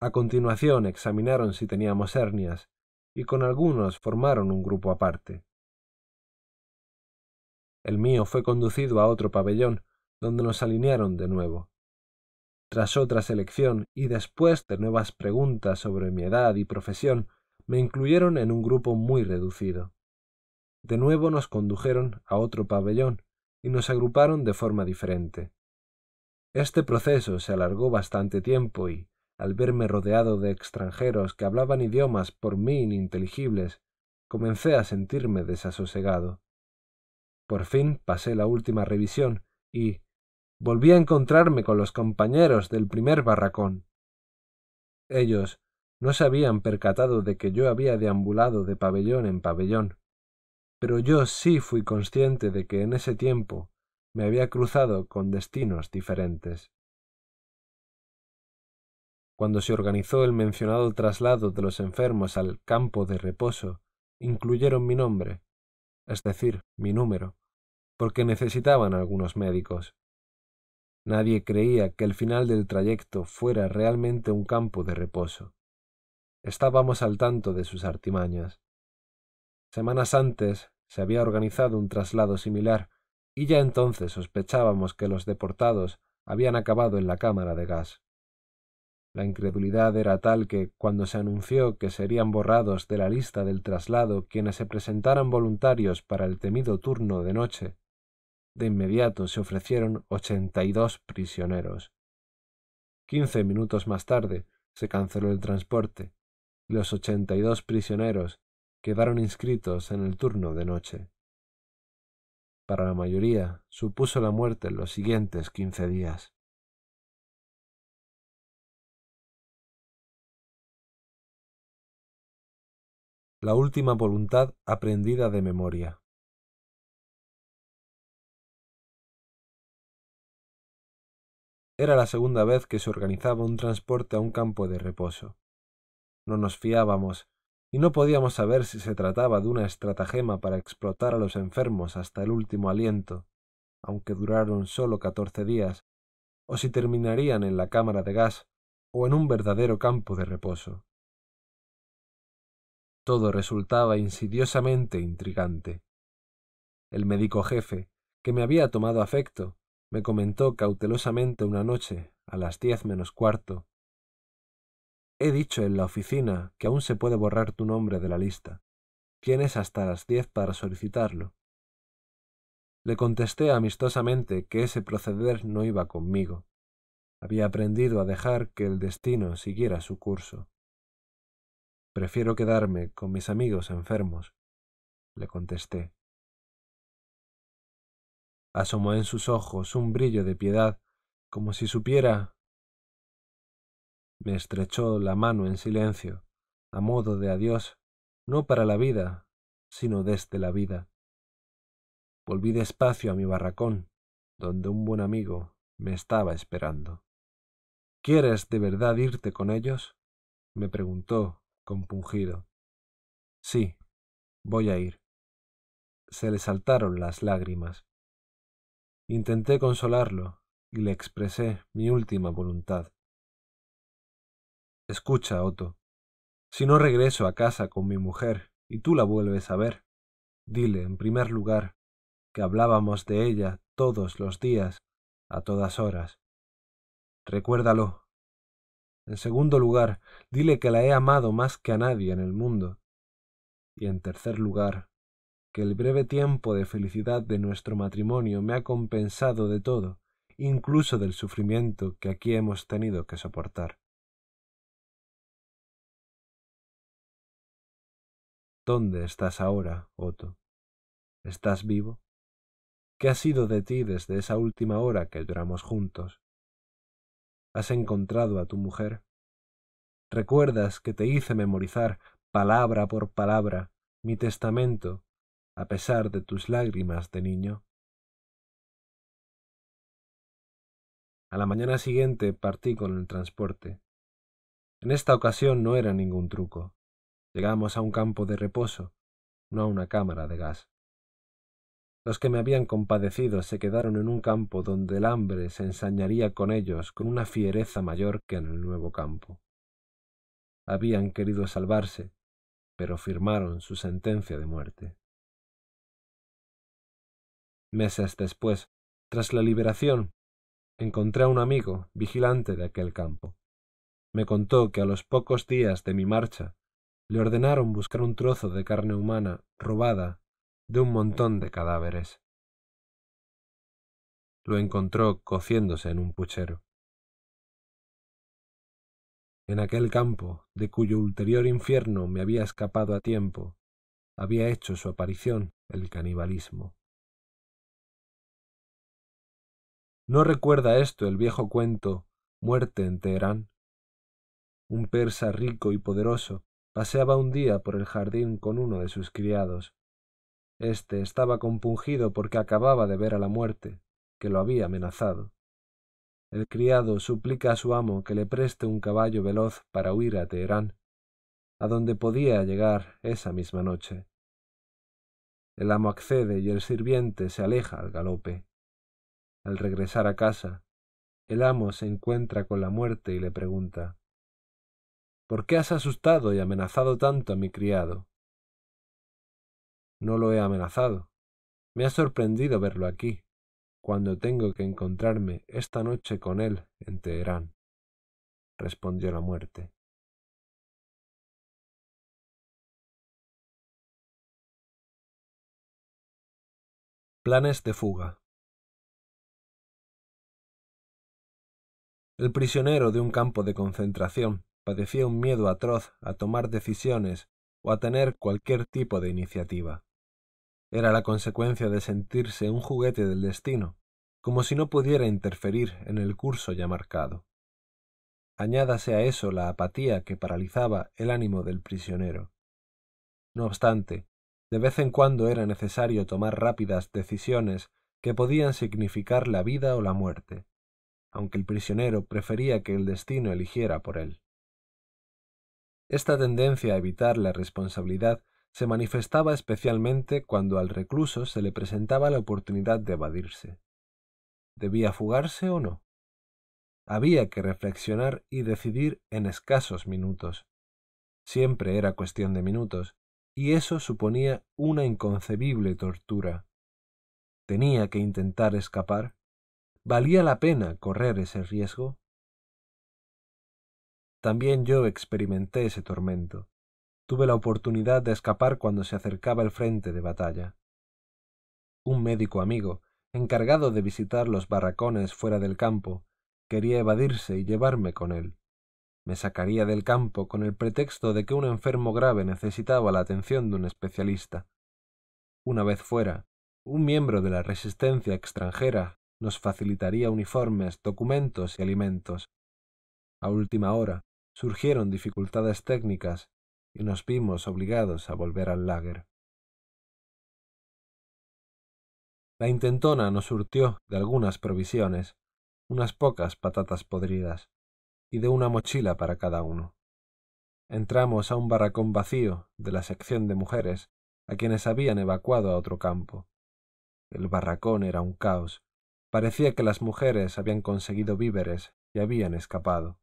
A continuación examinaron si teníamos hernias, y con algunos formaron un grupo aparte. El mío fue conducido a otro pabellón, donde nos alinearon de nuevo. Tras otra selección y después de nuevas preguntas sobre mi edad y profesión, me incluyeron en un grupo muy reducido. De nuevo nos condujeron a otro pabellón y nos agruparon de forma diferente. Este proceso se alargó bastante tiempo y, al verme rodeado de extranjeros que hablaban idiomas por mí ininteligibles, comencé a sentirme desasosegado. Por fin pasé la última revisión y, volví a encontrarme con los compañeros del primer barracón. Ellos no se habían percatado de que yo había deambulado de pabellón en pabellón, pero yo sí fui consciente de que en ese tiempo me había cruzado con destinos diferentes. Cuando se organizó el mencionado traslado de los enfermos al campo de reposo, incluyeron mi nombre, es decir, mi número, porque necesitaban algunos médicos. Nadie creía que el final del trayecto fuera realmente un campo de reposo. Estábamos al tanto de sus artimañas. Semanas antes se había organizado un traslado similar y ya entonces sospechábamos que los deportados habían acabado en la cámara de gas. La incredulidad era tal que, cuando se anunció que serían borrados de la lista del traslado quienes se presentaran voluntarios para el temido turno de noche, de inmediato se ofrecieron ochenta y dos prisioneros. Quince minutos más tarde se canceló el transporte, y los ochenta y dos prisioneros quedaron inscritos en el turno de noche. Para la mayoría supuso la muerte en los siguientes quince días. La última voluntad aprendida de memoria. Era la segunda vez que se organizaba un transporte a un campo de reposo. No nos fiábamos y no podíamos saber si se trataba de una estratagema para explotar a los enfermos hasta el último aliento, aunque duraron solo catorce días, o si terminarían en la cámara de gas o en un verdadero campo de reposo. Todo resultaba insidiosamente intrigante. El médico jefe, que me había tomado afecto, me comentó cautelosamente una noche, a las diez menos cuarto. He dicho en la oficina que aún se puede borrar tu nombre de la lista. Tienes hasta las diez para solicitarlo. Le contesté amistosamente que ese proceder no iba conmigo. Había aprendido a dejar que el destino siguiera su curso. Prefiero quedarme con mis amigos enfermos, le contesté. Asomó en sus ojos un brillo de piedad, como si supiera. Me estrechó la mano en silencio, a modo de adiós, no para la vida, sino desde la vida. Volví despacio a mi barracón, donde un buen amigo me estaba esperando. ¿Quieres de verdad irte con ellos? me preguntó compungido. Sí, voy a ir. Se le saltaron las lágrimas. Intenté consolarlo y le expresé mi última voluntad. Escucha, Otto. Si no regreso a casa con mi mujer y tú la vuelves a ver, dile, en primer lugar, que hablábamos de ella todos los días, a todas horas. Recuérdalo, en segundo lugar, dile que la he amado más que a nadie en el mundo. Y en tercer lugar, que el breve tiempo de felicidad de nuestro matrimonio me ha compensado de todo, incluso del sufrimiento que aquí hemos tenido que soportar. ¿Dónde estás ahora, Otto? ¿Estás vivo? ¿Qué ha sido de ti desde esa última hora que lloramos juntos? ¿Has encontrado a tu mujer? ¿Recuerdas que te hice memorizar, palabra por palabra, mi testamento, a pesar de tus lágrimas de niño? A la mañana siguiente partí con el transporte. En esta ocasión no era ningún truco. Llegamos a un campo de reposo, no a una cámara de gas. Los que me habían compadecido se quedaron en un campo donde el hambre se ensañaría con ellos con una fiereza mayor que en el nuevo campo. Habían querido salvarse, pero firmaron su sentencia de muerte. Meses después, tras la liberación, encontré a un amigo vigilante de aquel campo. Me contó que a los pocos días de mi marcha le ordenaron buscar un trozo de carne humana robada de un montón de cadáveres. Lo encontró cociéndose en un puchero. En aquel campo, de cuyo ulterior infierno me había escapado a tiempo, había hecho su aparición el canibalismo. ¿No recuerda esto el viejo cuento Muerte en Teherán? un persa rico y poderoso, paseaba un día por el jardín con uno de sus criados. Este estaba compungido porque acababa de ver a la muerte, que lo había amenazado. El criado suplica a su amo que le preste un caballo veloz para huir a Teherán, a donde podía llegar esa misma noche. El amo accede y el sirviente se aleja al galope. Al regresar a casa, el amo se encuentra con la muerte y le pregunta ¿Por qué has asustado y amenazado tanto a mi criado? No lo he amenazado. Me ha sorprendido verlo aquí, cuando tengo que encontrarme esta noche con él en Teherán, respondió la muerte. Planes de fuga. El prisionero de un campo de concentración padecía un miedo atroz a tomar decisiones o a tener cualquier tipo de iniciativa. Era la consecuencia de sentirse un juguete del destino, como si no pudiera interferir en el curso ya marcado. Añádase a eso la apatía que paralizaba el ánimo del prisionero. No obstante, de vez en cuando era necesario tomar rápidas decisiones que podían significar la vida o la muerte, aunque el prisionero prefería que el destino eligiera por él. Esta tendencia a evitar la responsabilidad se manifestaba especialmente cuando al recluso se le presentaba la oportunidad de evadirse. ¿Debía fugarse o no? Había que reflexionar y decidir en escasos minutos. Siempre era cuestión de minutos, y eso suponía una inconcebible tortura. ¿Tenía que intentar escapar? ¿Valía la pena correr ese riesgo? También yo experimenté ese tormento tuve la oportunidad de escapar cuando se acercaba el frente de batalla. Un médico amigo, encargado de visitar los barracones fuera del campo, quería evadirse y llevarme con él. Me sacaría del campo con el pretexto de que un enfermo grave necesitaba la atención de un especialista. Una vez fuera, un miembro de la resistencia extranjera nos facilitaría uniformes, documentos y alimentos. A última hora surgieron dificultades técnicas y nos vimos obligados a volver al lager. La intentona nos surtió de algunas provisiones, unas pocas patatas podridas, y de una mochila para cada uno. Entramos a un barracón vacío de la sección de mujeres, a quienes habían evacuado a otro campo. El barracón era un caos. Parecía que las mujeres habían conseguido víveres y habían escapado.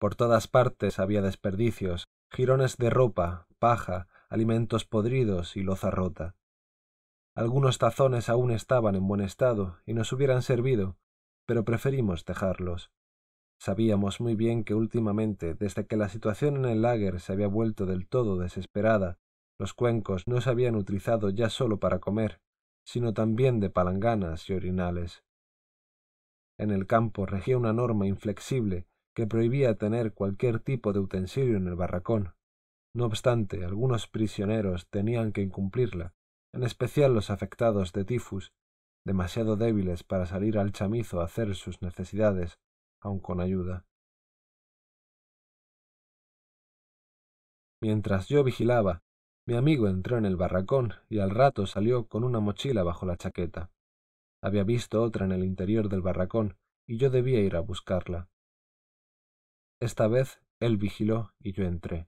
Por todas partes había desperdicios, jirones de ropa, paja, alimentos podridos y loza rota. Algunos tazones aún estaban en buen estado y nos hubieran servido, pero preferimos dejarlos. Sabíamos muy bien que últimamente, desde que la situación en el lager se había vuelto del todo desesperada, los cuencos no se habían utilizado ya solo para comer, sino también de palanganas y orinales. En el campo regía una norma inflexible que prohibía tener cualquier tipo de utensilio en el barracón. No obstante, algunos prisioneros tenían que incumplirla, en especial los afectados de tifus, demasiado débiles para salir al chamizo a hacer sus necesidades, aun con ayuda. Mientras yo vigilaba, mi amigo entró en el barracón y al rato salió con una mochila bajo la chaqueta. Había visto otra en el interior del barracón y yo debía ir a buscarla. Esta vez él vigiló y yo entré.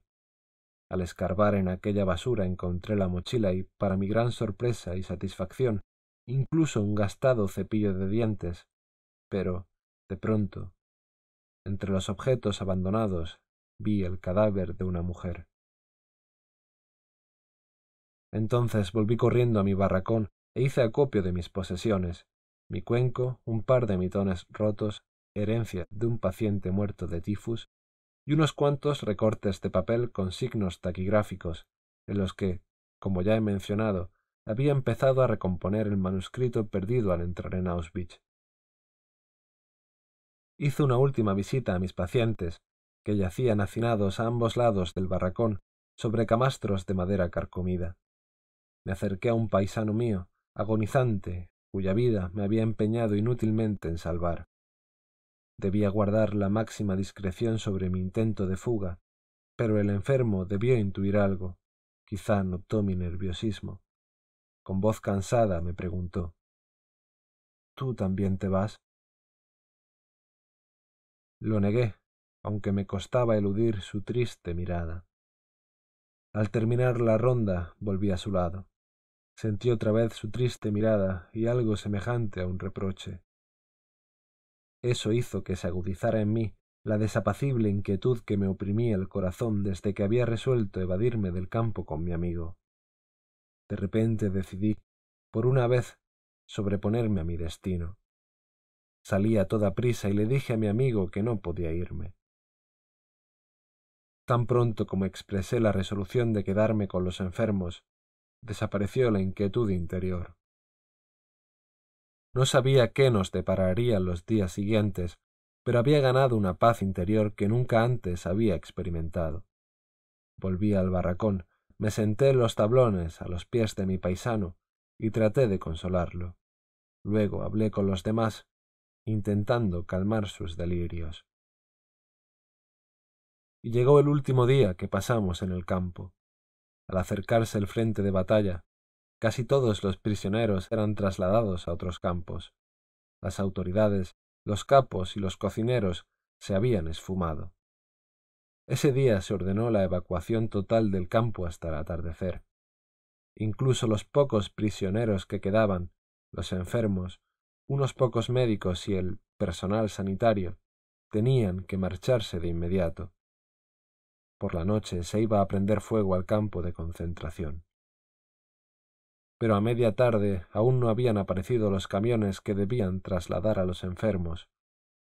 Al escarbar en aquella basura encontré la mochila y, para mi gran sorpresa y satisfacción, incluso un gastado cepillo de dientes. Pero, de pronto, entre los objetos abandonados, vi el cadáver de una mujer. Entonces volví corriendo a mi barracón e hice acopio de mis posesiones, mi cuenco, un par de mitones rotos herencia de un paciente muerto de tifus, y unos cuantos recortes de papel con signos taquigráficos, en los que, como ya he mencionado, había empezado a recomponer el manuscrito perdido al entrar en Auschwitz. Hice una última visita a mis pacientes, que yacían hacinados a ambos lados del barracón sobre camastros de madera carcomida. Me acerqué a un paisano mío, agonizante, cuya vida me había empeñado inútilmente en salvar. Debía guardar la máxima discreción sobre mi intento de fuga, pero el enfermo debió intuir algo. Quizá notó mi nerviosismo. Con voz cansada me preguntó ¿Tú también te vas? Lo negué, aunque me costaba eludir su triste mirada. Al terminar la ronda volví a su lado. Sentí otra vez su triste mirada y algo semejante a un reproche. Eso hizo que se agudizara en mí la desapacible inquietud que me oprimía el corazón desde que había resuelto evadirme del campo con mi amigo. De repente decidí, por una vez, sobreponerme a mi destino. Salí a toda prisa y le dije a mi amigo que no podía irme. Tan pronto como expresé la resolución de quedarme con los enfermos, desapareció la inquietud interior. No sabía qué nos depararían los días siguientes, pero había ganado una paz interior que nunca antes había experimentado. Volví al barracón, me senté en los tablones a los pies de mi paisano y traté de consolarlo. Luego hablé con los demás, intentando calmar sus delirios. Y llegó el último día que pasamos en el campo. Al acercarse el frente de batalla, casi todos los prisioneros eran trasladados a otros campos. Las autoridades, los capos y los cocineros se habían esfumado. Ese día se ordenó la evacuación total del campo hasta el atardecer. Incluso los pocos prisioneros que quedaban, los enfermos, unos pocos médicos y el personal sanitario, tenían que marcharse de inmediato. Por la noche se iba a prender fuego al campo de concentración. Pero a media tarde aún no habían aparecido los camiones que debían trasladar a los enfermos.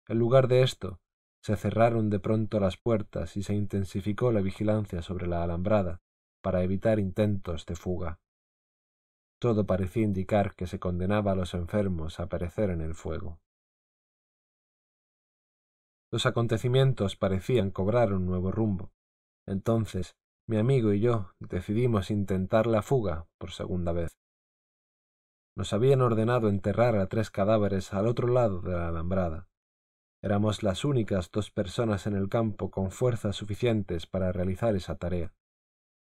En lugar de esto, se cerraron de pronto las puertas y se intensificó la vigilancia sobre la alambrada para evitar intentos de fuga. Todo parecía indicar que se condenaba a los enfermos a perecer en el fuego. Los acontecimientos parecían cobrar un nuevo rumbo. Entonces, mi amigo y yo decidimos intentar la fuga por segunda vez. Nos habían ordenado enterrar a tres cadáveres al otro lado de la alambrada. Éramos las únicas dos personas en el campo con fuerzas suficientes para realizar esa tarea.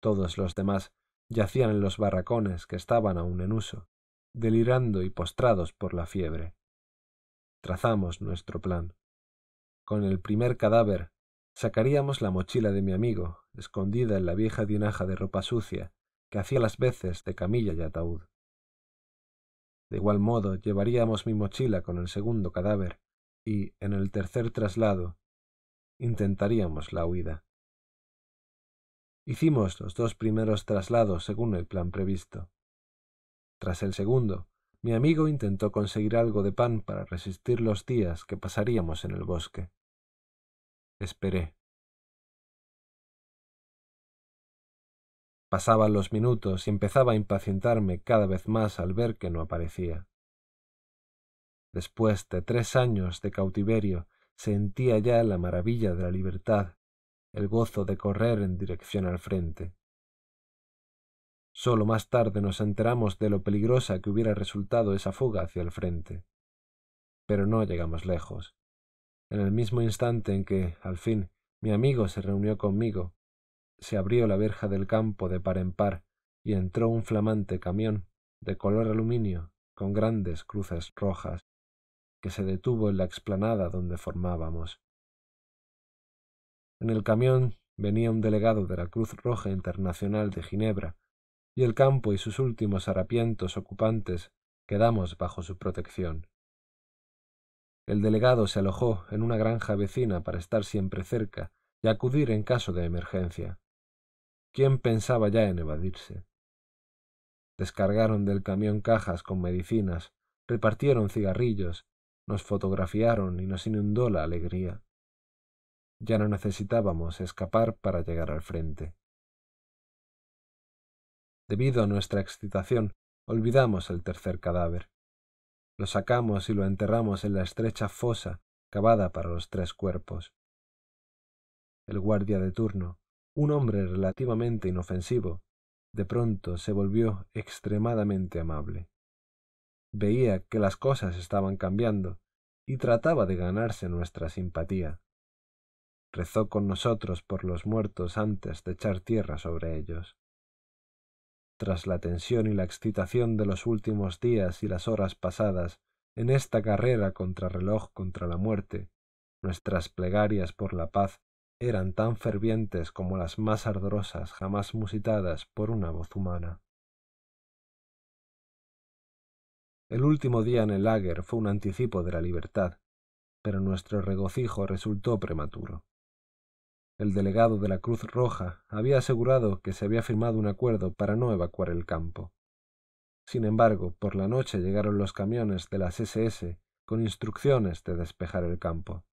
Todos los demás yacían en los barracones que estaban aún en uso, delirando y postrados por la fiebre. Trazamos nuestro plan. Con el primer cadáver sacaríamos la mochila de mi amigo, escondida en la vieja tinaja de ropa sucia, que hacía las veces de camilla y ataúd. De igual modo llevaríamos mi mochila con el segundo cadáver, y, en el tercer traslado, intentaríamos la huida. Hicimos los dos primeros traslados según el plan previsto. Tras el segundo, mi amigo intentó conseguir algo de pan para resistir los días que pasaríamos en el bosque. Esperé. Pasaban los minutos y empezaba a impacientarme cada vez más al ver que no aparecía. Después de tres años de cautiverio, sentía ya la maravilla de la libertad, el gozo de correr en dirección al frente. Solo más tarde nos enteramos de lo peligrosa que hubiera resultado esa fuga hacia el frente. Pero no llegamos lejos. En el mismo instante en que, al fin, mi amigo se reunió conmigo, se abrió la verja del campo de par en par y entró un flamante camión de color aluminio con grandes cruces rojas que se detuvo en la explanada donde formábamos. En el camión venía un delegado de la Cruz Roja Internacional de Ginebra, y el campo y sus últimos harapientos ocupantes quedamos bajo su protección. El delegado se alojó en una granja vecina para estar siempre cerca y acudir en caso de emergencia. ¿Quién pensaba ya en evadirse? Descargaron del camión cajas con medicinas, repartieron cigarrillos nos fotografiaron y nos inundó la alegría. Ya no necesitábamos escapar para llegar al frente. Debido a nuestra excitación, olvidamos el tercer cadáver. Lo sacamos y lo enterramos en la estrecha fosa cavada para los tres cuerpos. El guardia de turno, un hombre relativamente inofensivo, de pronto se volvió extremadamente amable. Veía que las cosas estaban cambiando y trataba de ganarse nuestra simpatía. Rezó con nosotros por los muertos antes de echar tierra sobre ellos. Tras la tensión y la excitación de los últimos días y las horas pasadas en esta carrera contra reloj contra la muerte, nuestras plegarias por la paz eran tan fervientes como las más ardorosas jamás musitadas por una voz humana. El último día en el lager fue un anticipo de la libertad, pero nuestro regocijo resultó prematuro. El delegado de la Cruz Roja había asegurado que se había firmado un acuerdo para no evacuar el campo. Sin embargo, por la noche llegaron los camiones de las SS con instrucciones de despejar el campo.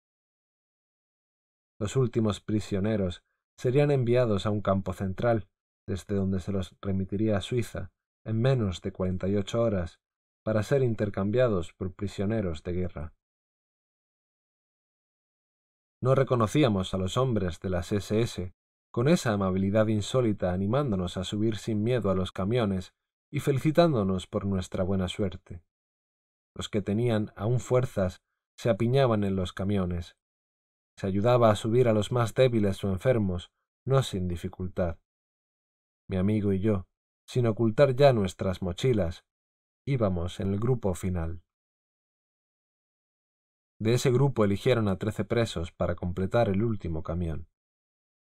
Los últimos prisioneros serían enviados a un campo central, desde donde se los remitiría a Suiza en menos de cuarenta y ocho horas para ser intercambiados por prisioneros de guerra. No reconocíamos a los hombres de las SS con esa amabilidad insólita animándonos a subir sin miedo a los camiones y felicitándonos por nuestra buena suerte. Los que tenían aún fuerzas se apiñaban en los camiones. Se ayudaba a subir a los más débiles o enfermos, no sin dificultad. Mi amigo y yo, sin ocultar ya nuestras mochilas, íbamos en el grupo final. De ese grupo eligieron a trece presos para completar el último camión.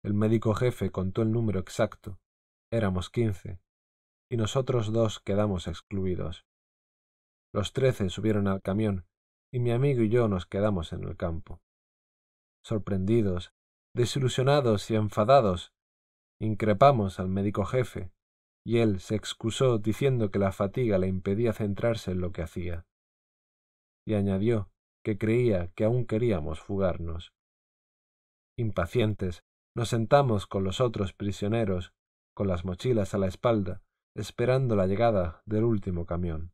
El médico jefe contó el número exacto. Éramos quince, y nosotros dos quedamos excluidos. Los trece subieron al camión, y mi amigo y yo nos quedamos en el campo. Sorprendidos, desilusionados y enfadados, increpamos al médico jefe, y él se excusó diciendo que la fatiga le impedía centrarse en lo que hacía. Y añadió que creía que aún queríamos fugarnos. Impacientes, nos sentamos con los otros prisioneros, con las mochilas a la espalda, esperando la llegada del último camión.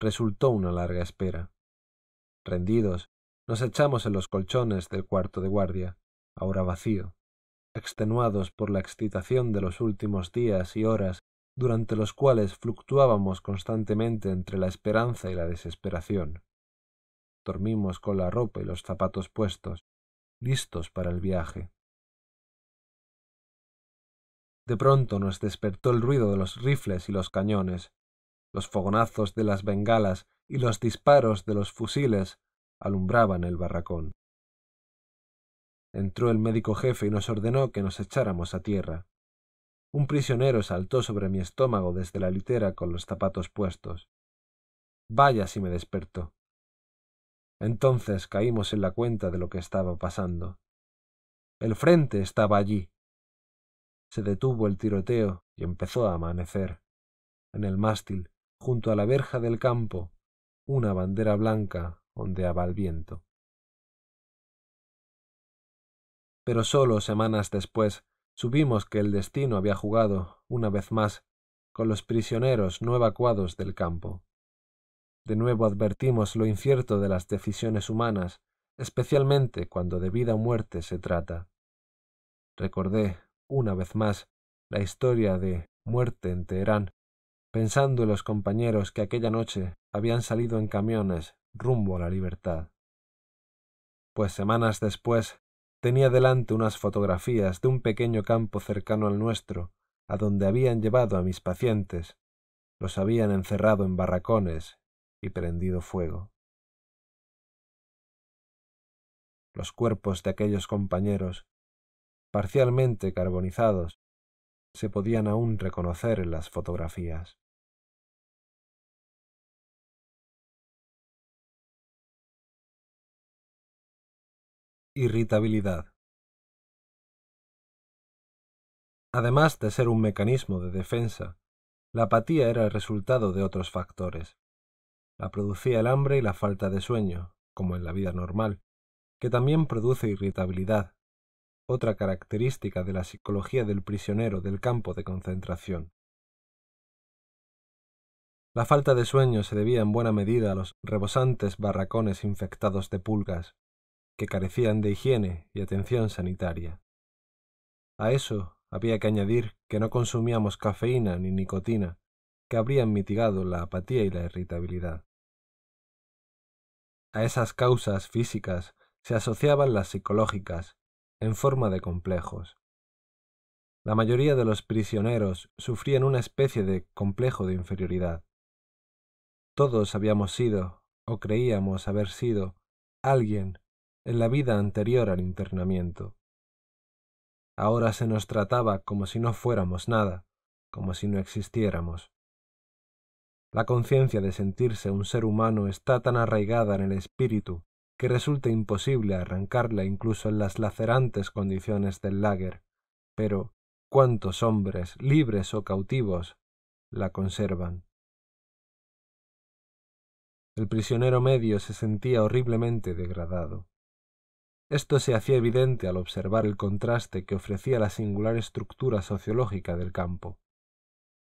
Resultó una larga espera. Rendidos, nos echamos en los colchones del cuarto de guardia, ahora vacío extenuados por la excitación de los últimos días y horas durante los cuales fluctuábamos constantemente entre la esperanza y la desesperación. Dormimos con la ropa y los zapatos puestos, listos para el viaje. De pronto nos despertó el ruido de los rifles y los cañones, los fogonazos de las bengalas y los disparos de los fusiles alumbraban el barracón. Entró el médico jefe y nos ordenó que nos echáramos a tierra. Un prisionero saltó sobre mi estómago desde la litera con los zapatos puestos. Vaya si me despertó. Entonces caímos en la cuenta de lo que estaba pasando. El frente estaba allí. Se detuvo el tiroteo y empezó a amanecer. En el mástil, junto a la verja del campo, una bandera blanca ondeaba al viento. pero solo semanas después supimos que el destino había jugado, una vez más, con los prisioneros no evacuados del campo. De nuevo advertimos lo incierto de las decisiones humanas, especialmente cuando de vida o muerte se trata. Recordé, una vez más, la historia de muerte en Teherán, pensando en los compañeros que aquella noche habían salido en camiones rumbo a la libertad. Pues semanas después Tenía delante unas fotografías de un pequeño campo cercano al nuestro, a donde habían llevado a mis pacientes, los habían encerrado en barracones y prendido fuego. Los cuerpos de aquellos compañeros, parcialmente carbonizados, se podían aún reconocer en las fotografías. Irritabilidad. Además de ser un mecanismo de defensa, la apatía era el resultado de otros factores. La producía el hambre y la falta de sueño, como en la vida normal, que también produce irritabilidad, otra característica de la psicología del prisionero del campo de concentración. La falta de sueño se debía en buena medida a los rebosantes barracones infectados de pulgas, que carecían de higiene y atención sanitaria. A eso había que añadir que no consumíamos cafeína ni nicotina, que habrían mitigado la apatía y la irritabilidad. A esas causas físicas se asociaban las psicológicas, en forma de complejos. La mayoría de los prisioneros sufrían una especie de complejo de inferioridad. Todos habíamos sido, o creíamos haber sido, alguien en la vida anterior al internamiento. Ahora se nos trataba como si no fuéramos nada, como si no existiéramos. La conciencia de sentirse un ser humano está tan arraigada en el espíritu que resulta imposible arrancarla incluso en las lacerantes condiciones del lager, pero cuántos hombres, libres o cautivos, la conservan. El prisionero medio se sentía horriblemente degradado. Esto se hacía evidente al observar el contraste que ofrecía la singular estructura sociológica del campo.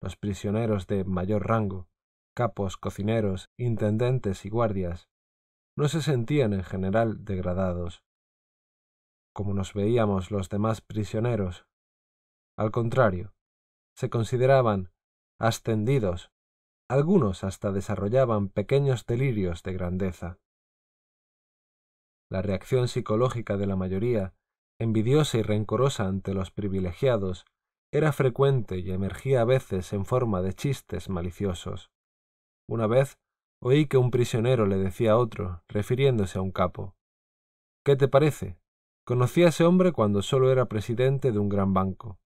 Los prisioneros de mayor rango, capos, cocineros, intendentes y guardias, no se sentían en general degradados, como nos veíamos los demás prisioneros. Al contrario, se consideraban ascendidos, algunos hasta desarrollaban pequeños delirios de grandeza. La reacción psicológica de la mayoría, envidiosa y rencorosa ante los privilegiados, era frecuente y emergía a veces en forma de chistes maliciosos. Una vez oí que un prisionero le decía a otro, refiriéndose a un capo ¿Qué te parece? Conocí a ese hombre cuando solo era presidente de un gran banco.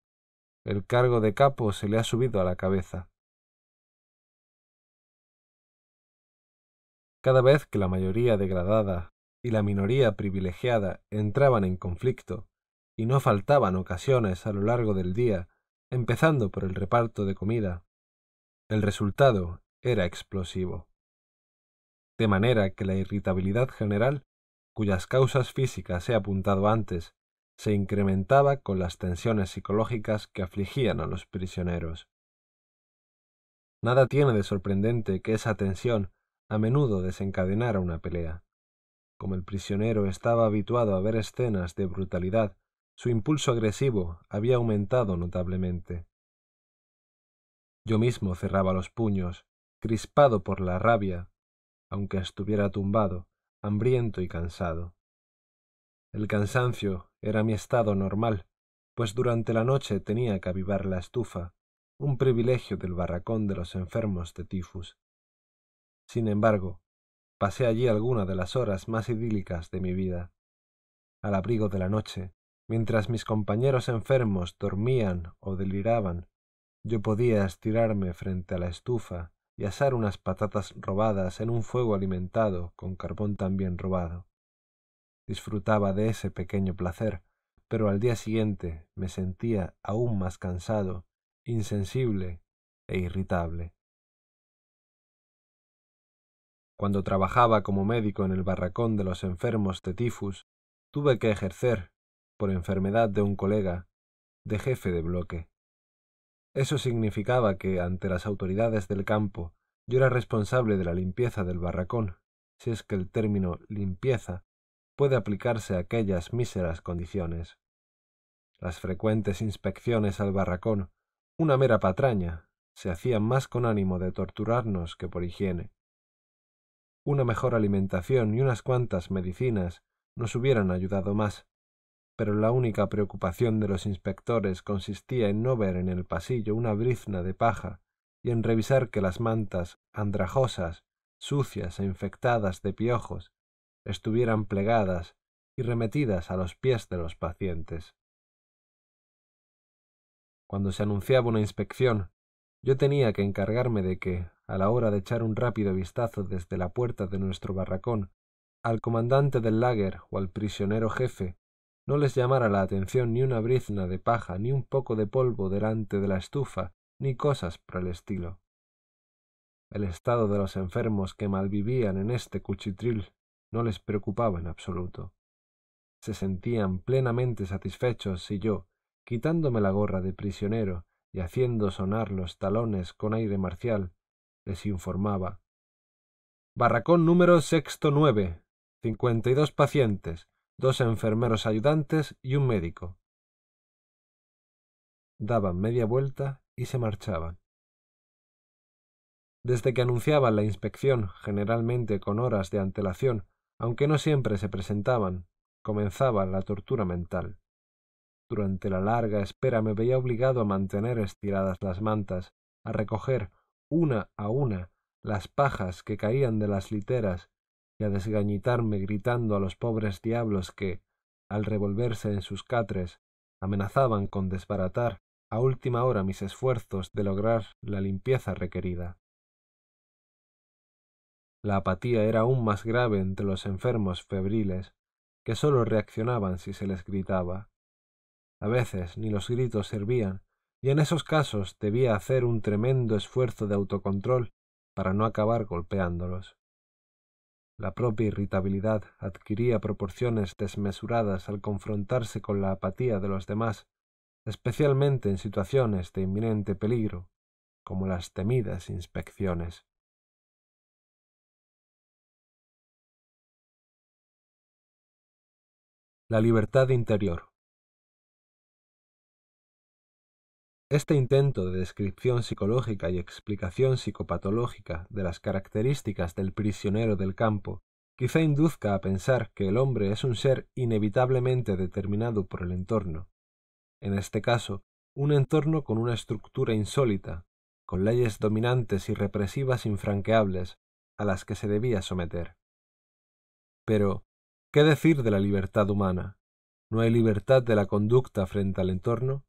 El cargo de capo se le ha subido a la cabeza. Cada vez que la mayoría degradada y la minoría privilegiada entraban en conflicto, y no faltaban ocasiones a lo largo del día, empezando por el reparto de comida, el resultado era explosivo. De manera que la irritabilidad general, cuyas causas físicas he apuntado antes, se incrementaba con las tensiones psicológicas que afligían a los prisioneros. Nada tiene de sorprendente que esa tensión a menudo desencadenara una pelea. Como el prisionero estaba habituado a ver escenas de brutalidad, su impulso agresivo había aumentado notablemente. Yo mismo cerraba los puños, crispado por la rabia, aunque estuviera tumbado, hambriento y cansado. El cansancio era mi estado normal, pues durante la noche tenía que avivar la estufa, un privilegio del barracón de los enfermos de tifus. Sin embargo, Pasé allí alguna de las horas más idílicas de mi vida. Al abrigo de la noche, mientras mis compañeros enfermos dormían o deliraban, yo podía estirarme frente a la estufa y asar unas patatas robadas en un fuego alimentado con carbón también robado. Disfrutaba de ese pequeño placer, pero al día siguiente me sentía aún más cansado, insensible e irritable. Cuando trabajaba como médico en el barracón de los enfermos de tifus, tuve que ejercer, por enfermedad de un colega, de jefe de bloque. Eso significaba que, ante las autoridades del campo, yo era responsable de la limpieza del barracón, si es que el término limpieza puede aplicarse a aquellas míseras condiciones. Las frecuentes inspecciones al barracón, una mera patraña, se hacían más con ánimo de torturarnos que por higiene una mejor alimentación y unas cuantas medicinas nos hubieran ayudado más, pero la única preocupación de los inspectores consistía en no ver en el pasillo una brizna de paja y en revisar que las mantas andrajosas, sucias e infectadas de piojos, estuvieran plegadas y remetidas a los pies de los pacientes. Cuando se anunciaba una inspección, yo tenía que encargarme de que, a la hora de echar un rápido vistazo desde la puerta de nuestro barracón, al comandante del lager o al prisionero jefe, no les llamara la atención ni una brizna de paja, ni un poco de polvo delante de la estufa, ni cosas por el estilo. El estado de los enfermos que malvivían en este cuchitril no les preocupaba en absoluto. Se sentían plenamente satisfechos si yo, quitándome la gorra de prisionero y haciendo sonar los talones con aire marcial, les informaba. Barracón número sexto nueve, cincuenta y dos pacientes, dos enfermeros ayudantes y un médico. Daban media vuelta y se marchaban. Desde que anunciaban la inspección, generalmente con horas de antelación, aunque no siempre se presentaban, comenzaba la tortura mental. Durante la larga espera me veía obligado a mantener estiradas las mantas, a recoger, una a una, las pajas que caían de las literas y a desgañitarme gritando a los pobres diablos que, al revolverse en sus catres, amenazaban con desbaratar a última hora mis esfuerzos de lograr la limpieza requerida. La apatía era aún más grave entre los enfermos febriles, que sólo reaccionaban si se les gritaba. A veces ni los gritos servían, y en esos casos debía hacer un tremendo esfuerzo de autocontrol para no acabar golpeándolos. La propia irritabilidad adquiría proporciones desmesuradas al confrontarse con la apatía de los demás, especialmente en situaciones de inminente peligro, como las temidas inspecciones. La libertad interior. Este intento de descripción psicológica y explicación psicopatológica de las características del prisionero del campo quizá induzca a pensar que el hombre es un ser inevitablemente determinado por el entorno. En este caso, un entorno con una estructura insólita, con leyes dominantes y represivas infranqueables a las que se debía someter. Pero, ¿qué decir de la libertad humana? ¿No hay libertad de la conducta frente al entorno?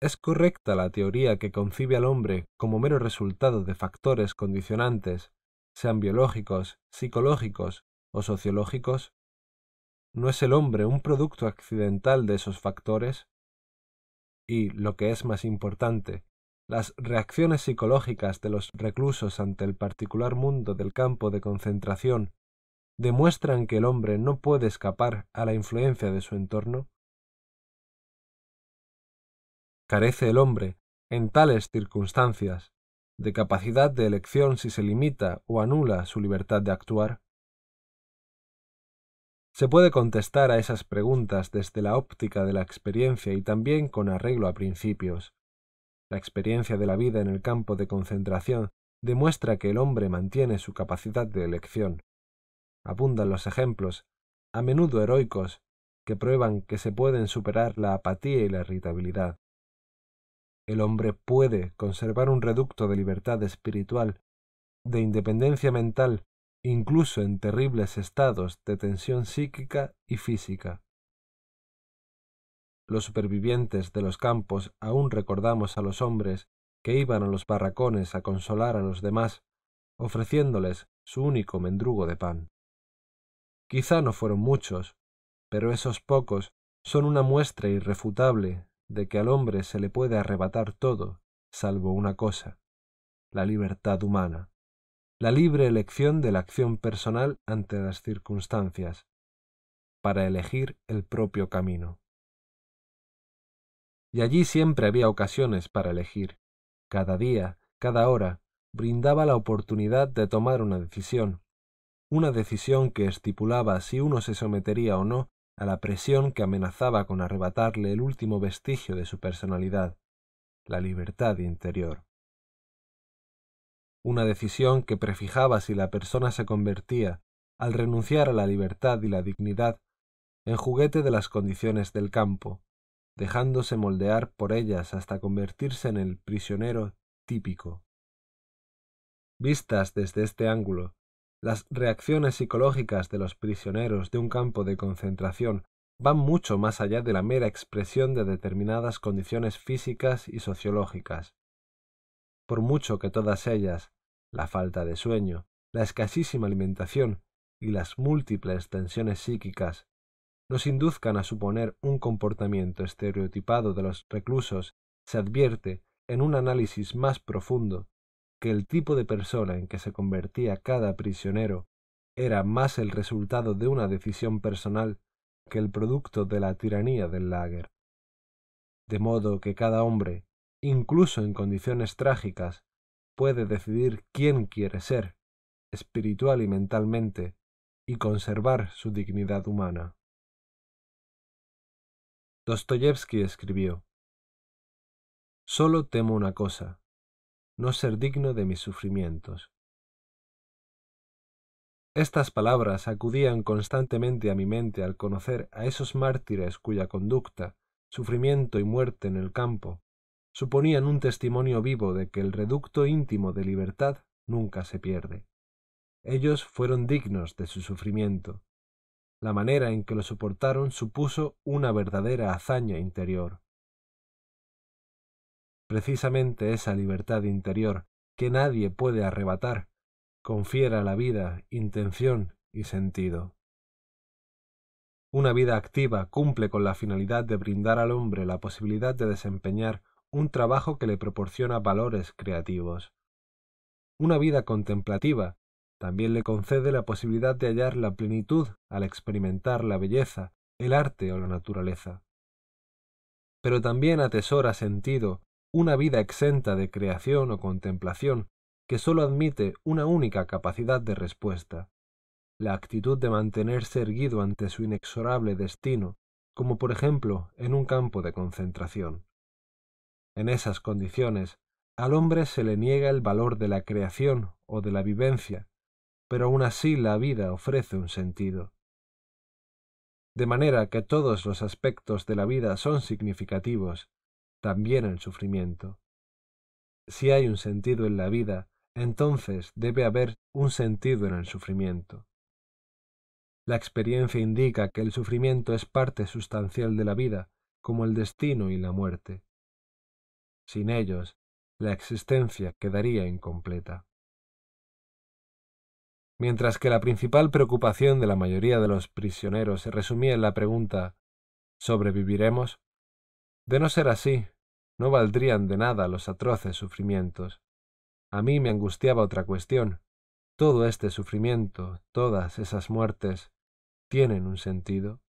¿Es correcta la teoría que concibe al hombre como mero resultado de factores condicionantes, sean biológicos, psicológicos o sociológicos? ¿No es el hombre un producto accidental de esos factores? Y, lo que es más importante, las reacciones psicológicas de los reclusos ante el particular mundo del campo de concentración demuestran que el hombre no puede escapar a la influencia de su entorno? Carece el hombre, en tales circunstancias, de capacidad de elección si se limita o anula su libertad de actuar? Se puede contestar a esas preguntas desde la óptica de la experiencia y también con arreglo a principios. La experiencia de la vida en el campo de concentración demuestra que el hombre mantiene su capacidad de elección. Abundan los ejemplos, a menudo heroicos, que prueban que se pueden superar la apatía y la irritabilidad el hombre puede conservar un reducto de libertad espiritual, de independencia mental, incluso en terribles estados de tensión psíquica y física. Los supervivientes de los campos aún recordamos a los hombres que iban a los barracones a consolar a los demás, ofreciéndoles su único mendrugo de pan. Quizá no fueron muchos, pero esos pocos son una muestra irrefutable de que al hombre se le puede arrebatar todo, salvo una cosa, la libertad humana, la libre elección de la acción personal ante las circunstancias, para elegir el propio camino. Y allí siempre había ocasiones para elegir. Cada día, cada hora, brindaba la oportunidad de tomar una decisión, una decisión que estipulaba si uno se sometería o no a la presión que amenazaba con arrebatarle el último vestigio de su personalidad, la libertad interior. Una decisión que prefijaba si la persona se convertía, al renunciar a la libertad y la dignidad, en juguete de las condiciones del campo, dejándose moldear por ellas hasta convertirse en el prisionero típico. Vistas desde este ángulo, las reacciones psicológicas de los prisioneros de un campo de concentración van mucho más allá de la mera expresión de determinadas condiciones físicas y sociológicas. Por mucho que todas ellas, la falta de sueño, la escasísima alimentación y las múltiples tensiones psíquicas, nos induzcan a suponer un comportamiento estereotipado de los reclusos, se advierte, en un análisis más profundo, que el tipo de persona en que se convertía cada prisionero era más el resultado de una decisión personal que el producto de la tiranía del lager. De modo que cada hombre, incluso en condiciones trágicas, puede decidir quién quiere ser, espiritual y mentalmente, y conservar su dignidad humana. Dostoyevsky escribió Solo temo una cosa, no ser digno de mis sufrimientos. Estas palabras acudían constantemente a mi mente al conocer a esos mártires cuya conducta, sufrimiento y muerte en el campo suponían un testimonio vivo de que el reducto íntimo de libertad nunca se pierde. Ellos fueron dignos de su sufrimiento. La manera en que lo soportaron supuso una verdadera hazaña interior. Precisamente esa libertad interior que nadie puede arrebatar confiera a la vida intención y sentido. Una vida activa cumple con la finalidad de brindar al hombre la posibilidad de desempeñar un trabajo que le proporciona valores creativos. Una vida contemplativa también le concede la posibilidad de hallar la plenitud al experimentar la belleza, el arte o la naturaleza. Pero también atesora sentido una vida exenta de creación o contemplación que sólo admite una única capacidad de respuesta, la actitud de mantenerse erguido ante su inexorable destino, como por ejemplo en un campo de concentración. En esas condiciones, al hombre se le niega el valor de la creación o de la vivencia, pero aún así la vida ofrece un sentido. De manera que todos los aspectos de la vida son significativos, también el sufrimiento. Si hay un sentido en la vida, entonces debe haber un sentido en el sufrimiento. La experiencia indica que el sufrimiento es parte sustancial de la vida, como el destino y la muerte. Sin ellos, la existencia quedaría incompleta. Mientras que la principal preocupación de la mayoría de los prisioneros se resumía en la pregunta ¿sobreviviremos? De no ser así, no valdrían de nada los atroces sufrimientos. A mí me angustiaba otra cuestión. Todo este sufrimiento, todas esas muertes, ¿tienen un sentido?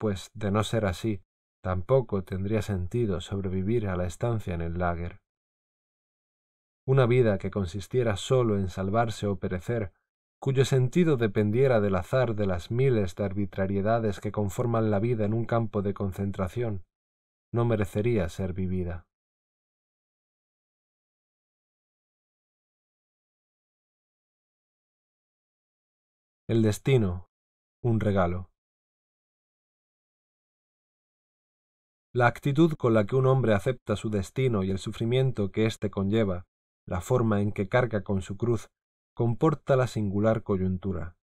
Pues, de no ser así, tampoco tendría sentido sobrevivir a la estancia en el lager. Una vida que consistiera sólo en salvarse o perecer, cuyo sentido dependiera del azar de las miles de arbitrariedades que conforman la vida en un campo de concentración, no merecería ser vivida. El destino, un regalo. La actitud con la que un hombre acepta su destino y el sufrimiento que éste conlleva, la forma en que carga con su cruz, comporta la singular coyuntura.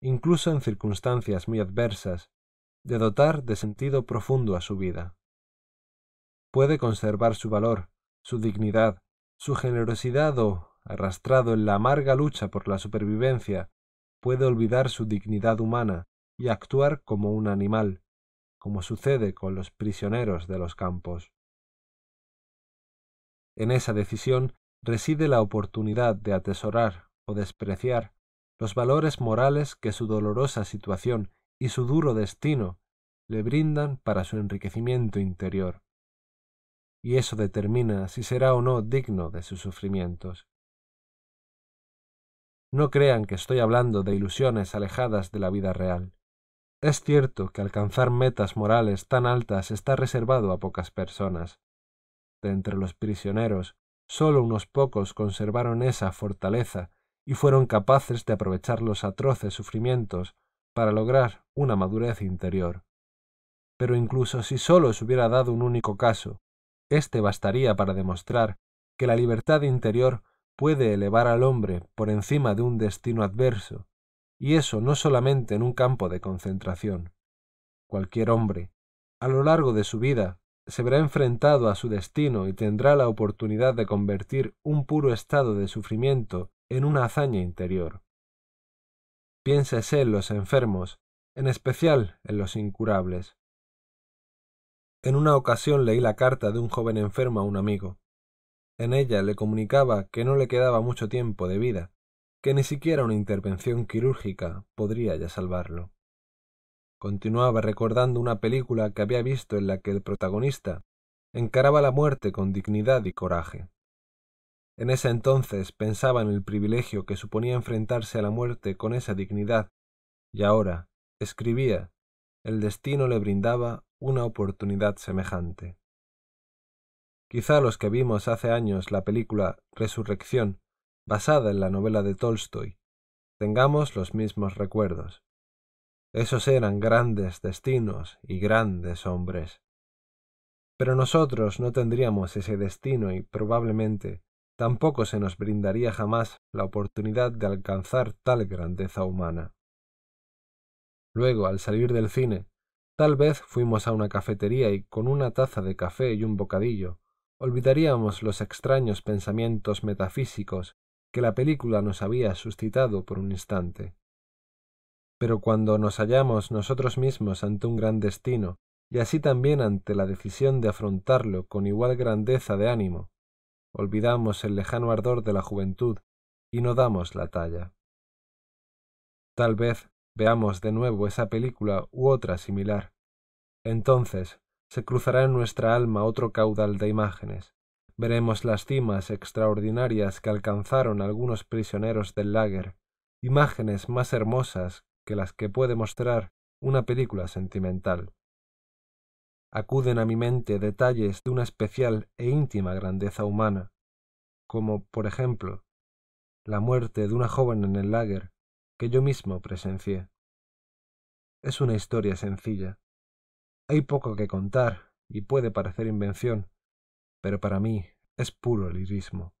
Incluso en circunstancias muy adversas, de dotar de sentido profundo a su vida puede conservar su valor, su dignidad, su generosidad o, arrastrado en la amarga lucha por la supervivencia, puede olvidar su dignidad humana y actuar como un animal, como sucede con los prisioneros de los campos. En esa decisión reside la oportunidad de atesorar o despreciar los valores morales que su dolorosa situación y su duro destino le brindan para su enriquecimiento interior y eso determina si será o no digno de sus sufrimientos. No crean que estoy hablando de ilusiones alejadas de la vida real. Es cierto que alcanzar metas morales tan altas está reservado a pocas personas. De entre los prisioneros, sólo unos pocos conservaron esa fortaleza y fueron capaces de aprovechar los atroces sufrimientos para lograr una madurez interior. Pero incluso si sólo se hubiera dado un único caso, este bastaría para demostrar que la libertad interior puede elevar al hombre por encima de un destino adverso, y eso no solamente en un campo de concentración. Cualquier hombre, a lo largo de su vida, se verá enfrentado a su destino y tendrá la oportunidad de convertir un puro estado de sufrimiento en una hazaña interior. Piénsese en los enfermos, en especial en los incurables. En una ocasión leí la carta de un joven enfermo a un amigo. En ella le comunicaba que no le quedaba mucho tiempo de vida, que ni siquiera una intervención quirúrgica podría ya salvarlo. Continuaba recordando una película que había visto en la que el protagonista encaraba la muerte con dignidad y coraje. En ese entonces pensaba en el privilegio que suponía enfrentarse a la muerte con esa dignidad, y ahora, escribía, el destino le brindaba una oportunidad semejante. Quizá los que vimos hace años la película Resurrección, basada en la novela de Tolstoy, tengamos los mismos recuerdos. Esos eran grandes destinos y grandes hombres. Pero nosotros no tendríamos ese destino y probablemente tampoco se nos brindaría jamás la oportunidad de alcanzar tal grandeza humana. Luego, al salir del cine, tal vez fuimos a una cafetería y con una taza de café y un bocadillo, olvidaríamos los extraños pensamientos metafísicos que la película nos había suscitado por un instante. Pero cuando nos hallamos nosotros mismos ante un gran destino, y así también ante la decisión de afrontarlo con igual grandeza de ánimo, olvidamos el lejano ardor de la juventud y no damos la talla. Tal vez veamos de nuevo esa película u otra similar. Entonces se cruzará en nuestra alma otro caudal de imágenes. Veremos las cimas extraordinarias que alcanzaron algunos prisioneros del lager, imágenes más hermosas que las que puede mostrar una película sentimental. Acuden a mi mente detalles de una especial e íntima grandeza humana, como, por ejemplo, la muerte de una joven en el lager que yo mismo presencié. Es una historia sencilla. Hay poco que contar y puede parecer invención, pero para mí es puro lirismo.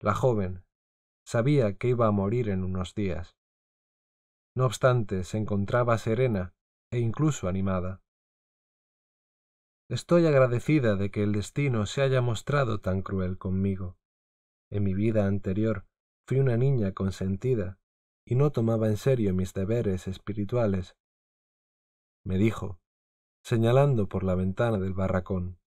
La joven sabía que iba a morir en unos días. No obstante, se encontraba serena e incluso animada. Estoy agradecida de que el destino se haya mostrado tan cruel conmigo. En mi vida anterior fui una niña consentida y no tomaba en serio mis deberes espirituales. Me dijo, señalando por la ventana del barracón.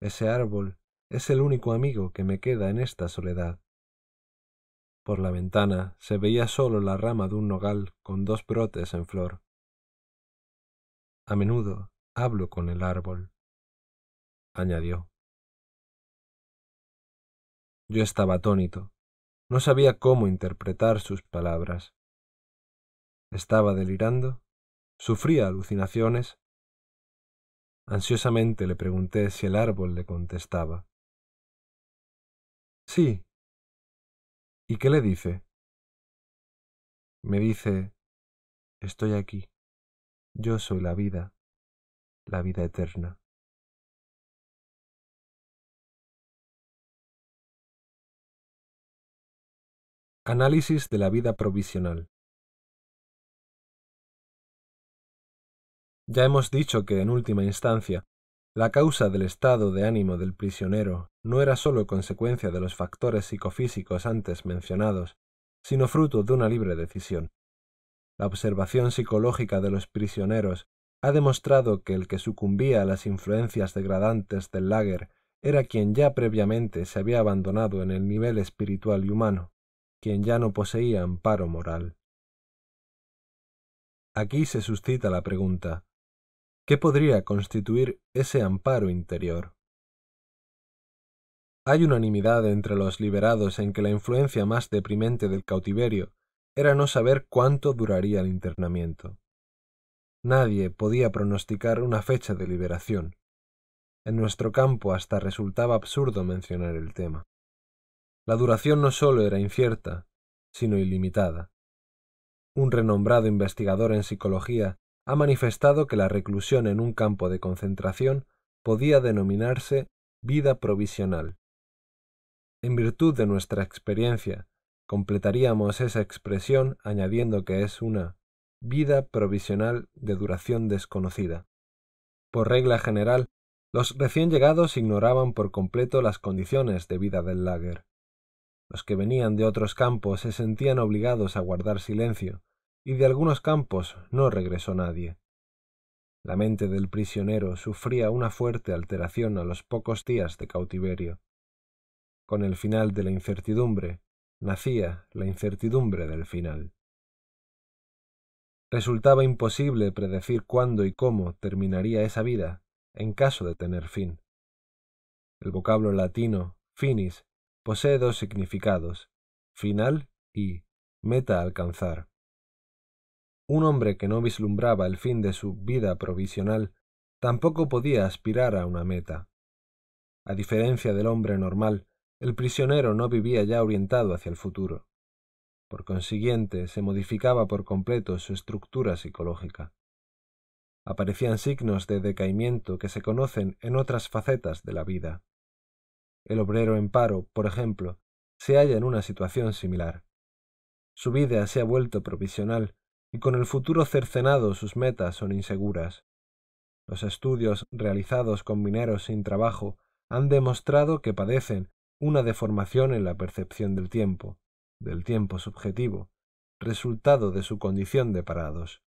Ese árbol es el único amigo que me queda en esta soledad. Por la ventana se veía solo la rama de un nogal con dos brotes en flor. A menudo hablo con el árbol, añadió. Yo estaba atónito. No sabía cómo interpretar sus palabras. ¿Estaba delirando? ¿Sufría alucinaciones? Ansiosamente le pregunté si el árbol le contestaba. Sí. ¿Y qué le dice? Me dice, estoy aquí. Yo soy la vida, la vida eterna. Análisis de la vida provisional. Ya hemos dicho que, en última instancia, la causa del estado de ánimo del prisionero no era sólo consecuencia de los factores psicofísicos antes mencionados, sino fruto de una libre decisión. La observación psicológica de los prisioneros ha demostrado que el que sucumbía a las influencias degradantes del lager era quien ya previamente se había abandonado en el nivel espiritual y humano, quien ya no poseía amparo moral. Aquí se suscita la pregunta, ¿qué podría constituir ese amparo interior? Hay unanimidad entre los liberados en que la influencia más deprimente del cautiverio era no saber cuánto duraría el internamiento. Nadie podía pronosticar una fecha de liberación. En nuestro campo hasta resultaba absurdo mencionar el tema. La duración no sólo era incierta, sino ilimitada. Un renombrado investigador en psicología ha manifestado que la reclusión en un campo de concentración podía denominarse vida provisional. En virtud de nuestra experiencia, completaríamos esa expresión añadiendo que es una vida provisional de duración desconocida. Por regla general, los recién llegados ignoraban por completo las condiciones de vida del lager. Los que venían de otros campos se sentían obligados a guardar silencio, y de algunos campos no regresó nadie. La mente del prisionero sufría una fuerte alteración a los pocos días de cautiverio. Con el final de la incertidumbre, nacía la incertidumbre del final. Resultaba imposible predecir cuándo y cómo terminaría esa vida, en caso de tener fin. El vocablo latino finis posee dos significados, final y meta alcanzar. Un hombre que no vislumbraba el fin de su vida provisional tampoco podía aspirar a una meta. A diferencia del hombre normal, el prisionero no vivía ya orientado hacia el futuro. Por consiguiente, se modificaba por completo su estructura psicológica. Aparecían signos de decaimiento que se conocen en otras facetas de la vida. El obrero en paro, por ejemplo, se halla en una situación similar. Su vida se ha vuelto provisional y con el futuro cercenado sus metas son inseguras. Los estudios realizados con mineros sin trabajo han demostrado que padecen una deformación en la percepción del tiempo, del tiempo subjetivo, resultado de su condición de parados.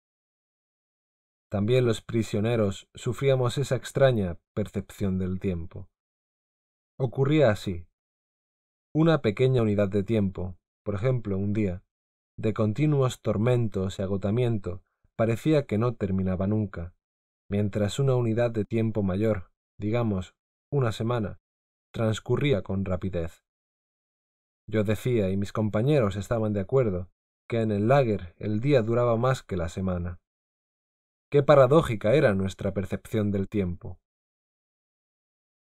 También los prisioneros sufríamos esa extraña percepción del tiempo. Ocurría así. Una pequeña unidad de tiempo, por ejemplo un día, de continuos tormentos y agotamiento, parecía que no terminaba nunca, mientras una unidad de tiempo mayor, digamos, una semana, transcurría con rapidez. Yo decía, y mis compañeros estaban de acuerdo, que en el lager el día duraba más que la semana. Qué paradójica era nuestra percepción del tiempo.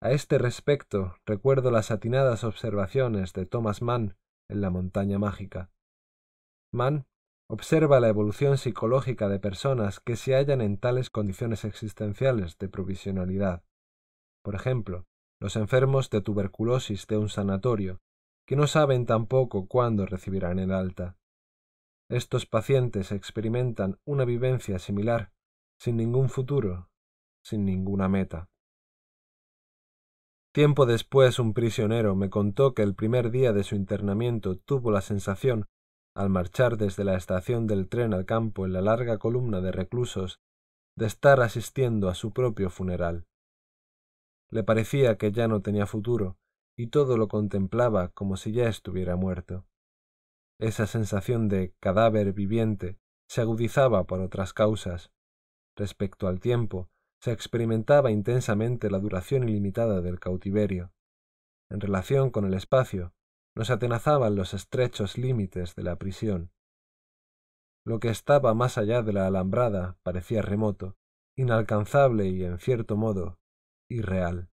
A este respecto recuerdo las atinadas observaciones de Thomas Mann en La montaña mágica. Mann observa la evolución psicológica de personas que se hallan en tales condiciones existenciales de provisionalidad. Por ejemplo, los enfermos de tuberculosis de un sanatorio, que no saben tampoco cuándo recibirán el alta. Estos pacientes experimentan una vivencia similar, sin ningún futuro, sin ninguna meta. Tiempo después un prisionero me contó que el primer día de su internamiento tuvo la sensación al marchar desde la estación del tren al campo en la larga columna de reclusos, de estar asistiendo a su propio funeral. Le parecía que ya no tenía futuro, y todo lo contemplaba como si ya estuviera muerto. Esa sensación de cadáver viviente se agudizaba por otras causas. Respecto al tiempo, se experimentaba intensamente la duración ilimitada del cautiverio. En relación con el espacio, nos atenazaban los estrechos límites de la prisión. Lo que estaba más allá de la alambrada parecía remoto, inalcanzable y, en cierto modo, irreal.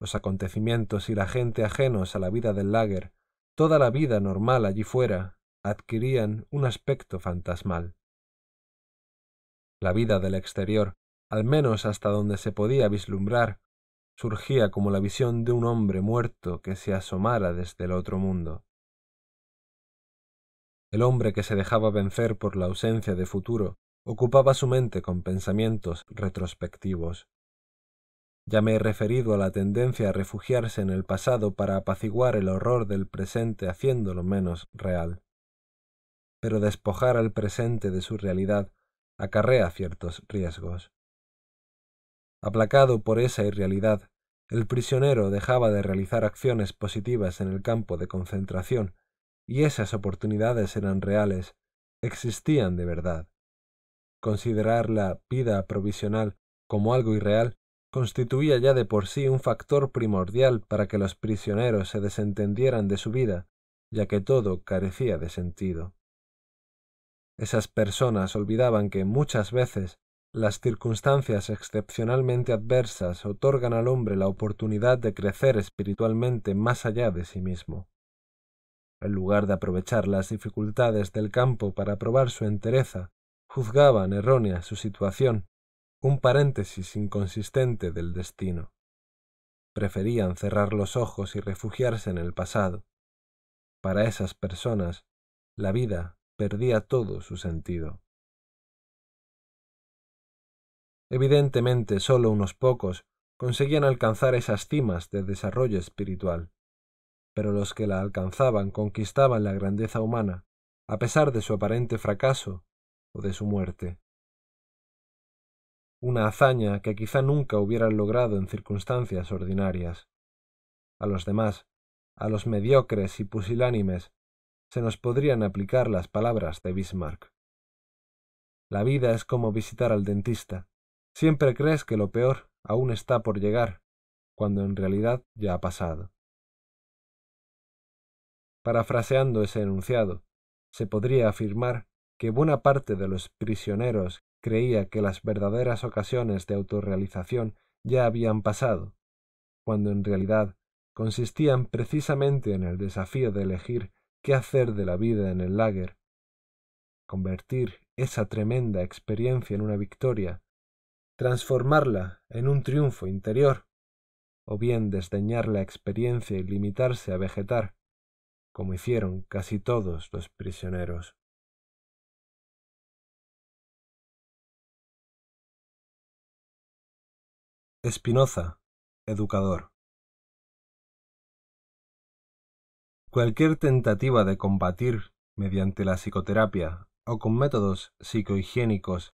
Los acontecimientos y la gente ajenos a la vida del lager, toda la vida normal allí fuera, adquirían un aspecto fantasmal. La vida del exterior, al menos hasta donde se podía vislumbrar, surgía como la visión de un hombre muerto que se asomara desde el otro mundo. El hombre que se dejaba vencer por la ausencia de futuro ocupaba su mente con pensamientos retrospectivos. Ya me he referido a la tendencia a refugiarse en el pasado para apaciguar el horror del presente haciéndolo menos real. Pero despojar al presente de su realidad acarrea ciertos riesgos. Aplacado por esa irrealidad, el prisionero dejaba de realizar acciones positivas en el campo de concentración, y esas oportunidades eran reales, existían de verdad. Considerar la vida provisional como algo irreal constituía ya de por sí un factor primordial para que los prisioneros se desentendieran de su vida, ya que todo carecía de sentido. Esas personas olvidaban que muchas veces las circunstancias excepcionalmente adversas otorgan al hombre la oportunidad de crecer espiritualmente más allá de sí mismo. En lugar de aprovechar las dificultades del campo para probar su entereza, juzgaban errónea su situación, un paréntesis inconsistente del destino. Preferían cerrar los ojos y refugiarse en el pasado. Para esas personas, la vida perdía todo su sentido. Evidentemente sólo unos pocos conseguían alcanzar esas cimas de desarrollo espiritual, pero los que la alcanzaban conquistaban la grandeza humana, a pesar de su aparente fracaso o de su muerte. Una hazaña que quizá nunca hubieran logrado en circunstancias ordinarias. A los demás, a los mediocres y pusilánimes, se nos podrían aplicar las palabras de Bismarck. La vida es como visitar al dentista. Siempre crees que lo peor aún está por llegar, cuando en realidad ya ha pasado. Parafraseando ese enunciado, se podría afirmar que buena parte de los prisioneros creía que las verdaderas ocasiones de autorrealización ya habían pasado, cuando en realidad consistían precisamente en el desafío de elegir qué hacer de la vida en el lager, convertir esa tremenda experiencia en una victoria, transformarla en un triunfo interior, o bien desdeñar la experiencia y limitarse a vegetar, como hicieron casi todos los prisioneros. Espinoza, educador. Cualquier tentativa de combatir, mediante la psicoterapia o con métodos psicohigiénicos,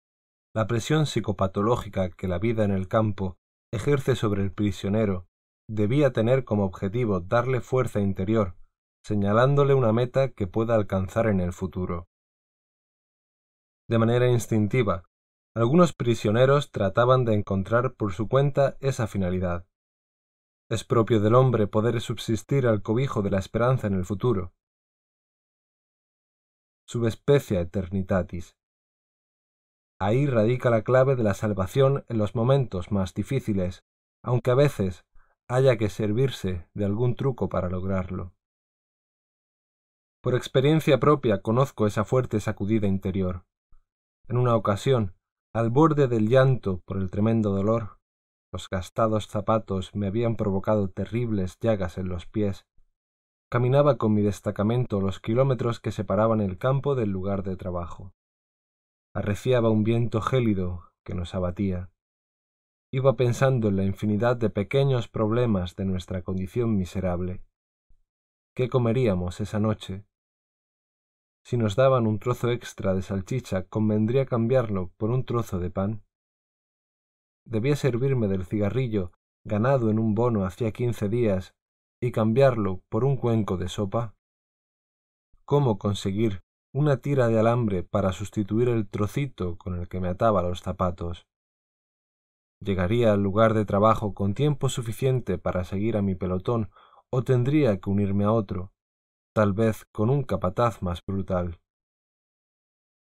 la presión psicopatológica que la vida en el campo ejerce sobre el prisionero debía tener como objetivo darle fuerza interior, señalándole una meta que pueda alcanzar en el futuro. De manera instintiva, algunos prisioneros trataban de encontrar por su cuenta esa finalidad. Es propio del hombre poder subsistir al cobijo de la esperanza en el futuro. Subespecia eternitatis. Ahí radica la clave de la salvación en los momentos más difíciles, aunque a veces haya que servirse de algún truco para lograrlo. Por experiencia propia conozco esa fuerte sacudida interior. En una ocasión, al borde del llanto por el tremendo dolor, los gastados zapatos me habían provocado terribles llagas en los pies. Caminaba con mi destacamento los kilómetros que separaban el campo del lugar de trabajo. Arreciaba un viento gélido que nos abatía. Iba pensando en la infinidad de pequeños problemas de nuestra condición miserable. ¿Qué comeríamos esa noche? Si nos daban un trozo extra de salchicha, convendría cambiarlo por un trozo de pan. Debía servirme del cigarrillo ganado en un bono hacía quince días y cambiarlo por un cuenco de sopa. ¿Cómo conseguir una tira de alambre para sustituir el trocito con el que me ataba los zapatos? ¿Llegaría al lugar de trabajo con tiempo suficiente para seguir a mi pelotón o tendría que unirme a otro, tal vez con un capataz más brutal.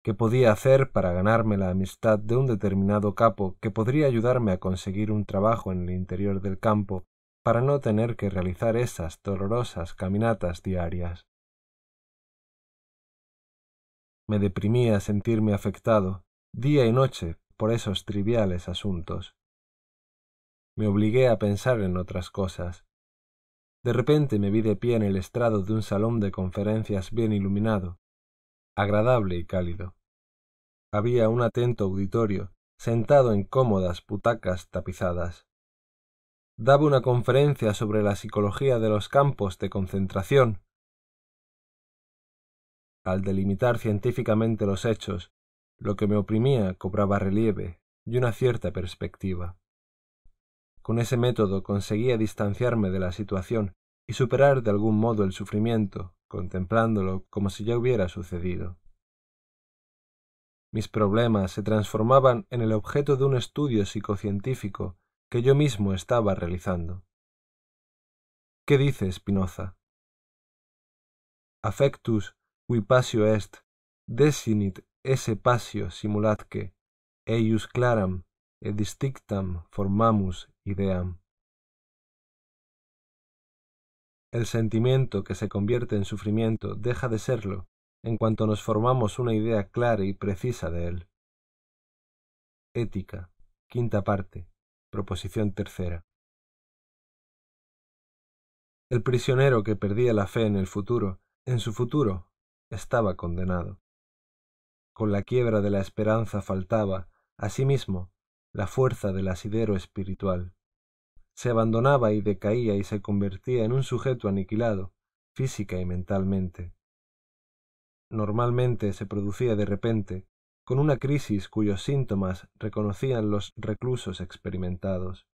¿Qué podía hacer para ganarme la amistad de un determinado capo que podría ayudarme a conseguir un trabajo en el interior del campo para no tener que realizar esas dolorosas caminatas diarias? Me deprimía sentirme afectado, día y noche, por esos triviales asuntos. Me obligué a pensar en otras cosas, de repente me vi de pie en el estrado de un salón de conferencias bien iluminado, agradable y cálido. Había un atento auditorio, sentado en cómodas butacas tapizadas. Daba una conferencia sobre la psicología de los campos de concentración. Al delimitar científicamente los hechos, lo que me oprimía cobraba relieve y una cierta perspectiva. Con ese método conseguía distanciarme de la situación y superar de algún modo el sufrimiento, contemplándolo como si ya hubiera sucedido. Mis problemas se transformaban en el objeto de un estudio psicocientífico que yo mismo estaba realizando. ¿Qué dice Spinoza? Affectus qui passio est, desinit esse passio simulatque, eius claram et distinctam formamus ideam. El sentimiento que se convierte en sufrimiento deja de serlo en cuanto nos formamos una idea clara y precisa de él. Ética, quinta parte, proposición tercera. El prisionero que perdía la fe en el futuro, en su futuro, estaba condenado. Con la quiebra de la esperanza faltaba, asimismo, la fuerza del asidero espiritual. Se abandonaba y decaía y se convertía en un sujeto aniquilado, física y mentalmente. Normalmente se producía de repente, con una crisis cuyos síntomas reconocían los reclusos experimentados.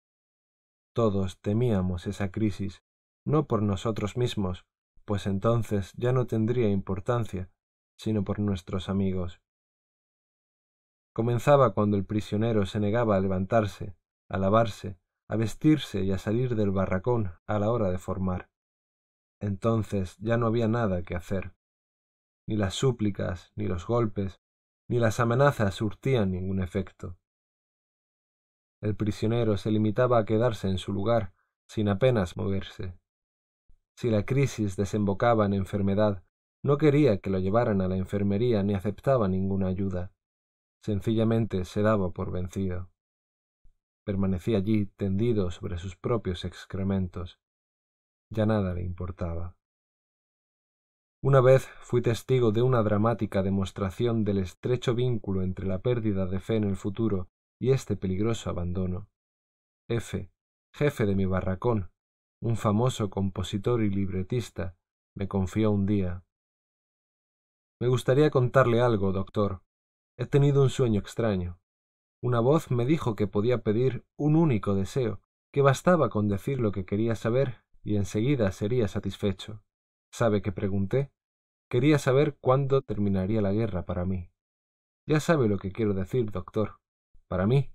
Todos temíamos esa crisis, no por nosotros mismos, pues entonces ya no tendría importancia, sino por nuestros amigos comenzaba cuando el prisionero se negaba a levantarse, a lavarse, a vestirse y a salir del barracón a la hora de formar. Entonces ya no había nada que hacer. Ni las súplicas, ni los golpes, ni las amenazas surtían ningún efecto. El prisionero se limitaba a quedarse en su lugar, sin apenas moverse, Si la crisis desembocaba en enfermedad, no quería que lo llevaran a la enfermería ni aceptaba ninguna ayuda. Sencillamente se daba por vencido. Permanecía allí tendido sobre sus propios excrementos. Ya nada le importaba. Una vez fui testigo de una dramática demostración del estrecho vínculo entre la pérdida de fe en el futuro y este peligroso abandono. F, jefe de mi barracón, un famoso compositor y libretista, me confió un día. Me gustaría contarle algo, doctor. He tenido un sueño extraño. Una voz me dijo que podía pedir un único deseo, que bastaba con decir lo que quería saber y enseguida sería satisfecho. ¿Sabe qué pregunté? Quería saber cuándo terminaría la guerra para mí. Ya sabe lo que quiero decir, doctor. Para mí.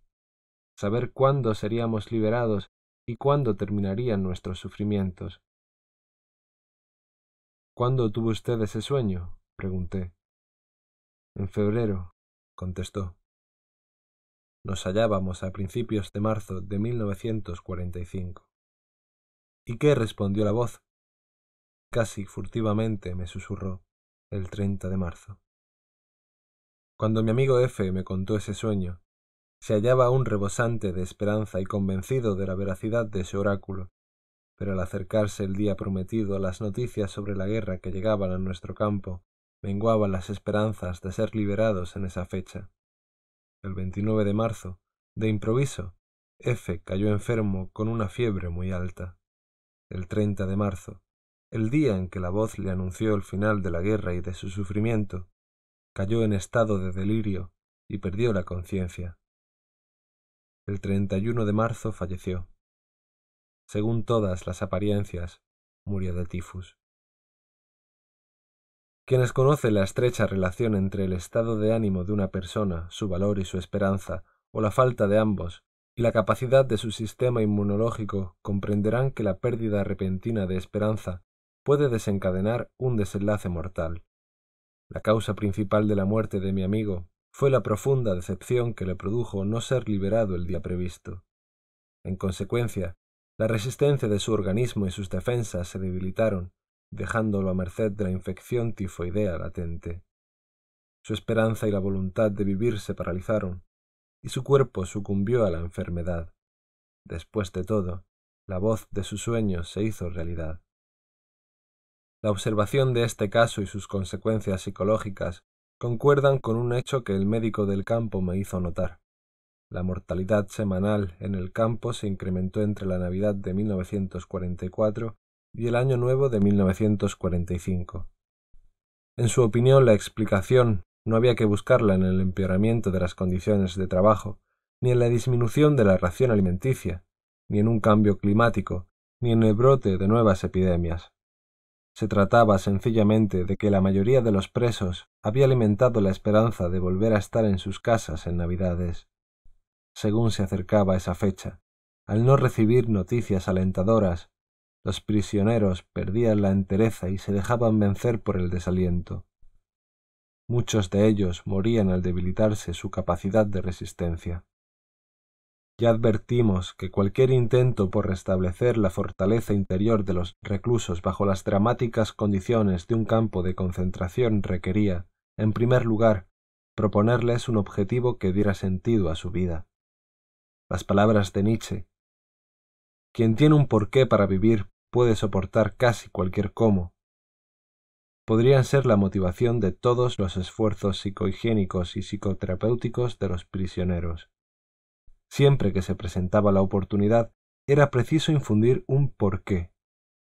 Saber cuándo seríamos liberados y cuándo terminarían nuestros sufrimientos. ¿Cuándo tuvo usted ese sueño? pregunté. En febrero, contestó. Nos hallábamos a principios de marzo de 1945. ¿Y qué respondió la voz? Casi furtivamente me susurró el 30 de marzo. Cuando mi amigo F me contó ese sueño, se hallaba aún rebosante de esperanza y convencido de la veracidad de ese oráculo, pero al acercarse el día prometido las noticias sobre la guerra que llegaban a nuestro campo menguaban las esperanzas de ser liberados en esa fecha. El 29 de marzo, de improviso, F cayó enfermo con una fiebre muy alta. El 30 de marzo, el día en que la voz le anunció el final de la guerra y de su sufrimiento, cayó en estado de delirio y perdió la conciencia. El 31 de marzo falleció. Según todas las apariencias, murió de tifus. Quienes conocen la estrecha relación entre el estado de ánimo de una persona, su valor y su esperanza, o la falta de ambos, y la capacidad de su sistema inmunológico, comprenderán que la pérdida repentina de esperanza puede desencadenar un desenlace mortal. La causa principal de la muerte de mi amigo fue la profunda decepción que le produjo no ser liberado el día previsto. En consecuencia, la resistencia de su organismo y sus defensas se debilitaron, dejándolo a merced de la infección tifoidea latente. Su esperanza y la voluntad de vivir se paralizaron, y su cuerpo sucumbió a la enfermedad. Después de todo, la voz de sus sueños se hizo realidad. La observación de este caso y sus consecuencias psicológicas concuerdan con un hecho que el médico del campo me hizo notar. La mortalidad semanal en el campo se incrementó entre la Navidad de 1944 y el Año Nuevo de 1945. En su opinión, la explicación no había que buscarla en el empeoramiento de las condiciones de trabajo, ni en la disminución de la ración alimenticia, ni en un cambio climático, ni en el brote de nuevas epidemias. Se trataba sencillamente de que la mayoría de los presos había alimentado la esperanza de volver a estar en sus casas en Navidades. Según se acercaba esa fecha, al no recibir noticias alentadoras, los prisioneros perdían la entereza y se dejaban vencer por el desaliento. Muchos de ellos morían al debilitarse su capacidad de resistencia. Ya advertimos que cualquier intento por restablecer la fortaleza interior de los reclusos bajo las dramáticas condiciones de un campo de concentración requería, en primer lugar, proponerles un objetivo que diera sentido a su vida. Las palabras de Nietzsche Quien tiene un porqué para vivir puede soportar casi cualquier cómo, podrían ser la motivación de todos los esfuerzos psicohigiénicos y psicoterapéuticos de los prisioneros. Siempre que se presentaba la oportunidad, era preciso infundir un porqué,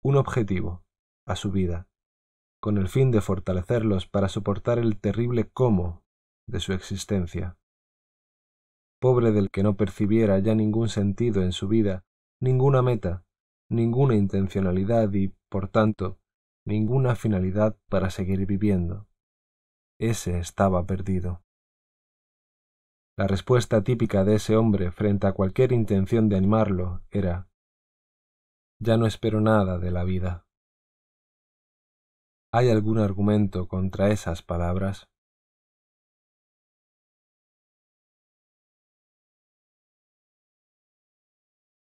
un objetivo, a su vida, con el fin de fortalecerlos para soportar el terrible cómo de su existencia. Pobre del que no percibiera ya ningún sentido en su vida, ninguna meta, ninguna intencionalidad y, por tanto, ninguna finalidad para seguir viviendo. Ese estaba perdido. La respuesta típica de ese hombre frente a cualquier intención de animarlo era Ya no espero nada de la vida. ¿Hay algún argumento contra esas palabras?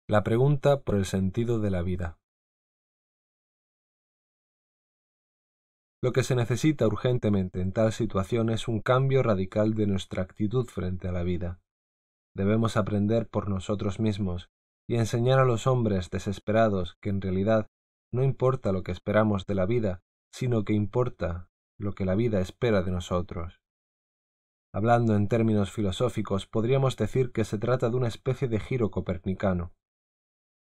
La pregunta por el sentido de la vida. Lo que se necesita urgentemente en tal situación es un cambio radical de nuestra actitud frente a la vida. Debemos aprender por nosotros mismos y enseñar a los hombres desesperados que en realidad no importa lo que esperamos de la vida, sino que importa lo que la vida espera de nosotros. Hablando en términos filosóficos, podríamos decir que se trata de una especie de giro copernicano.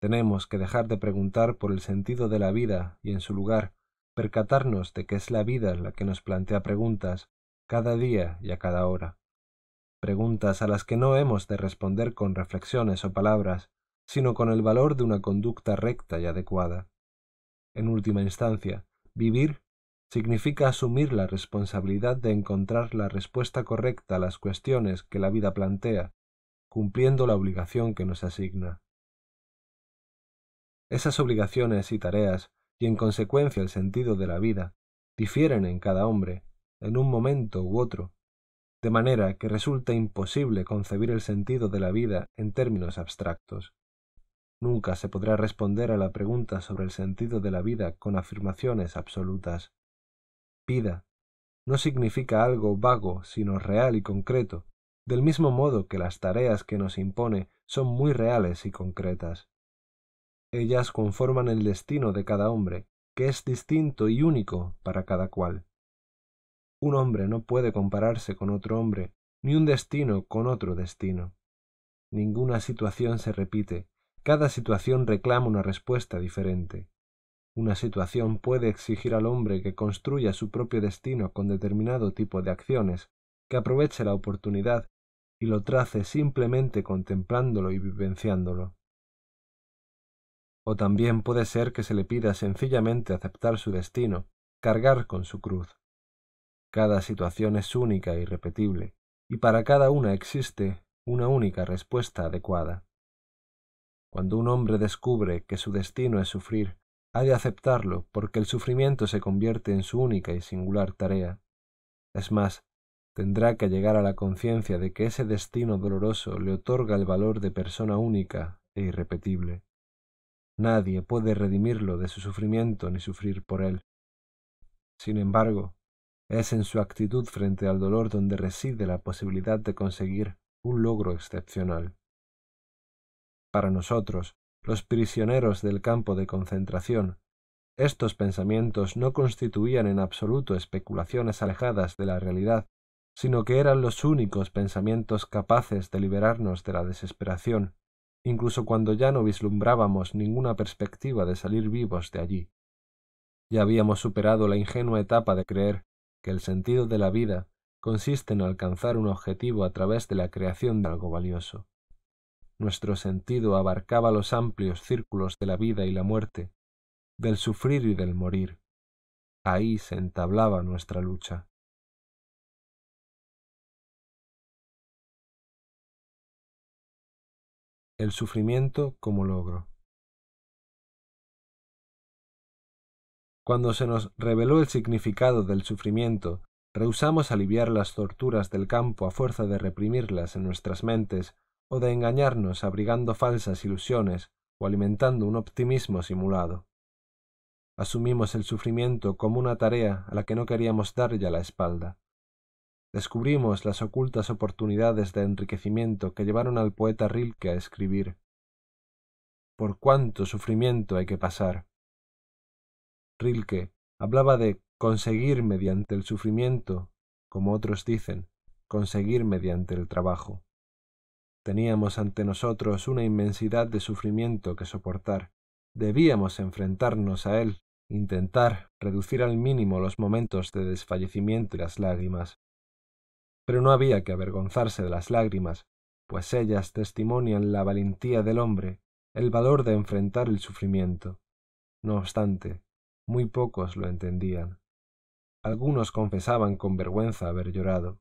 Tenemos que dejar de preguntar por el sentido de la vida y en su lugar percatarnos de que es la vida la que nos plantea preguntas cada día y a cada hora. Preguntas a las que no hemos de responder con reflexiones o palabras, sino con el valor de una conducta recta y adecuada. En última instancia, vivir significa asumir la responsabilidad de encontrar la respuesta correcta a las cuestiones que la vida plantea, cumpliendo la obligación que nos asigna. Esas obligaciones y tareas, y en consecuencia el sentido de la vida, difieren en cada hombre, en un momento u otro, de manera que resulta imposible concebir el sentido de la vida en términos abstractos. Nunca se podrá responder a la pregunta sobre el sentido de la vida con afirmaciones absolutas. Vida no significa algo vago, sino real y concreto, del mismo modo que las tareas que nos impone son muy reales y concretas. Ellas conforman el destino de cada hombre, que es distinto y único para cada cual. Un hombre no puede compararse con otro hombre, ni un destino con otro destino. Ninguna situación se repite, cada situación reclama una respuesta diferente. Una situación puede exigir al hombre que construya su propio destino con determinado tipo de acciones, que aproveche la oportunidad y lo trace simplemente contemplándolo y vivenciándolo. O también puede ser que se le pida sencillamente aceptar su destino, cargar con su cruz. Cada situación es única e irrepetible, y para cada una existe una única respuesta adecuada. Cuando un hombre descubre que su destino es sufrir, ha de aceptarlo porque el sufrimiento se convierte en su única y singular tarea. Es más, tendrá que llegar a la conciencia de que ese destino doloroso le otorga el valor de persona única e irrepetible. Nadie puede redimirlo de su sufrimiento ni sufrir por él. Sin embargo, es en su actitud frente al dolor donde reside la posibilidad de conseguir un logro excepcional. Para nosotros, los prisioneros del campo de concentración. Estos pensamientos no constituían en absoluto especulaciones alejadas de la realidad, sino que eran los únicos pensamientos capaces de liberarnos de la desesperación, incluso cuando ya no vislumbrábamos ninguna perspectiva de salir vivos de allí. Ya habíamos superado la ingenua etapa de creer que el sentido de la vida consiste en alcanzar un objetivo a través de la creación de algo valioso nuestro sentido abarcaba los amplios círculos de la vida y la muerte, del sufrir y del morir. Ahí se entablaba nuestra lucha. El sufrimiento como logro. Cuando se nos reveló el significado del sufrimiento, rehusamos aliviar las torturas del campo a fuerza de reprimirlas en nuestras mentes o de engañarnos abrigando falsas ilusiones o alimentando un optimismo simulado. Asumimos el sufrimiento como una tarea a la que no queríamos dar ya la espalda. Descubrimos las ocultas oportunidades de enriquecimiento que llevaron al poeta Rilke a escribir Por cuánto sufrimiento hay que pasar. Rilke hablaba de conseguir mediante el sufrimiento, como otros dicen, conseguir mediante el trabajo. Teníamos ante nosotros una inmensidad de sufrimiento que soportar. Debíamos enfrentarnos a él, intentar reducir al mínimo los momentos de desfallecimiento y las lágrimas. Pero no había que avergonzarse de las lágrimas, pues ellas testimonian la valentía del hombre, el valor de enfrentar el sufrimiento. No obstante, muy pocos lo entendían. Algunos confesaban con vergüenza haber llorado,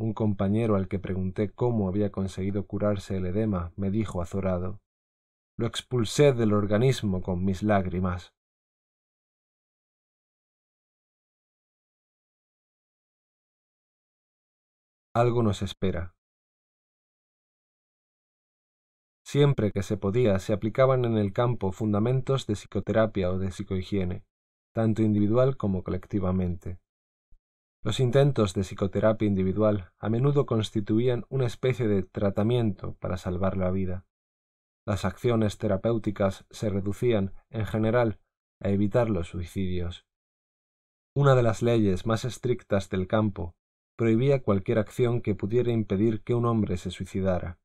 un compañero al que pregunté cómo había conseguido curarse el edema me dijo azorado Lo expulsé del organismo con mis lágrimas. Algo nos espera. Siempre que se podía se aplicaban en el campo fundamentos de psicoterapia o de psicohigiene. tanto individual como colectivamente. Los intentos de psicoterapia individual a menudo constituían una especie de tratamiento para salvar la vida. Las acciones terapéuticas se reducían, en general, a evitar los suicidios. Una de las leyes más estrictas del campo prohibía cualquier acción que pudiera impedir que un hombre se suicidara.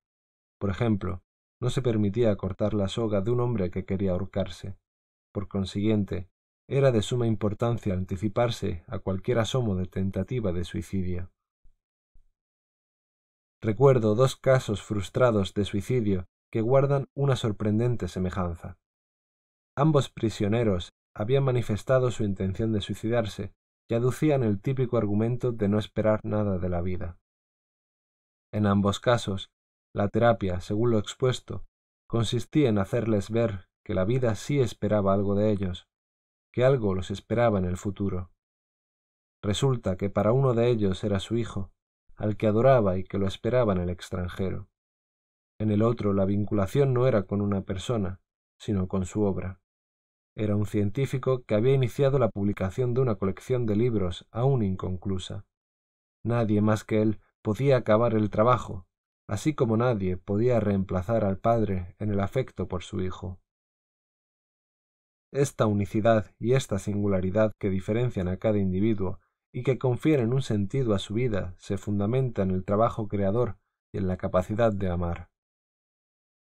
Por ejemplo, no se permitía cortar la soga de un hombre que quería ahorcarse. Por consiguiente, era de suma importancia anticiparse a cualquier asomo de tentativa de suicidio. Recuerdo dos casos frustrados de suicidio que guardan una sorprendente semejanza. Ambos prisioneros habían manifestado su intención de suicidarse y aducían el típico argumento de no esperar nada de la vida. En ambos casos, la terapia, según lo expuesto, consistía en hacerles ver que la vida sí esperaba algo de ellos, que algo los esperaba en el futuro. Resulta que para uno de ellos era su hijo, al que adoraba y que lo esperaba en el extranjero. En el otro la vinculación no era con una persona, sino con su obra. Era un científico que había iniciado la publicación de una colección de libros aún inconclusa. Nadie más que él podía acabar el trabajo, así como nadie podía reemplazar al padre en el afecto por su hijo. Esta unicidad y esta singularidad que diferencian a cada individuo y que confieren un sentido a su vida se fundamenta en el trabajo creador y en la capacidad de amar.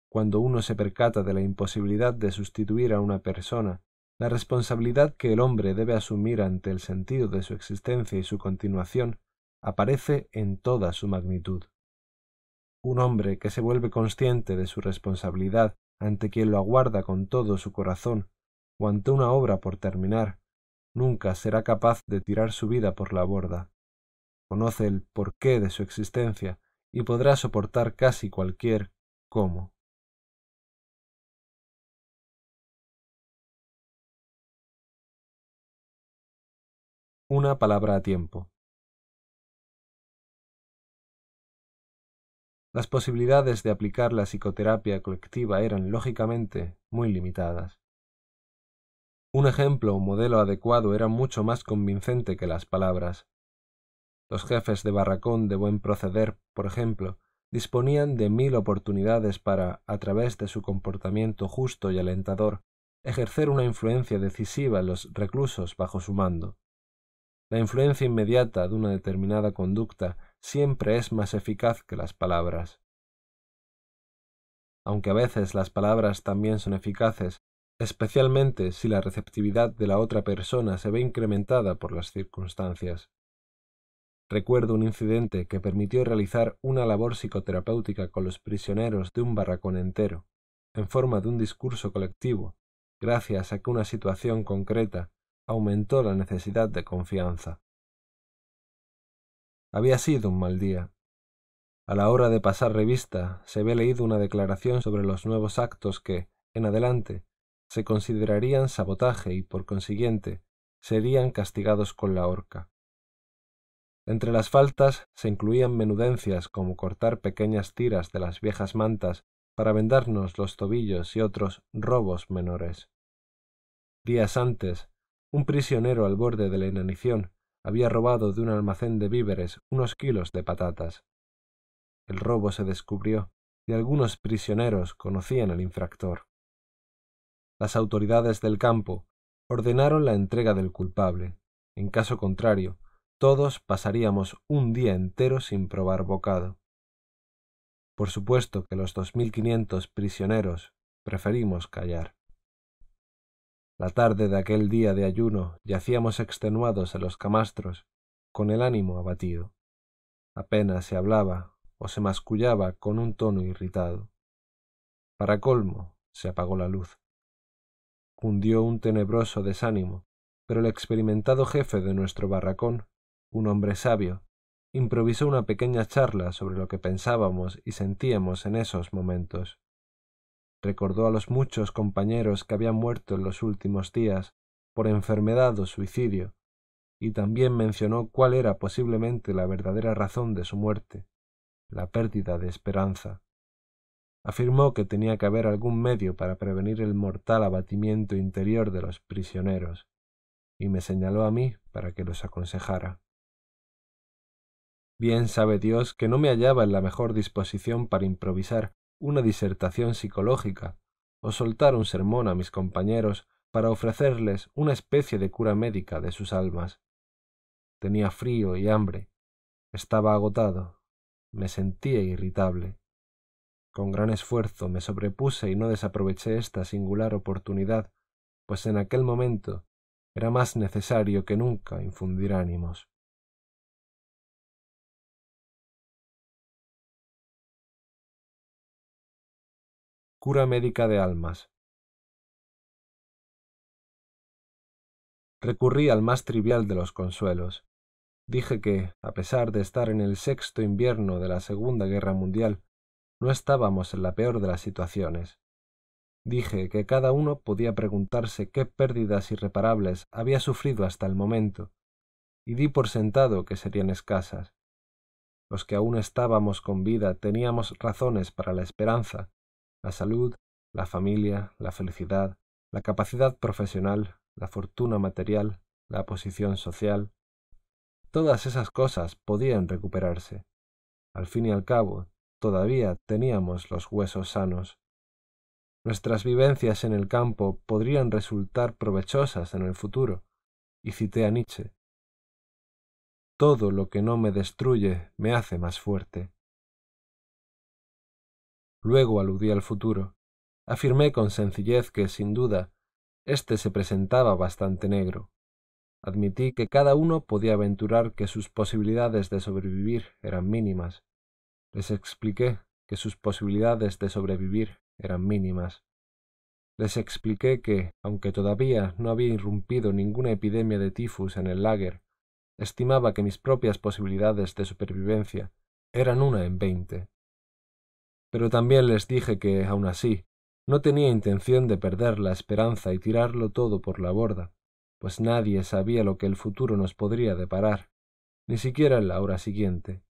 Cuando uno se percata de la imposibilidad de sustituir a una persona, la responsabilidad que el hombre debe asumir ante el sentido de su existencia y su continuación aparece en toda su magnitud. Un hombre que se vuelve consciente de su responsabilidad ante quien lo aguarda con todo su corazón o ante una obra por terminar, nunca será capaz de tirar su vida por la borda. Conoce el porqué de su existencia y podrá soportar casi cualquier cómo. Una palabra a tiempo. Las posibilidades de aplicar la psicoterapia colectiva eran, lógicamente, muy limitadas. Un ejemplo o modelo adecuado era mucho más convincente que las palabras. Los jefes de barracón de buen proceder, por ejemplo, disponían de mil oportunidades para, a través de su comportamiento justo y alentador, ejercer una influencia decisiva en los reclusos bajo su mando. La influencia inmediata de una determinada conducta siempre es más eficaz que las palabras. Aunque a veces las palabras también son eficaces, especialmente si la receptividad de la otra persona se ve incrementada por las circunstancias. Recuerdo un incidente que permitió realizar una labor psicoterapéutica con los prisioneros de un barracón entero, en forma de un discurso colectivo, gracias a que una situación concreta aumentó la necesidad de confianza. Había sido un mal día. A la hora de pasar revista se había leído una declaración sobre los nuevos actos que, en adelante, se considerarían sabotaje y, por consiguiente, serían castigados con la horca. Entre las faltas se incluían menudencias como cortar pequeñas tiras de las viejas mantas para vendarnos los tobillos y otros robos menores. Días antes, un prisionero al borde de la inanición había robado de un almacén de víveres unos kilos de patatas. El robo se descubrió y algunos prisioneros conocían al infractor. Las autoridades del campo ordenaron la entrega del culpable. En caso contrario, todos pasaríamos un día entero sin probar bocado. Por supuesto que los dos mil quinientos prisioneros preferimos callar. La tarde de aquel día de ayuno yacíamos extenuados en los camastros, con el ánimo abatido. Apenas se hablaba o se mascullaba con un tono irritado. Para colmo, se apagó la luz. Cundió un tenebroso desánimo, pero el experimentado jefe de nuestro barracón, un hombre sabio, improvisó una pequeña charla sobre lo que pensábamos y sentíamos en esos momentos recordó a los muchos compañeros que habían muerto en los últimos días por enfermedad o suicidio, y también mencionó cuál era posiblemente la verdadera razón de su muerte, la pérdida de esperanza. Afirmó que tenía que haber algún medio para prevenir el mortal abatimiento interior de los prisioneros. y me señaló a mí para que los aconsejara. Bien sabe Dios que no me hallaba en la mejor disposición para improvisar una disertación psicológica o soltar un sermón a mis compañeros para ofrecerles una especie de cura médica de sus almas. Tenía frío y hambre, estaba agotado, me sentía irritable. Con gran esfuerzo me sobrepuse y no desaproveché esta singular oportunidad, pues en aquel momento era más necesario que nunca infundir ánimos. Cura médica de almas. Recurrí al más trivial de los consuelos. Dije que, a pesar de estar en el sexto invierno de la Segunda Guerra Mundial, no estábamos en la peor de las situaciones. Dije que cada uno podía preguntarse qué pérdidas irreparables había sufrido hasta el momento, y di por sentado que serían escasas. Los que aún estábamos con vida teníamos razones para la esperanza, la salud, la familia, la felicidad, la capacidad profesional, la fortuna material, la posición social. Todas esas cosas podían recuperarse. Al fin y al cabo, todavía teníamos los huesos sanos. Nuestras vivencias en el campo podrían resultar provechosas en el futuro, y cité a Nietzsche. Todo lo que no me destruye me hace más fuerte. Luego aludí al futuro. Afirmé con sencillez que, sin duda, éste se presentaba bastante negro. Admití que cada uno podía aventurar que sus posibilidades de sobrevivir eran mínimas. Les expliqué que sus posibilidades de sobrevivir eran mínimas. Les expliqué que, aunque todavía no había irrumpido ninguna epidemia de tifus en el lager, estimaba que mis propias posibilidades de supervivencia eran una en veinte pero también les dije que, aun así, no tenía intención de perder la esperanza y tirarlo todo por la borda, pues nadie sabía lo que el futuro nos podría deparar, ni siquiera en la hora siguiente.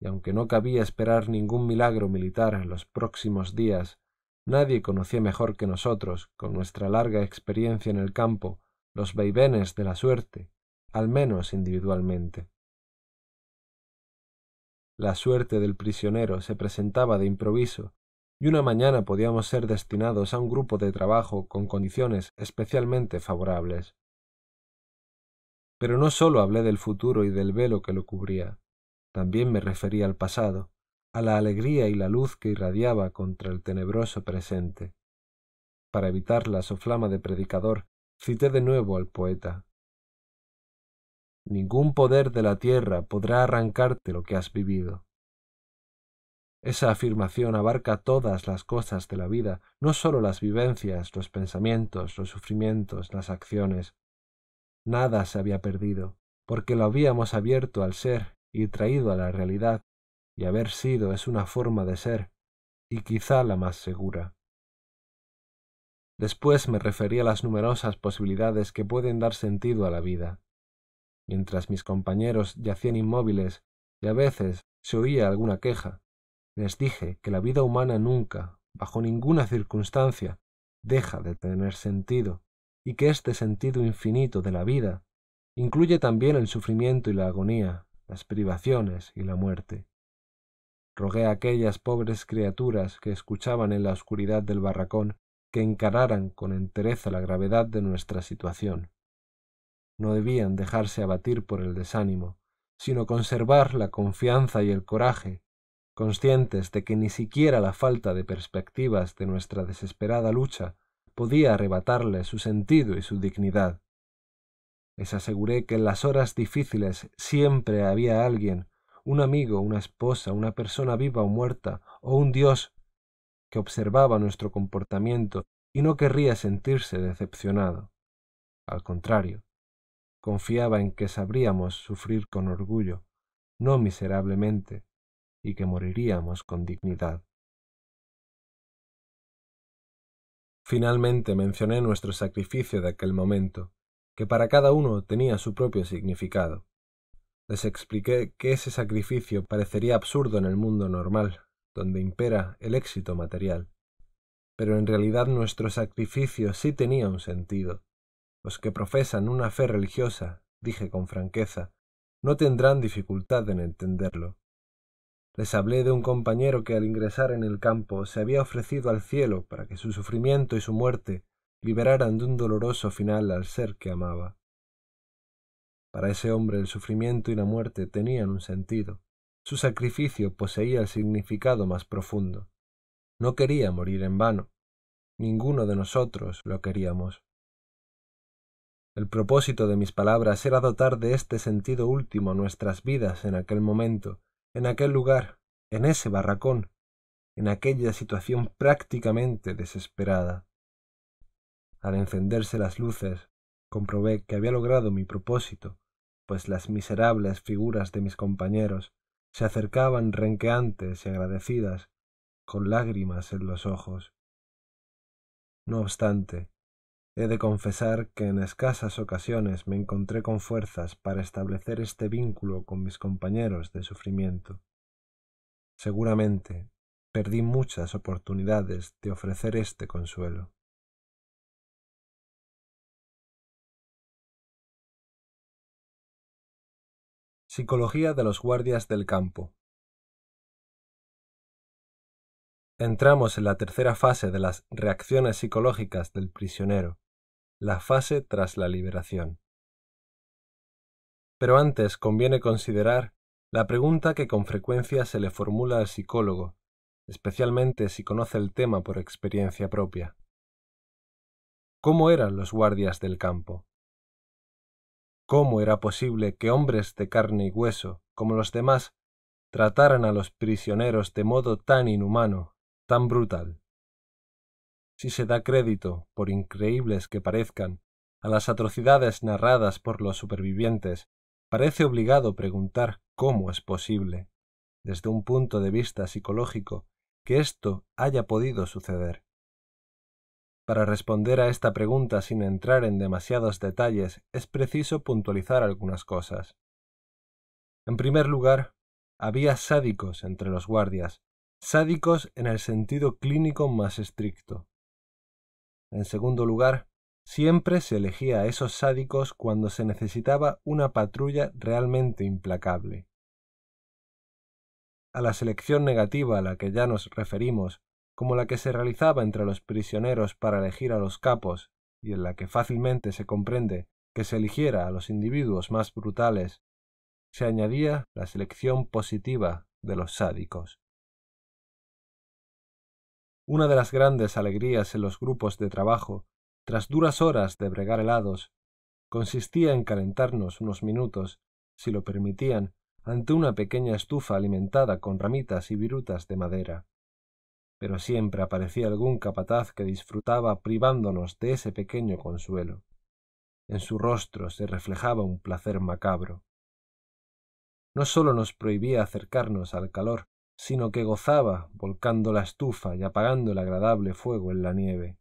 Y aunque no cabía esperar ningún milagro militar en los próximos días, nadie conocía mejor que nosotros, con nuestra larga experiencia en el campo, los vaivenes de la suerte, al menos individualmente. La suerte del prisionero se presentaba de improviso, y una mañana podíamos ser destinados a un grupo de trabajo con condiciones especialmente favorables. Pero no sólo hablé del futuro y del velo que lo cubría, también me referí al pasado, a la alegría y la luz que irradiaba contra el tenebroso presente. Para evitar la soflama de predicador, cité de nuevo al poeta. Ningún poder de la tierra podrá arrancarte lo que has vivido. Esa afirmación abarca todas las cosas de la vida, no sólo las vivencias, los pensamientos, los sufrimientos, las acciones. Nada se había perdido, porque lo habíamos abierto al ser y traído a la realidad, y haber sido es una forma de ser, y quizá la más segura. Después me referí a las numerosas posibilidades que pueden dar sentido a la vida mientras mis compañeros yacían inmóviles y a veces se oía alguna queja, les dije que la vida humana nunca, bajo ninguna circunstancia, deja de tener sentido, y que este sentido infinito de la vida incluye también el sufrimiento y la agonía, las privaciones y la muerte. Rogué a aquellas pobres criaturas que escuchaban en la oscuridad del barracón que encararan con entereza la gravedad de nuestra situación no debían dejarse abatir por el desánimo, sino conservar la confianza y el coraje, conscientes de que ni siquiera la falta de perspectivas de nuestra desesperada lucha podía arrebatarle su sentido y su dignidad. Les aseguré que en las horas difíciles siempre había alguien, un amigo, una esposa, una persona viva o muerta, o un Dios, que observaba nuestro comportamiento y no querría sentirse decepcionado. Al contrario, confiaba en que sabríamos sufrir con orgullo, no miserablemente, y que moriríamos con dignidad. Finalmente mencioné nuestro sacrificio de aquel momento, que para cada uno tenía su propio significado. Les expliqué que ese sacrificio parecería absurdo en el mundo normal, donde impera el éxito material. Pero en realidad nuestro sacrificio sí tenía un sentido, Los que profesan una fe religiosa, dije con franqueza, no tendrán dificultad en entenderlo. Les hablé de un compañero que al ingresar en el campo se había ofrecido al cielo para que su sufrimiento y su muerte liberaran de un doloroso final al ser que amaba. Para ese hombre el sufrimiento y la muerte tenían un sentido. Su sacrificio poseía el significado más profundo. No quería morir en vano. Ninguno de nosotros lo queríamos. El propósito de mis palabras era dotar de este sentido último nuestras vidas en aquel momento, en aquel lugar, en ese barracón, en aquella situación prácticamente desesperada. Al encenderse las luces, comprobé que había logrado mi propósito, pues las miserables figuras de mis compañeros se acercaban renqueantes y agradecidas, con lágrimas en los ojos. No obstante, he de confesar que en escasas ocasiones me encontré con fuerzas para establecer este vínculo con mis compañeros de sufrimiento. Seguramente perdí muchas oportunidades de ofrecer este consuelo. Psicología de los guardias del campo. Entramos en la tercera fase de las reacciones psicológicas del prisionero, la fase tras la liberación. Pero antes conviene considerar la pregunta que con frecuencia se le formula al psicólogo, especialmente si conoce el tema por experiencia propia. ¿Cómo eran los guardias del campo? ¿Cómo era posible que hombres de carne y hueso, como los demás, trataran a los prisioneros de modo tan inhumano, tan brutal? Si se da crédito, por increíbles que parezcan, a las atrocidades narradas por los supervivientes, parece obligado preguntar cómo es posible, desde un punto de vista psicológico, que esto haya podido suceder. Para responder a esta pregunta sin entrar en demasiados detalles, es preciso puntualizar algunas cosas. En primer lugar, había sádicos entre los guardias, sádicos en el sentido clínico más estricto. En segundo lugar, siempre se elegía a esos sádicos cuando se necesitaba una patrulla realmente implacable. A la selección negativa a la que ya nos referimos como la que se realizaba entre los prisioneros para elegir a los capos, y en la que fácilmente se comprende que se eligiera a los individuos más brutales, se añadía la selección positiva de los sádicos. Una de las grandes alegrías en los grupos de trabajo, tras duras horas de bregar helados, consistía en calentarnos unos minutos, si lo permitían, ante una pequeña estufa alimentada con ramitas y virutas de madera pero siempre aparecía algún capataz que disfrutaba privándonos de ese pequeño consuelo. En su rostro se reflejaba un placer macabro. No sólo nos prohibía acercarnos al calor, sino que gozaba volcando la estufa y apagando el agradable fuego en la nieve.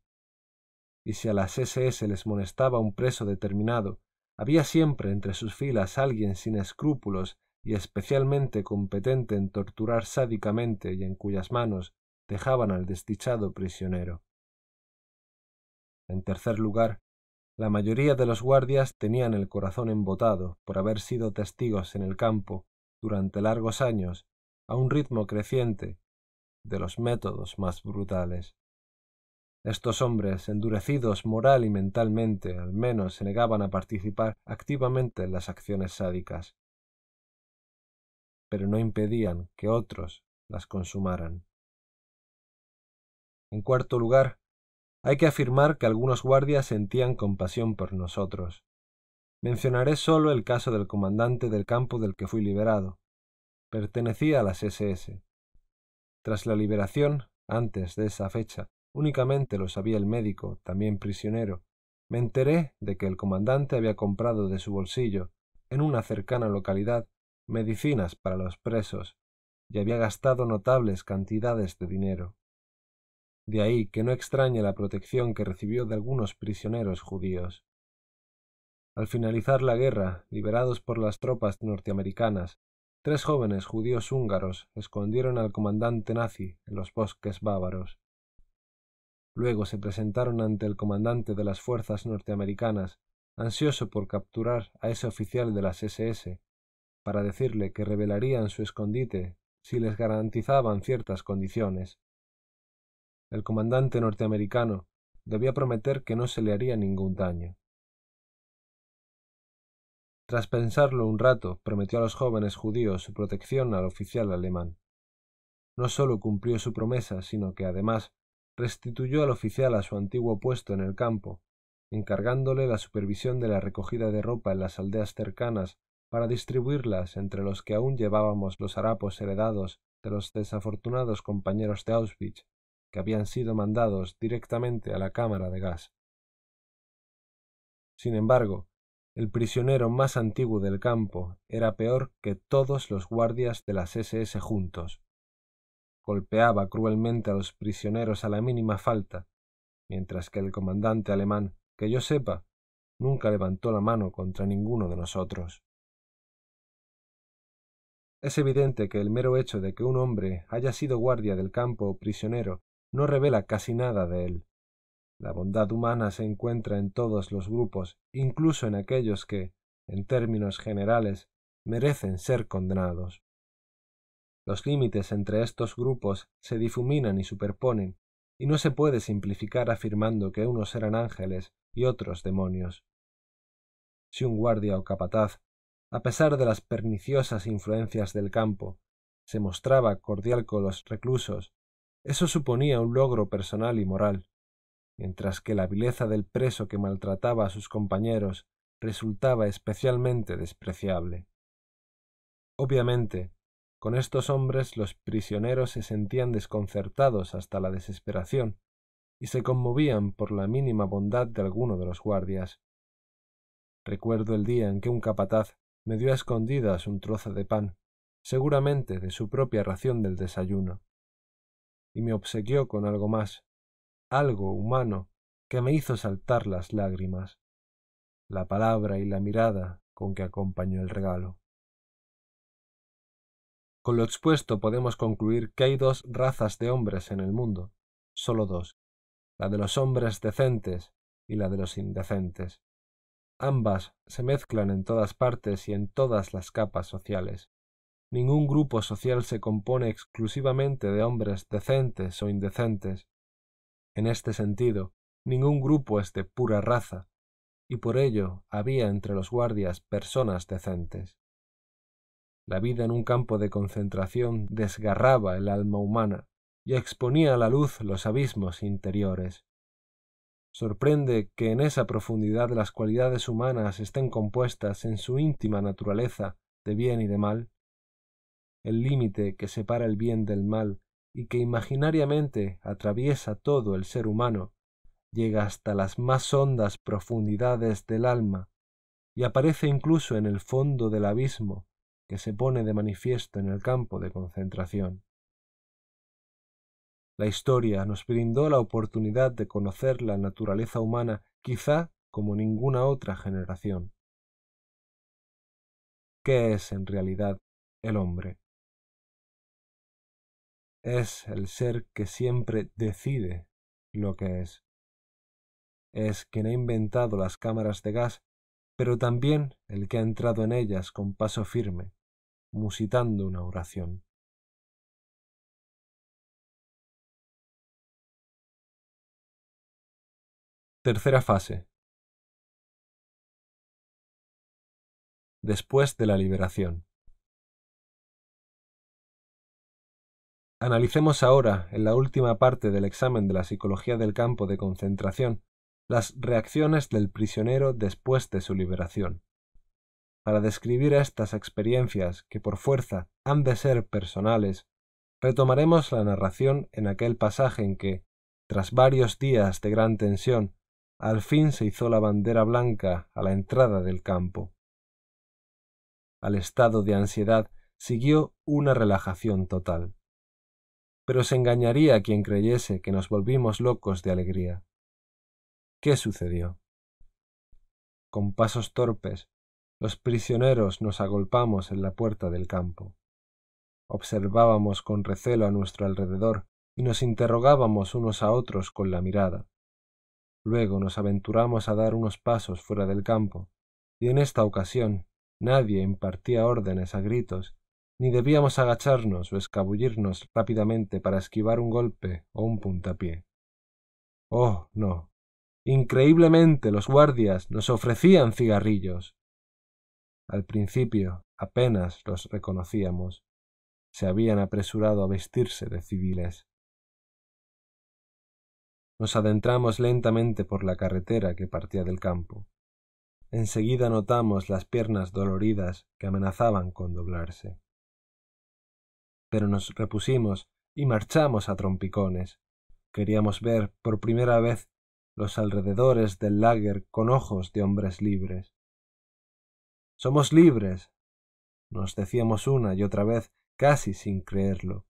Y si a las SS les molestaba un preso determinado, había siempre entre sus filas alguien sin escrúpulos y especialmente competente en torturar sádicamente y en cuyas manos dejaban al desdichado prisionero. En tercer lugar, la mayoría de los guardias tenían el corazón embotado por haber sido testigos en el campo, durante largos años, a un ritmo creciente, de los métodos más brutales. Estos hombres, endurecidos moral y mentalmente, al menos se negaban a participar activamente en las acciones sádicas, pero no impedían que otros las consumaran. En cuarto lugar, hay que afirmar que algunos guardias sentían compasión por nosotros. Mencionaré solo el caso del comandante del campo del que fui liberado. Pertenecía a las SS. Tras la liberación, antes de esa fecha, únicamente lo sabía el médico, también prisionero, me enteré de que el comandante había comprado de su bolsillo, en una cercana localidad, medicinas para los presos, y había gastado notables cantidades de dinero. De ahí que no extrañe la protección que recibió de algunos prisioneros judíos. Al finalizar la guerra, liberados por las tropas norteamericanas, tres jóvenes judíos húngaros escondieron al comandante nazi en los bosques bávaros. Luego se presentaron ante el comandante de las fuerzas norteamericanas ansioso por capturar a ese oficial de las SS, para decirle que revelarían su escondite si les garantizaban ciertas condiciones. El comandante norteamericano debía prometer que no se le haría ningún daño. Tras pensarlo un rato, prometió a los jóvenes judíos su protección al oficial alemán. No sólo cumplió su promesa, sino que además restituyó al oficial a su antiguo puesto en el campo, encargándole la supervisión de la recogida de ropa en las aldeas cercanas para distribuirlas entre los que aún llevábamos los harapos heredados de los desafortunados compañeros de Auschwitz, que habían sido mandados directamente a la cámara de gas. Sin embargo, el prisionero más antiguo del campo era peor que todos los guardias de las SS juntos. Golpeaba cruelmente a los prisioneros a la mínima falta, mientras que el comandante alemán, que yo sepa, nunca levantó la mano contra ninguno de nosotros. Es evidente que el mero hecho de que un hombre haya sido guardia del campo o prisionero no revela casi nada de él. La bondad humana se encuentra en todos los grupos, incluso en aquellos que, en términos generales, merecen ser condenados. Los límites entre estos grupos se difuminan y superponen, y no se puede simplificar afirmando que unos eran ángeles y otros demonios. Si un guardia o capataz, a pesar de las perniciosas influencias del campo, se mostraba cordial con los reclusos, eso suponía un logro personal y moral, mientras que la vileza del preso que maltrataba a sus compañeros resultaba especialmente despreciable. Obviamente, con estos hombres los prisioneros se sentían desconcertados hasta la desesperación y se conmovían por la mínima bondad de alguno de los guardias. Recuerdo el día en que un capataz me dio a escondidas un trozo de pan, seguramente de su propia ración del desayuno, y me obsequió con algo más, algo humano que me hizo saltar las lágrimas, la palabra y la mirada con que acompañó el regalo. Con lo expuesto podemos concluir que hay dos razas de hombres en el mundo, sólo dos, la de los hombres decentes y la de los indecentes. Ambas se mezclan en todas partes y en todas las capas sociales. Ningún grupo social se compone exclusivamente de hombres decentes o indecentes, en este sentido, ningún grupo es de pura raza, y por ello había entre los guardias personas decentes. La vida en un campo de concentración desgarraba el alma humana y exponía a la luz los abismos interiores. Sorprende que en esa profundidad las cualidades humanas estén compuestas en su íntima naturaleza de bien y de mal. El límite que separa el bien del mal y que imaginariamente atraviesa todo el ser humano, llega hasta las más hondas profundidades del alma y aparece incluso en el fondo del abismo que se pone de manifiesto en el campo de concentración. La historia nos brindó la oportunidad de conocer la naturaleza humana quizá como ninguna otra generación. ¿Qué es en realidad el hombre? Es el ser que siempre decide lo que es. Es quien ha inventado las cámaras de gas, pero también el que ha entrado en ellas con paso firme, musitando una oración. Tercera fase. Después de la liberación. Analicemos ahora, en la última parte del examen de la psicología del campo de concentración, las reacciones del prisionero después de su liberación. Para describir estas experiencias, que por fuerza han de ser personales, retomaremos la narración en aquel pasaje en que, tras varios días de gran tensión, al fin se hizo la bandera blanca a la entrada del campo. Al estado de ansiedad siguió una relajación total pero se engañaría quien creyese que nos volvimos locos de alegría. ¿Qué sucedió? Con pasos torpes, los prisioneros nos agolpamos en la puerta del campo. Observábamos con recelo a nuestro alrededor y nos interrogábamos unos a otros con la mirada. Luego nos aventuramos a dar unos pasos fuera del campo, y en esta ocasión nadie impartía órdenes a gritos, ni debíamos agacharnos o escabullirnos rápidamente para esquivar un golpe o un puntapié. Oh, no. Increíblemente los guardias nos ofrecían cigarrillos. Al principio apenas los reconocíamos. Se habían apresurado a vestirse de civiles. Nos adentramos lentamente por la carretera que partía del campo. Enseguida notamos las piernas doloridas que amenazaban con doblarse. Pero nos repusimos y marchamos a trompicones. Queríamos ver por primera vez los alrededores del lager con ojos de hombres libres. Somos libres, nos decíamos una y otra vez casi sin creerlo.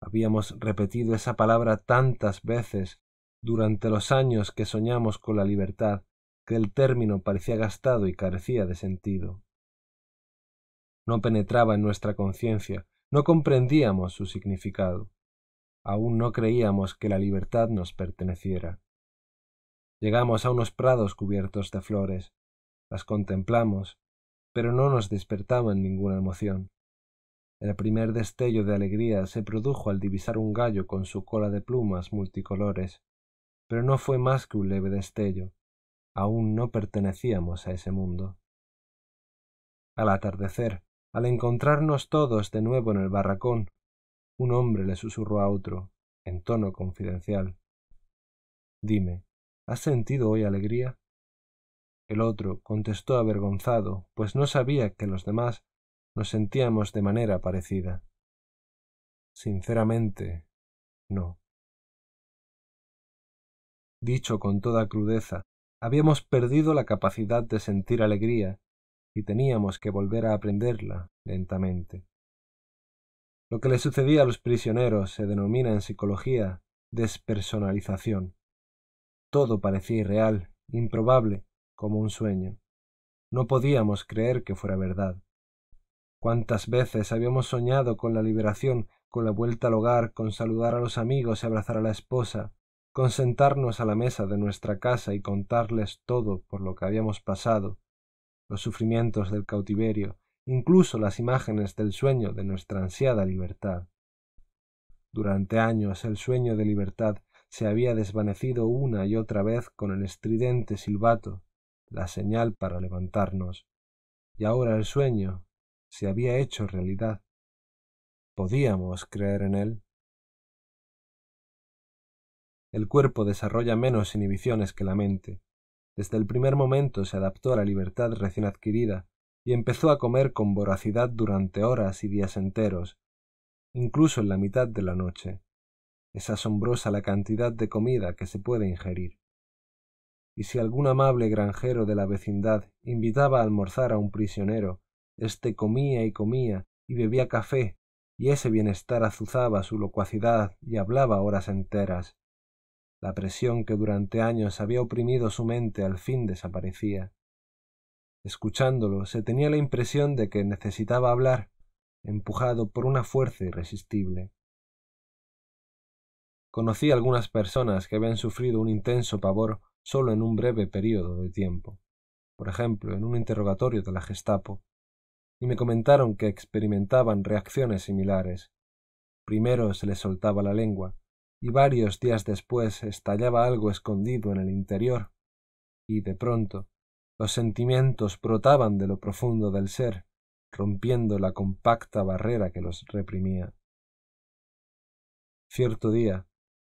Habíamos repetido esa palabra tantas veces durante los años que soñamos con la libertad, que el término parecía gastado y carecía de sentido. No penetraba en nuestra conciencia, no comprendíamos su significado. Aún no creíamos que la libertad nos perteneciera. Llegamos a unos prados cubiertos de flores, las contemplamos, pero no nos despertaban ninguna emoción. El primer destello de alegría se produjo al divisar un gallo con su cola de plumas multicolores, pero no fue más que un leve destello. Aún no pertenecíamos a ese mundo. Al atardecer, al encontrarnos todos de nuevo en el barracón, un hombre le susurró a otro, en tono confidencial. Dime, ¿has sentido hoy alegría? El otro contestó avergonzado, pues no sabía que los demás nos sentíamos de manera parecida. Sinceramente, no. Dicho con toda crudeza, habíamos perdido la capacidad de sentir alegría y teníamos que volver a aprenderla lentamente. Lo que le sucedía a los prisioneros se denomina en psicología despersonalización. Todo parecía irreal, improbable, como un sueño. No podíamos creer que fuera verdad. Cuántas veces habíamos soñado con la liberación, con la vuelta al hogar, con saludar a los amigos y abrazar a la esposa, con sentarnos a la mesa de nuestra casa y contarles todo por lo que habíamos pasado, los sufrimientos del cautiverio, incluso las imágenes del sueño de nuestra ansiada libertad. Durante años el sueño de libertad se había desvanecido una y otra vez con el estridente silbato, la señal para levantarnos, y ahora el sueño se había hecho realidad. ¿Podíamos creer en él? el cuerpo desarrolla menos inhibiciones que la mente. Desde el primer momento se adaptó a la libertad recién adquirida y empezó a comer con voracidad durante horas y días enteros, incluso en la mitad de la noche. Es asombrosa la cantidad de comida que se puede ingerir. Y si algún amable granjero de la vecindad invitaba a almorzar a un prisionero, éste comía y comía y bebía café, y ese bienestar azuzaba su locuacidad y hablaba horas enteras. La presión que durante años había oprimido su mente al fin desaparecía. Escuchándolo, se tenía la impresión de que necesitaba hablar, empujado por una fuerza irresistible. Conocí algunas personas que habían sufrido un intenso pavor solo en un breve período de tiempo, por ejemplo, en un interrogatorio de la Gestapo, y me comentaron que experimentaban reacciones similares. Primero se les soltaba la lengua, y varios días después estallaba algo escondido en el interior, y de pronto los sentimientos brotaban de lo profundo del ser, rompiendo la compacta barrera que los reprimía. Cierto día,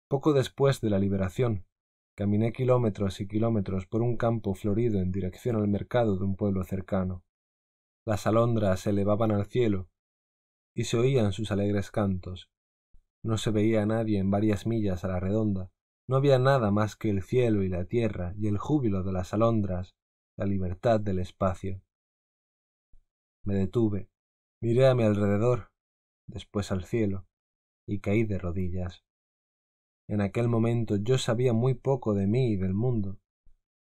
poco después de la liberación, caminé kilómetros y kilómetros por un campo florido en dirección al mercado de un pueblo cercano. Las alondras se elevaban al cielo y se oían sus alegres cantos, no se veía a nadie en varias millas a la redonda. No había nada más que el cielo y la tierra y el júbilo de las alondras, la libertad del espacio. Me detuve, miré a mi alrededor, después al cielo, y caí de rodillas. En aquel momento yo sabía muy poco de mí y del mundo.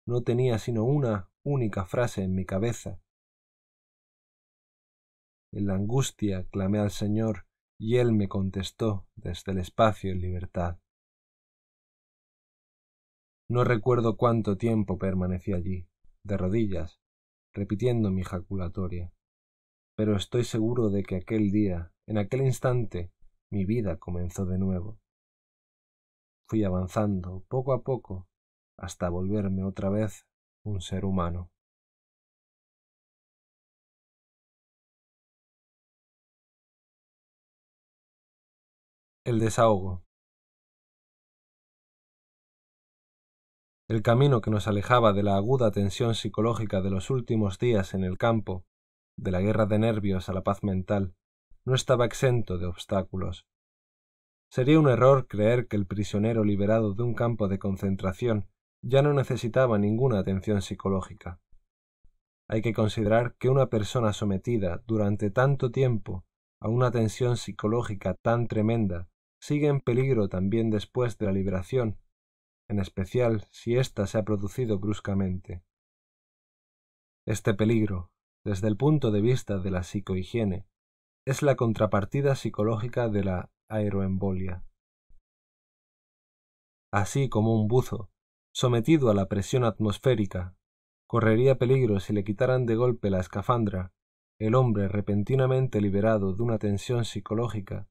No tenía sino una única frase en mi cabeza. En la angustia clamé al Señor y él me contestó desde el espacio en libertad. No recuerdo cuánto tiempo permanecí allí, de rodillas, repitiendo mi jaculatoria. Pero estoy seguro de que aquel día, en aquel instante, mi vida comenzó de nuevo. Fui avanzando poco a poco hasta volverme otra vez un ser humano. El desahogo. El camino que nos alejaba de la aguda tensión psicológica de los últimos días en el campo, de la guerra de nervios a la paz mental, no estaba exento de obstáculos. Sería un error creer que el prisionero liberado de un campo de concentración ya no necesitaba ninguna atención psicológica. Hay que considerar que una persona sometida durante tanto tiempo a una tensión psicológica tan tremenda sigue en peligro también después de la liberación en especial si ésta se ha producido bruscamente. Este peligro, desde el punto de vista de la psicohigiene, es la contrapartida psicológica de la aeroembolia. Así como un buzo, sometido a la presión atmosférica, correría peligro si le quitaran de golpe la escafandra, el hombre repentinamente liberado de una tensión psicológica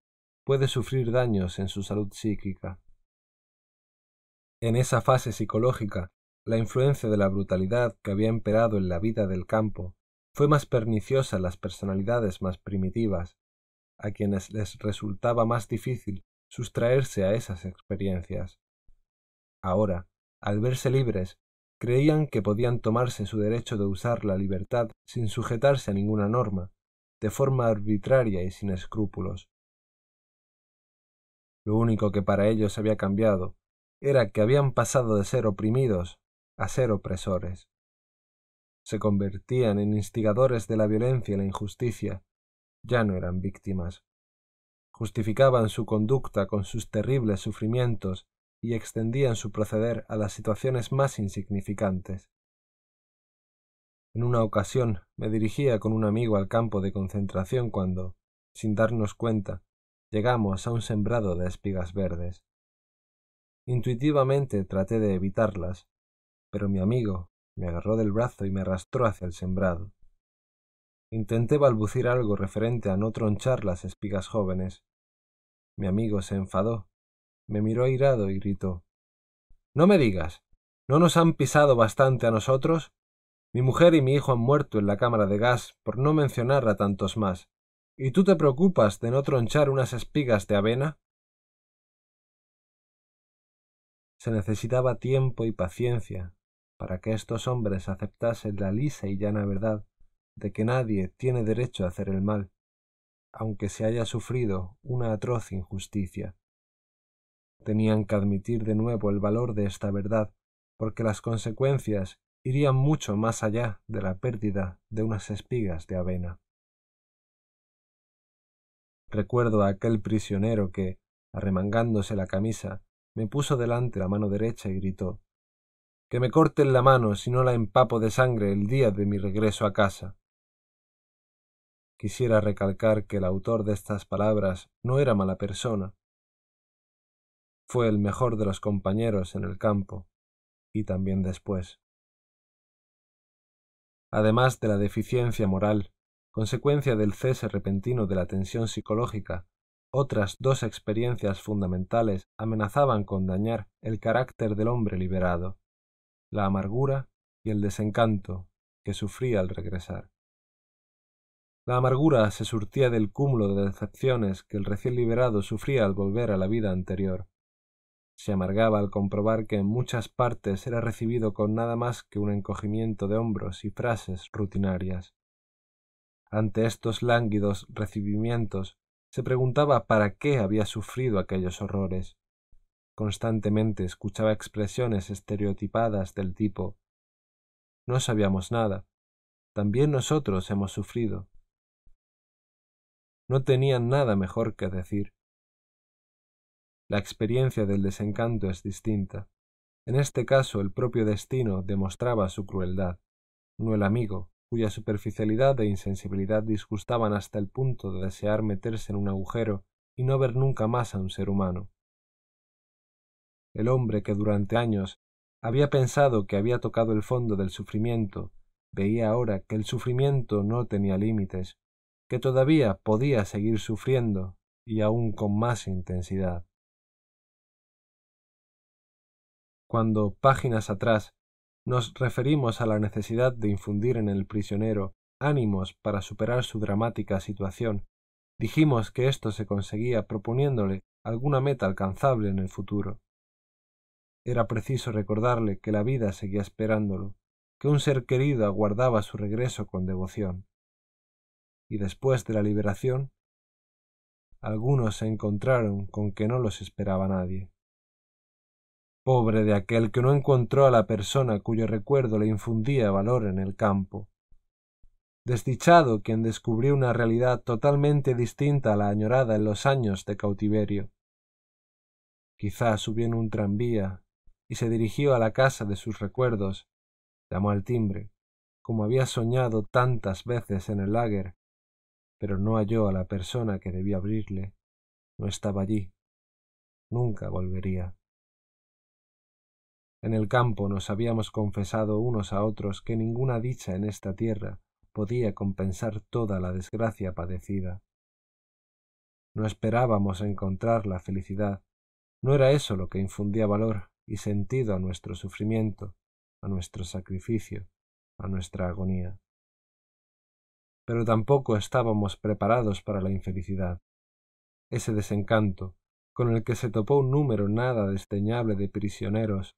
puede sufrir daños en su salud psíquica. En esa fase psicológica, la influencia de la brutalidad que había imperado en la vida del campo fue más perniciosa en las personalidades más primitivas, a quienes les resultaba más difícil sustraerse a esas experiencias. Ahora, al verse libres, creían que podían tomarse su derecho de usar la libertad sin sujetarse a ninguna norma, de forma arbitraria y sin escrúpulos. Lo único que para ellos había cambiado era que habían pasado de ser oprimidos a ser opresores. Se convertían en instigadores de la violencia y la injusticia, ya no eran víctimas. Justificaban su conducta con sus terribles sufrimientos y extendían su proceder a las situaciones más insignificantes. En una ocasión me dirigía con un amigo al campo de concentración cuando, sin darnos cuenta, llegamos a un sembrado de espigas verdes. Intuitivamente traté de evitarlas, pero mi amigo me agarró del brazo y me arrastró hacia el sembrado. Intenté balbucir algo referente a no tronchar las espigas jóvenes. Mi amigo se enfadó, me miró airado y gritó No me digas. ¿No nos han pisado bastante a nosotros? Mi mujer y mi hijo han muerto en la cámara de gas, por no mencionar a tantos más. ¿Y tú te preocupas de no tronchar unas espigas de avena? Se necesitaba tiempo y paciencia para que estos hombres aceptasen la lisa y llana verdad de que nadie tiene derecho a hacer el mal, aunque se haya sufrido una atroz injusticia. Tenían que admitir de nuevo el valor de esta verdad, porque las consecuencias irían mucho más allá de la pérdida de unas espigas de avena. Recuerdo a aquel prisionero que, arremangándose la camisa, me puso delante la mano derecha y gritó Que me corten la mano si no la empapo de sangre el día de mi regreso a casa. Quisiera recalcar que el autor de estas palabras no era mala persona. Fue el mejor de los compañeros en el campo y también después. Además de la deficiencia moral, consecuencia del cese repentino de la tensión psicológica otras dos experiencias fundamentales amenazaban con dañar el carácter del hombre liberado, la amargura y el desencanto que sufría al regresar. La amargura se surtía del cúmulo de decepciones que el recién liberado sufría al volver a la vida anterior. Se amargaba al comprobar que en muchas partes era recibido con nada más que un encogimiento de hombros y frases rutinarias. Ante estos lánguidos recibimientos se preguntaba para qué había sufrido aquellos horrores. Constantemente escuchaba expresiones estereotipadas del tipo No sabíamos nada. También nosotros hemos sufrido. No tenían nada mejor que decir. La experiencia del desencanto es distinta. En este caso el propio destino demostraba su crueldad, no el amigo, cuya superficialidad e insensibilidad disgustaban hasta el punto de desear meterse en un agujero y no ver nunca más a un ser humano. El hombre que durante años Había pensado que había tocado el fondo del sufrimiento, veía ahora que el sufrimiento no tenía límites, que todavía podía seguir sufriendo y aún con más intensidad. Cuando, páginas atrás, nos referimos a la necesidad de infundir en el prisionero ánimos para superar su dramática situación, dijimos que esto se conseguía proponiéndole alguna meta alcanzable en el futuro. Era preciso recordarle que la vida seguía esperándolo, que un ser querido aguardaba su regreso con devoción. Y después de la liberación, algunos se encontraron con que no los esperaba nadie. Pobre de aquel que no encontró a la persona cuyo recuerdo le infundía valor en el campo. Desdichado quien descubrió una realidad totalmente distinta a la añorada en los años de cautiverio. Quizá subió en un tranvía y se dirigió a la casa de sus recuerdos, llamó al timbre, como había soñado tantas veces en el lager, pero no halló a la persona que debía abrirle. No estaba allí. Nunca volvería. En el campo nos habíamos confesado unos a otros que ninguna dicha en esta tierra podía compensar toda la desgracia padecida. No esperábamos encontrar la felicidad, no era eso lo que infundía valor y sentido a nuestro sufrimiento, a nuestro sacrificio, a nuestra agonía. Pero tampoco estábamos preparados para la infelicidad. Ese desencanto, con el que se topó un número nada desdeñable de prisioneros,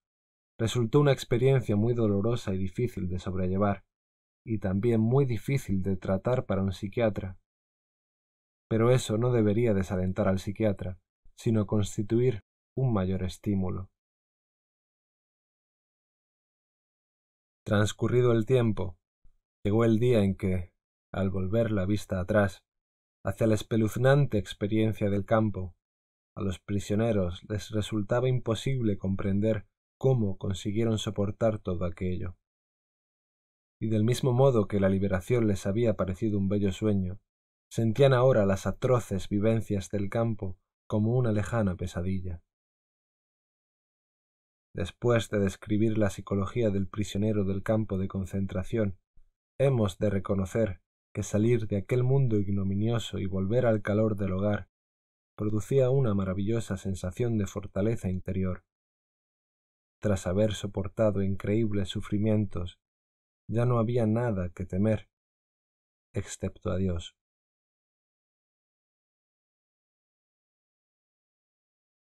resultó una experiencia muy dolorosa y difícil de sobrellevar, y también muy difícil de tratar para un psiquiatra. Pero eso no debería desalentar al psiquiatra, sino constituir un mayor estímulo. Transcurrido el tiempo, llegó el día en que, al volver la vista atrás, hacia la espeluznante experiencia del campo, a los prisioneros les resultaba imposible comprender cómo consiguieron soportar todo aquello y del mismo modo que la liberación les había parecido un bello sueño, sentían ahora las atroces vivencias del campo como una lejana pesadilla. Después de describir la psicología del prisionero del campo de concentración, hemos de reconocer que salir de aquel mundo ignominioso y volver al calor del hogar producía una maravillosa sensación de fortaleza interior. Tras haber soportado increíbles sufrimientos ya no había nada que temer, excepto a Dios.